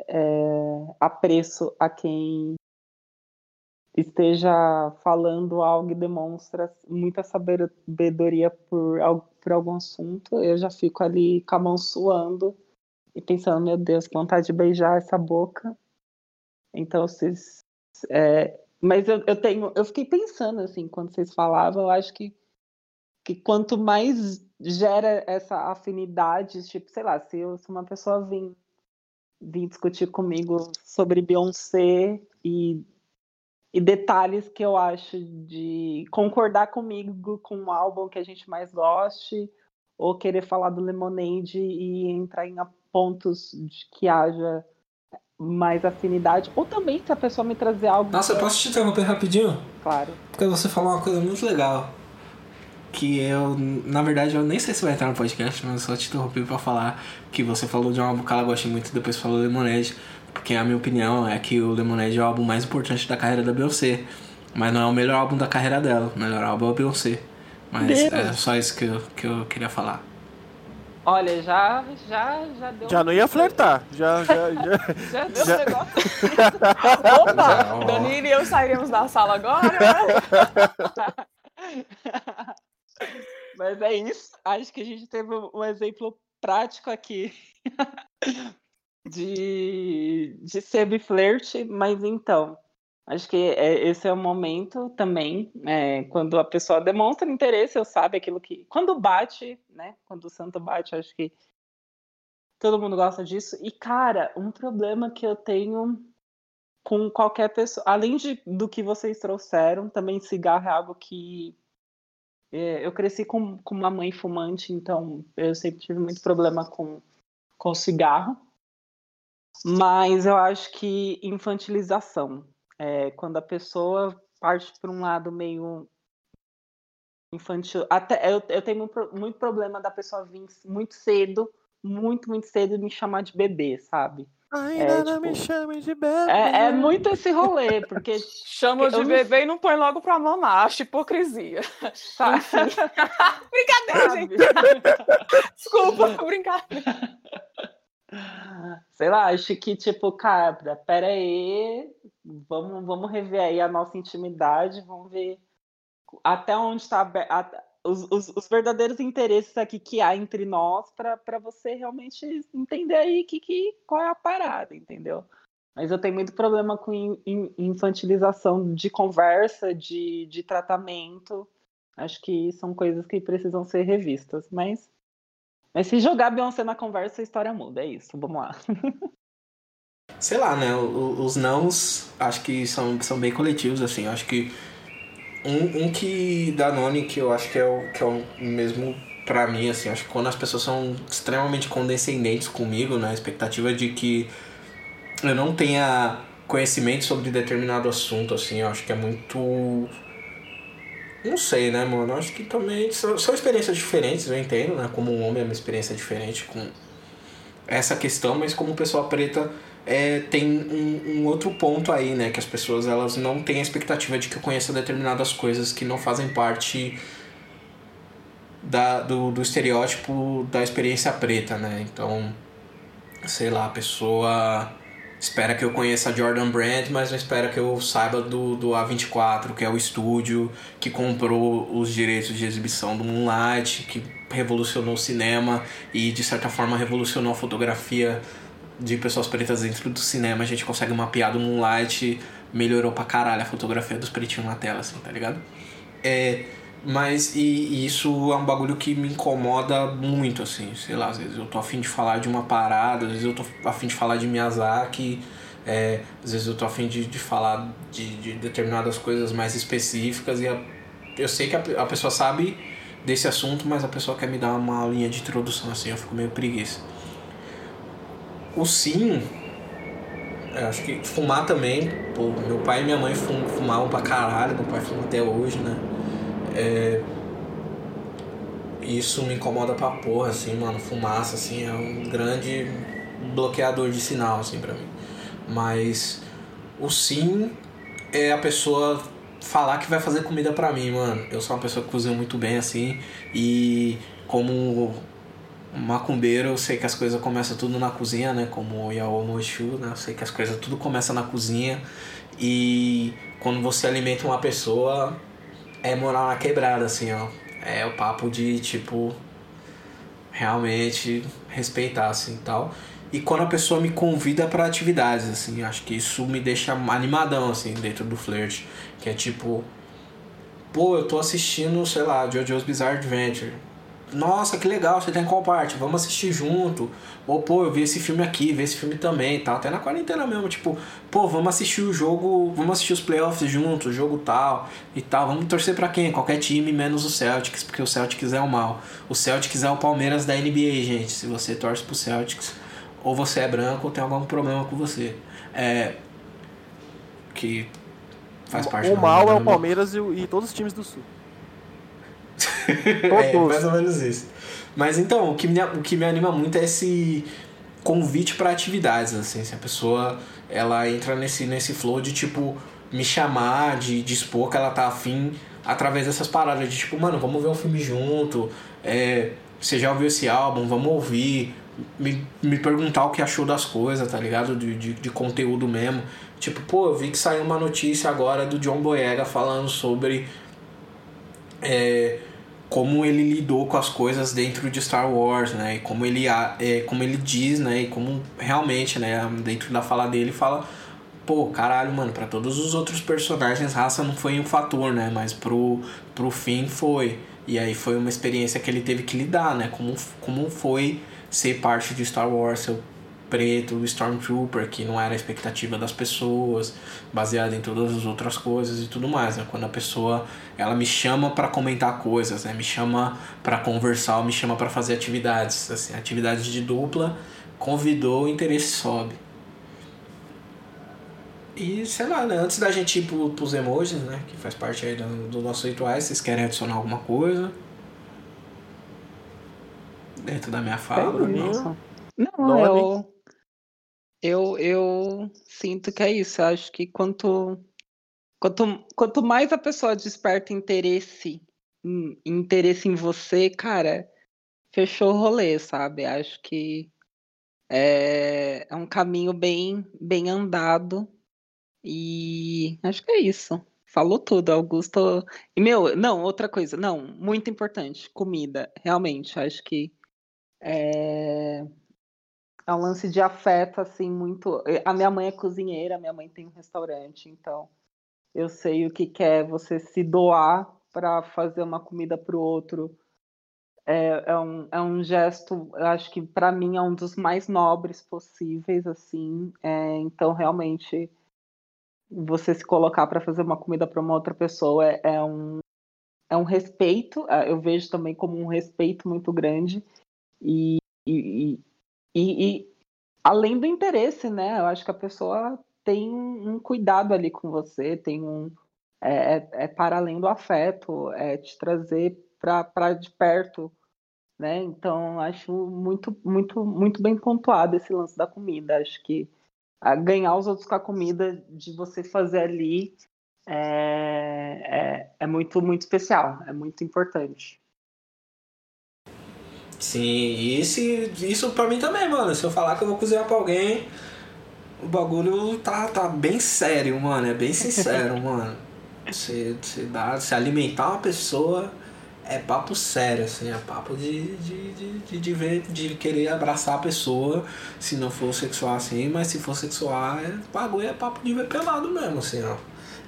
é, apreço a quem esteja falando algo e demonstra muita sabedoria por, por algum assunto, eu já fico ali com a mão suando, e pensando, meu Deus, que vontade de beijar essa boca. Então, vocês. É, mas eu, eu tenho. Eu fiquei pensando, assim, quando vocês falavam, eu acho que, que quanto mais gera essa afinidade, tipo, sei lá, se, eu, se uma pessoa vir, vir discutir comigo sobre Beyoncé e, e detalhes que eu acho de concordar comigo com um álbum que a gente mais goste, ou querer falar do Lemonade e entrar em pontos de que haja mais afinidade, ou também se a pessoa me trazer algo. Nossa, eu posso te interromper rapidinho? Claro. Porque você falou uma coisa muito legal. Que eu, na verdade, eu nem sei se vai entrar no podcast, mas eu só te interrompi pra falar que você falou de um álbum que ela gosta muito depois falou Lemonade. Porque a minha opinião é que o Lemonade é o álbum mais importante da carreira da Beyoncé. Mas não é o melhor álbum da carreira dela. O melhor álbum é o Beyoncé. Mas Deus. é só isso que eu, que eu queria falar. Olha, já, já, já deu. Já não ia flertar. Já, já, já. já deu já... um negócio. Opa! Danilo e eu sairemos da sala agora. Mas é isso. Acho que a gente teve um exemplo prático aqui de, de semi-flerte, mas então. Acho que é, esse é o momento também, é, quando a pessoa demonstra interesse, eu sabe aquilo que. Quando bate, né? Quando o santo bate, acho que todo mundo gosta disso. E, cara, um problema que eu tenho com qualquer pessoa, além de, do que vocês trouxeram, também cigarro é algo que. É, eu cresci com, com uma mãe fumante, então eu sempre tive muito problema com, com cigarro. Mas eu acho que infantilização é, quando a pessoa parte para um lado meio infantil. Até eu, eu tenho muito problema da pessoa vir muito cedo, muito, muito cedo me chamar de bebê, sabe? Ainda é, não tipo, me chame de bebê. É, é, muito esse rolê, porque. Chama de bebê não... e não põe logo pra mamar, acho hipocrisia. Tá. brincadeira, sabe? gente. Desculpa, brincadeira. Sei lá, acho que, tipo, cara, pera aí, vamos, vamos rever aí a nossa intimidade, vamos ver até onde está os, os, os, verdadeiros interesses aqui que há entre nós para você realmente entender aí que, que, qual é a parada, entendeu? Mas eu tenho muito problema com in, infantilização de conversa, de, de tratamento. Acho que são coisas que precisam ser revistas. Mas, mas se jogar Beyoncé na conversa, a história muda. É isso. Vamos lá. sei lá, né? Os nãos acho que são, são bem coletivos, assim. Acho que um, um que da Noni que eu acho que é o, que é o mesmo pra mim, assim. Acho que quando as pessoas são extremamente condescendentes comigo, né? A expectativa de que eu não tenha conhecimento sobre determinado assunto, assim. Eu acho que é muito. Não sei, né, mano? Acho que também são, são experiências diferentes, eu entendo, né? Como um homem é uma experiência diferente com essa questão, mas como pessoa preta é, tem um, um, outro ponto aí, né? Que as pessoas elas não têm a expectativa de que eu conheça determinadas coisas que não fazem parte da, do, do estereótipo da experiência preta, né? Então, sei lá, a pessoa espera que eu conheça a Jordan Brand, mas não espera que eu saiba do, do A24, que é o estúdio que comprou os direitos de exibição do Moonlight, que revolucionou o cinema e de certa forma revolucionou a fotografia de pessoas pretas dentro do cinema, a gente consegue mapear do Moonlight, melhorou pra caralho a fotografia dos pretinhos na tela, assim, tá ligado? É, mas e, e, isso é um bagulho que me incomoda muito, assim, sei lá, às vezes eu tô afim de falar de uma parada, às vezes eu tô afim de falar de Miyazaki, é, às vezes eu tô afim de, de falar de, de determinadas coisas mais específicas e a, eu sei que a, a pessoa sabe desse assunto, mas a pessoa quer me dar uma linha de introdução, assim, eu fico meio preguiça. O sim, acho que fumar também, pô, meu pai e minha mãe fum, fumavam pra caralho, meu pai fuma até hoje, né? É, isso me incomoda pra porra, assim, mano. Fumaça, assim, é um grande bloqueador de sinal, assim, pra mim. Mas o sim é a pessoa falar que vai fazer comida pra mim, mano. Eu sou uma pessoa que cozinha muito bem, assim, e como macumbeiro, eu sei que as coisas começam tudo na cozinha, né? Como o Yao Moshu, né? Eu sei que as coisas tudo começa na cozinha. E quando você alimenta uma pessoa, é moral na quebrada, assim, ó. É o papo de, tipo, realmente respeitar, assim, tal. e quando a pessoa me convida para atividades, assim, acho que isso me deixa animadão, assim, dentro do flirt, que é tipo, pô, eu tô assistindo, sei lá, JoJo's Bizarre Adventure, nossa, que legal, você tem qual parte? Vamos assistir junto. Ou, pô, eu vi esse filme aqui, vi esse filme também tal. Até na quarentena mesmo, tipo, pô, vamos assistir o jogo, vamos assistir os playoffs juntos, o jogo tal e tal. Vamos torcer para quem? Qualquer time, menos o Celtics, porque o Celtics é o mal. O Celtics é o Palmeiras da NBA, gente. Se você torce pro Celtics, ou você é branco ou tem algum problema com você. É. Que faz parte O mal é o Palmeiras e, e todos os times do Sul. É, mais ou menos isso. Mas então, o que me, o que me anima muito é esse convite para atividades, assim, se a pessoa ela entra nesse, nesse flow de tipo me chamar, de, de expor que ela tá afim através dessas paradas de tipo, mano, vamos ver um filme junto, é, você já ouviu esse álbum, vamos ouvir, me, me perguntar o que achou das coisas, tá ligado? De, de, de conteúdo mesmo. Tipo, pô, eu vi que saiu uma notícia agora do John Boyega falando sobre. É, como ele lidou com as coisas dentro de Star Wars, né? E como ele, é, como ele diz, né? E como realmente, né? Dentro da fala dele fala, pô, caralho, mano, para todos os outros personagens raça não foi um fator, né? Mas pro, pro fim foi. E aí foi uma experiência que ele teve que lidar, né? Como, como foi ser parte de Star Wars, ser preto, o Stormtrooper, que não era a expectativa das pessoas, baseado em todas as outras coisas e tudo mais. Né? Quando a pessoa ela me chama para comentar coisas, né? me chama para conversar, me chama para fazer atividades, assim, atividades de dupla, convidou, o interesse sobe. E sei lá, né? Antes da gente ir pro, pros emojis, né? Que faz parte aí do, do nosso rituais, vocês querem adicionar alguma coisa? Dentro da minha fala? Não, não eu, eu, eu sinto que é isso. Eu acho que quanto, quanto, quanto mais a pessoa desperta interesse, interesse em você, cara, fechou o rolê, sabe? Acho que é, é um caminho bem, bem andado. E acho que é isso. Falou tudo, Augusto. E, meu, não, outra coisa, não, muito importante, comida, realmente, acho que é, é um lance de afeto, assim, muito. Eh, a minha mãe é cozinheira, minha mãe tem um restaurante, então eu sei o que, que é você se doar para fazer uma comida para o outro. É, é, um, é um gesto, eu acho que para mim é um dos mais nobres possíveis, assim. É, então, realmente, você se colocar para fazer uma comida para uma outra pessoa é, é, um, é um respeito, é, eu vejo também como um respeito muito grande. E, e, e, e, além do interesse, né? Eu acho que a pessoa tem um cuidado ali com você, tem um. É, é, é para além do afeto, é te trazer para de perto, né? Então acho muito, muito, muito bem pontuado esse lance da comida. Acho que ganhar os outros com a comida de você fazer ali é, é, é muito, muito especial, é muito importante. Sim, isso, isso pra mim também, mano. Se eu falar que eu vou cozinhar pra alguém, o bagulho tá, tá bem sério, mano. É bem sincero, mano. Você, você, dá, se alimentar uma pessoa é papo sério, assim, é papo de, de, de, de, de, ver, de querer abraçar a pessoa, se não for sexual assim, mas se for sexual, é, bagulho é papo de ver pelado mesmo, assim, ó.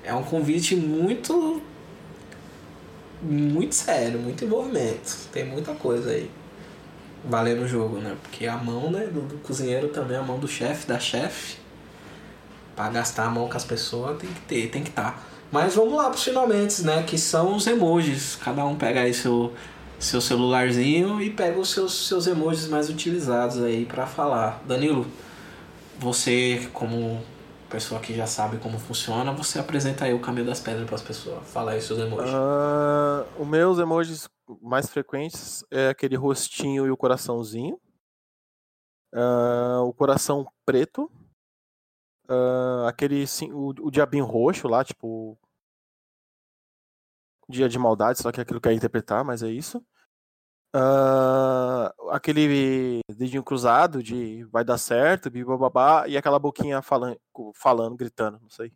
É um convite muito. Muito sério, muito envolvimento. Tem muita coisa aí valer no jogo, né? Porque a mão né, do, do cozinheiro também, a mão do chefe, da chefe, para gastar a mão com as pessoas tem que ter, tem que estar. Tá. Mas vamos lá pros finalmente, né? Que são os emojis. Cada um pega aí seu, seu celularzinho e pega os seus, seus emojis mais utilizados aí para falar. Danilo, você como pessoa que já sabe como funciona, você apresenta aí o caminho das pedras para as pessoas. Fala aí seus emojis. Uh, os meus emojis mais frequentes é aquele rostinho e o coraçãozinho. Uh, o coração preto. Uh, aquele sim, o, o diabinho roxo lá, tipo. Dia de maldade, só que aquilo quer interpretar, mas é isso. Uh, aquele dedinho cruzado de vai dar certo, babá, e aquela boquinha falando, gritando, não sei.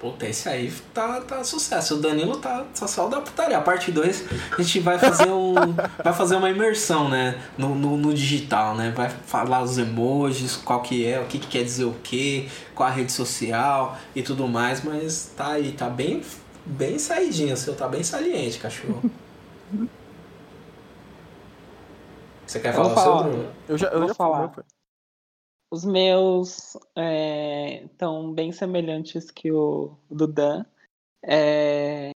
Puta, esse aí tá, tá sucesso. O Danilo tá, tá só da putaria. A parte 2 a gente vai fazer um. vai fazer uma imersão, né? No, no, no, digital, né? Vai falar os emojis, qual que é, o que, que quer dizer o que, qual a rede social e tudo mais, mas tá aí, tá bem, bem saidinho, seu tá bem saliente, cachorro. Você quer falar, falar sobre? Eu já, eu Vou já falar. Falei. Os meus estão é, bem semelhantes que o do Dan. É,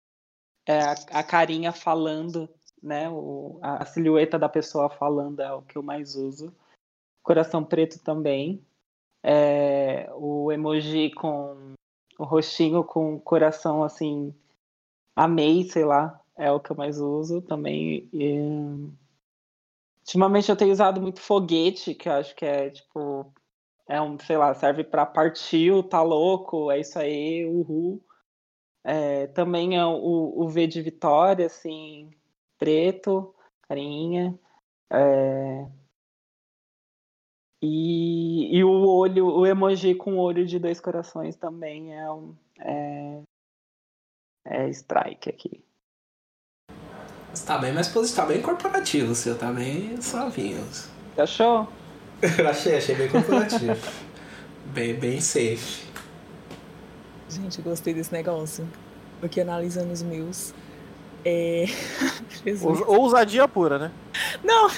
é a, a, carinha falando, né? O, a, a, silhueta da pessoa falando é o que eu mais uso. Coração preto também. É, o emoji com o rostinho com coração assim, amei, sei lá, é o que eu mais uso também. E, ultimamente eu tenho usado muito foguete, que eu acho que é tipo é um, sei lá, serve para partiu, tá louco, é isso aí, uhul. É, também é o, o V de Vitória, assim, preto, carinha. É... E, e o olho, o emoji com o olho de dois corações também é um. É, é strike aqui. Está bem mais positivo, tá bem corporativo, o seu tá bem suavinho. Você achou? Eu achei, achei bem corporativo. bem, bem safe. Gente, gostei desse negócio. Aqui analisando os meus. É. Ousadia pura, né? Não!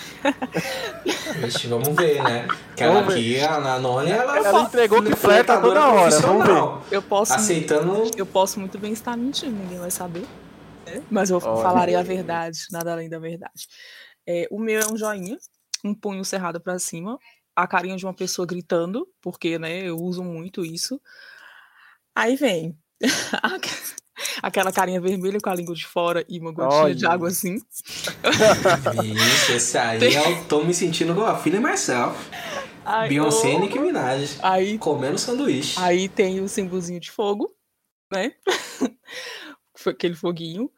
Vixe, vamos ver, né? Que ela aqui, a Nanone, ela, ela entregou que fleta toda hora. Vamos ver. Eu posso, Aceitando. Eu posso muito bem estar mentindo, ninguém vai saber. Né? Mas eu Olha. falarei a verdade, nada além da verdade. É, o meu é um joinha, um punho cerrado para cima, a carinha de uma pessoa gritando, porque, né, eu uso muito isso. Aí vem aquela carinha vermelha com a língua de fora e uma gotinha Olha. de água assim. Isso, esse aí tem... eu tô me sentindo com a filha Marcel. Aí, Beyoncé e Nicki Minaj. Aí, comendo sanduíche. Aí tem o símbolozinho de fogo, né? Aquele foguinho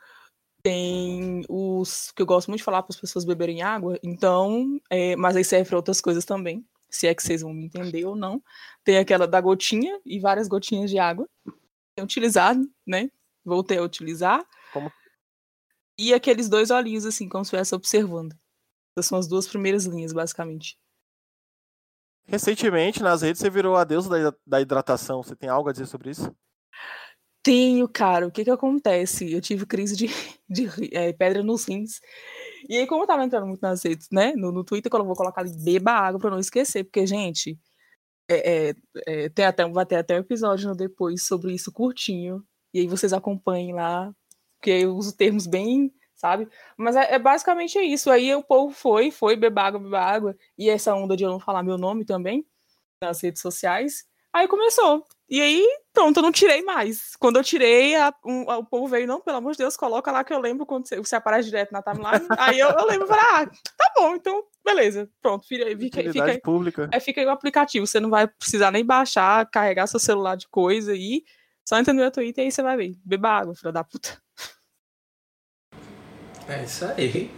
tem os que eu gosto muito de falar para as pessoas beberem água, então, é, mas aí serve para outras coisas também, se é que vocês vão me entender ou não. Tem aquela da gotinha e várias gotinhas de água. Tem utilizado, né? Voltei a utilizar. Como? E aqueles dois olhinhos, assim, como se estivesse observando. Essas são as duas primeiras linhas, basicamente. Recentemente, nas redes, você virou a deusa da, da hidratação. Você tem algo a dizer sobre isso? Tenho, cara. O que que acontece? Eu tive crise de, de é, pedra nos rins. E aí, como eu tava entrando muito nas redes, né? No, no Twitter, eu vou colocar ali, beba água pra não esquecer. Porque, gente, é, é, é, tem até, vai ter até um episódio no depois sobre isso curtinho. E aí vocês acompanhem lá. Porque eu uso termos bem, sabe? Mas é, é basicamente isso. Aí o povo foi, foi, beba água, beba água. E essa onda de eu não falar meu nome também nas redes sociais. Aí começou. E aí, pronto, eu não tirei mais. Quando eu tirei, a, um, a, o povo veio, não, pelo amor de Deus, coloca lá que eu lembro quando você, você aparece direto na timeline. aí eu, eu lembro e ah, tá bom, então, beleza, pronto, fica, fica, fica, aí, pública. aí fica aí o aplicativo. Você não vai precisar nem baixar, carregar seu celular de coisa aí. Só entra no meu Twitter e aí você vai ver. Beba água, filha da puta. É isso aí.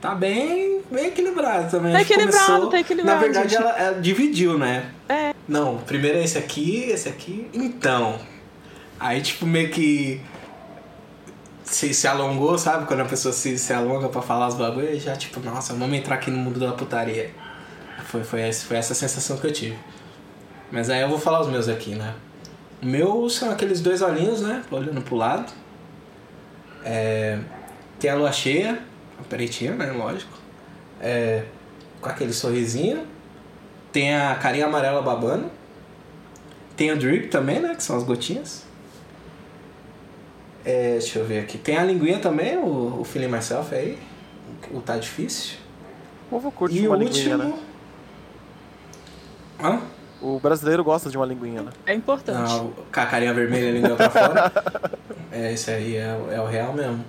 Tá bem, bem equilibrado também. Tá equilibrado, começou, tá equilibrado. Na verdade, ela, ela, dividiu, né? É. Não, primeiro é esse aqui, esse aqui. Então. Aí, tipo, meio que. Se, se alongou, sabe? Quando a pessoa se, se alonga pra falar os bagulhos, já, tipo, nossa, vamos entrar aqui no mundo da putaria. Foi, foi, essa, foi essa sensação que eu tive. Mas aí eu vou falar os meus aqui, né? O meu são aqueles dois olhinhos, né? Olhando pro lado. É, tem a lua cheia pretinha, né? Lógico. É, com aquele sorrisinho. Tem a carinha amarela babando. Tem o drip também, né? Que são as gotinhas. É, deixa eu ver aqui. Tem a linguinha também, o, o Feeling Myself aí. O Tá Difícil. O povo curte e uma linguinha, último... né? Hã? O brasileiro gosta de uma linguinha, né? É importante. Não, com a carinha vermelha e a língua pra fora. é, esse aí é, é o real mesmo.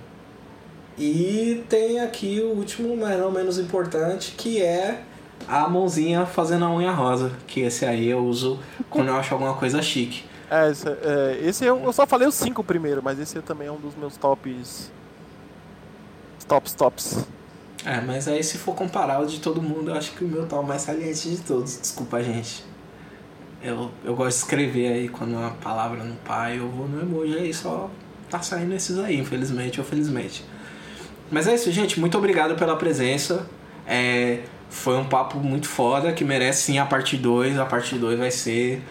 E tem aqui o último, mas não menos importante, que é a mãozinha fazendo a unha rosa. Que esse aí eu uso quando eu acho alguma coisa chique. É, esse, é, esse eu, eu, só falei os cinco primeiro, mas esse também é um dos meus tops. Tops, tops. É, mas aí se for comparar o de todo mundo, eu acho que o meu tá o mais saliente de todos. Desculpa, gente. Eu, eu gosto de escrever aí quando uma palavra não pai, eu vou no emoji aí, só tá saindo esses aí, infelizmente ou felizmente. Mas é isso, gente. Muito obrigado pela presença. É, foi um papo muito foda que merece sim a parte 2. A parte 2 vai ser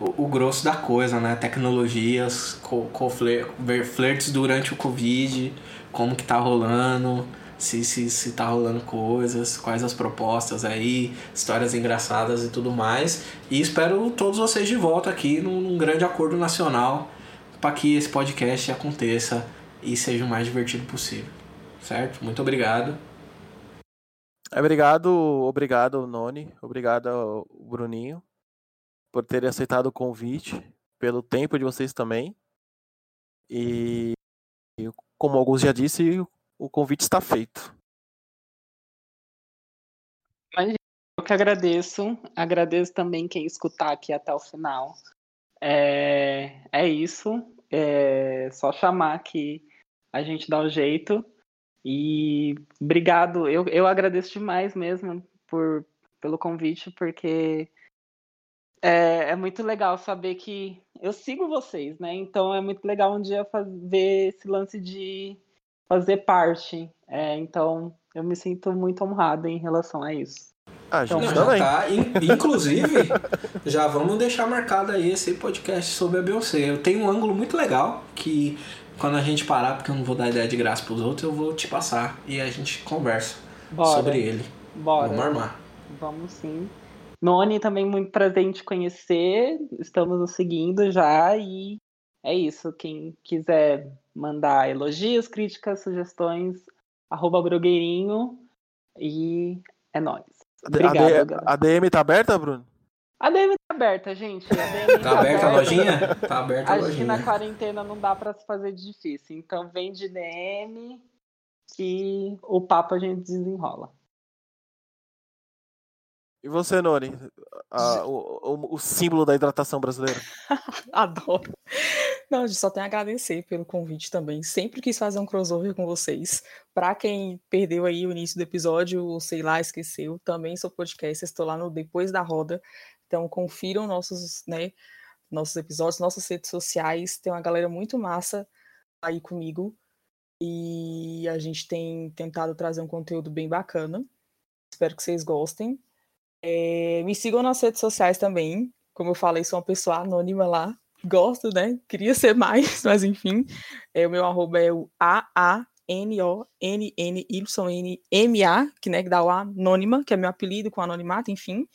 o, o, grosso da coisa, né? Tecnologias, co, co flertes durante o Covid, como que tá rolando, se, se, se tá rolando coisas, quais as propostas aí, histórias engraçadas e tudo mais. E espero todos vocês de volta aqui num, num grande acordo nacional para que esse podcast aconteça e seja o mais divertido possível. Certo? Muito obrigado. Obrigado, obrigado, Noni. Obrigado, Bruninho, por terem aceitado o convite, pelo tempo de vocês também. E, como alguns já disse, o convite está feito. Eu que agradeço. Agradeço também quem escutar aqui até o final. É, é isso. É só chamar que a gente dá o jeito. E obrigado, eu, eu agradeço demais mesmo por, pelo convite, porque é, é muito legal saber que eu sigo vocês, né? Então é muito legal um dia ver esse lance de fazer parte. É, então eu me sinto muito honrado em relação a isso. A gente então, também. Tá, inclusive, já vamos deixar marcado aí esse podcast sobre a Beyoncé. Eu tenho um ângulo muito legal que quando a gente parar, porque eu não vou dar ideia de graça pros outros, eu vou te passar e a gente conversa Bora. sobre ele. Bora. Vamos armar. Vamos sim. Noni, também muito prazer em te conhecer. Estamos nos seguindo já e é isso. Quem quiser mandar elogios, críticas, sugestões, arroba e é nóis. Obrigado, a, a DM tá aberta, Bruno? A DM tá aberta, gente. A DM tá, tá aberta a lojinha? Tá aberta a lojinha. Acho que na quarentena não dá pra se fazer difícil. Então vem de DM que o papo a gente desenrola. E você, Nori? A, o, o, o, símbolo da hidratação brasileira. Adoro. Não, a gente só tem a agradecer pelo convite também. Sempre quis fazer um crossover com vocês. Para quem perdeu aí o início do episódio, ou sei lá, esqueceu, também sou podcast, estou lá no Depois da Roda. Então confiram nossos, né, nossos episódios, nossas redes sociais. Tem uma galera muito massa aí comigo. E a gente tem tentado trazer um conteúdo bem bacana. Espero que vocês gostem. É, me sigam nas redes sociais também. Como eu falei, sou uma pessoa anônima lá. Gosto, né? Queria ser mais, mas enfim. É, o meu arroba é o A-A-N-O-N-N-Y-N-M-A, que, né, que dá o anônima, que é meu apelido com anonimato, enfim.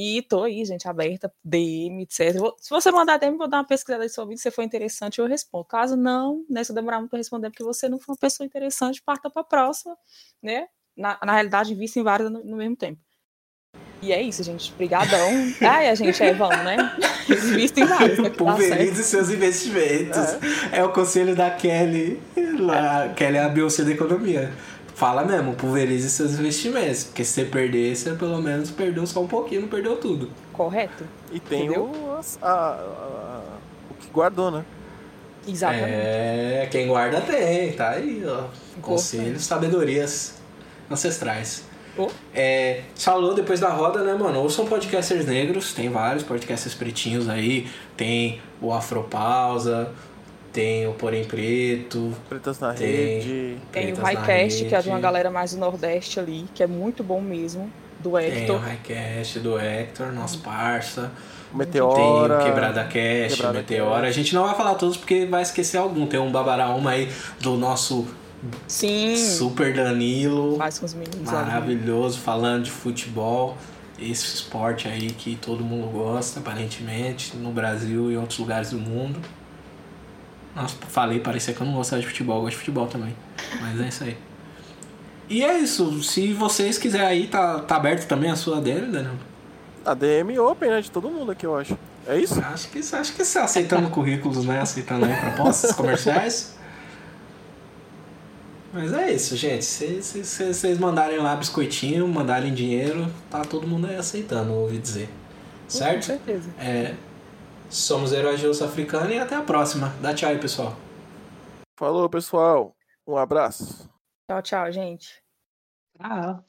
E tô aí, gente, aberta, DM, etc. Se você mandar DM, vou dar uma pesquisada aí sobre se for interessante, eu respondo. Caso não, né, se eu demorar muito para responder, porque você não for uma pessoa interessante, parta para a próxima, né? Na, na realidade, vista em várias no, no mesmo tempo. E é isso, gente. Obrigadão. Ai, a gente é, vamos, né? Visto em vários. Né, Pulverize seus investimentos. É. é. o conselho da Kelly. Lá, Kelly é a Beyoncé da economia. Fala mesmo, pulverize seus investimentos. Porque se você perder, você pelo menos perdeu só um pouquinho, não perdeu tudo. Correto. E tem o, a, a, o que guardou, né? Exatamente. É, quem guarda tem, tá aí, ó. Conselhos, sabedorias ancestrais. Oh. É, falou depois da roda, né, mano? Ou são podcasters negros, tem vários podcasters pretinhos aí, tem o Afropausa, tem o Porém Preto. Pretas na tem, Rede. Tem o Highcast, que é de uma galera mais do Nordeste ali, que é muito bom mesmo. Do Hector. Tem o Highcast do Hector, nosso parça. Meteora. Tem o Quebrada Cast, Quebrada Meteora. Cast. A gente não vai falar todos porque vai esquecer algum. Tem um Babaraúma aí do nosso Sim. Super Danilo. Faz com os meninos. Maravilhoso, falando de futebol. Esse esporte aí que todo mundo gosta, aparentemente, no Brasil e em outros lugares do mundo. Nossa, falei, parecia que eu não gostava de futebol, eu gosto de futebol também. Mas é isso aí. E é isso. Se vocês quiserem aí, tá, tá aberto também a sua DM, Danilo? A DM open, né? De todo mundo aqui, eu acho. É isso? Acho que, acho que você aceitando currículos, né? Aceitando aí propostas comerciais. Mas é isso, gente. Se vocês mandarem lá biscoitinho, mandarem dinheiro, tá todo mundo aí aceitando, ouvi dizer. Certo? Com certeza. É, somos Heróis de Osso Africano e até a próxima. Dá tchau aí, pessoal. Falou, pessoal. Um abraço. Tchau, tchau, gente. Tchau.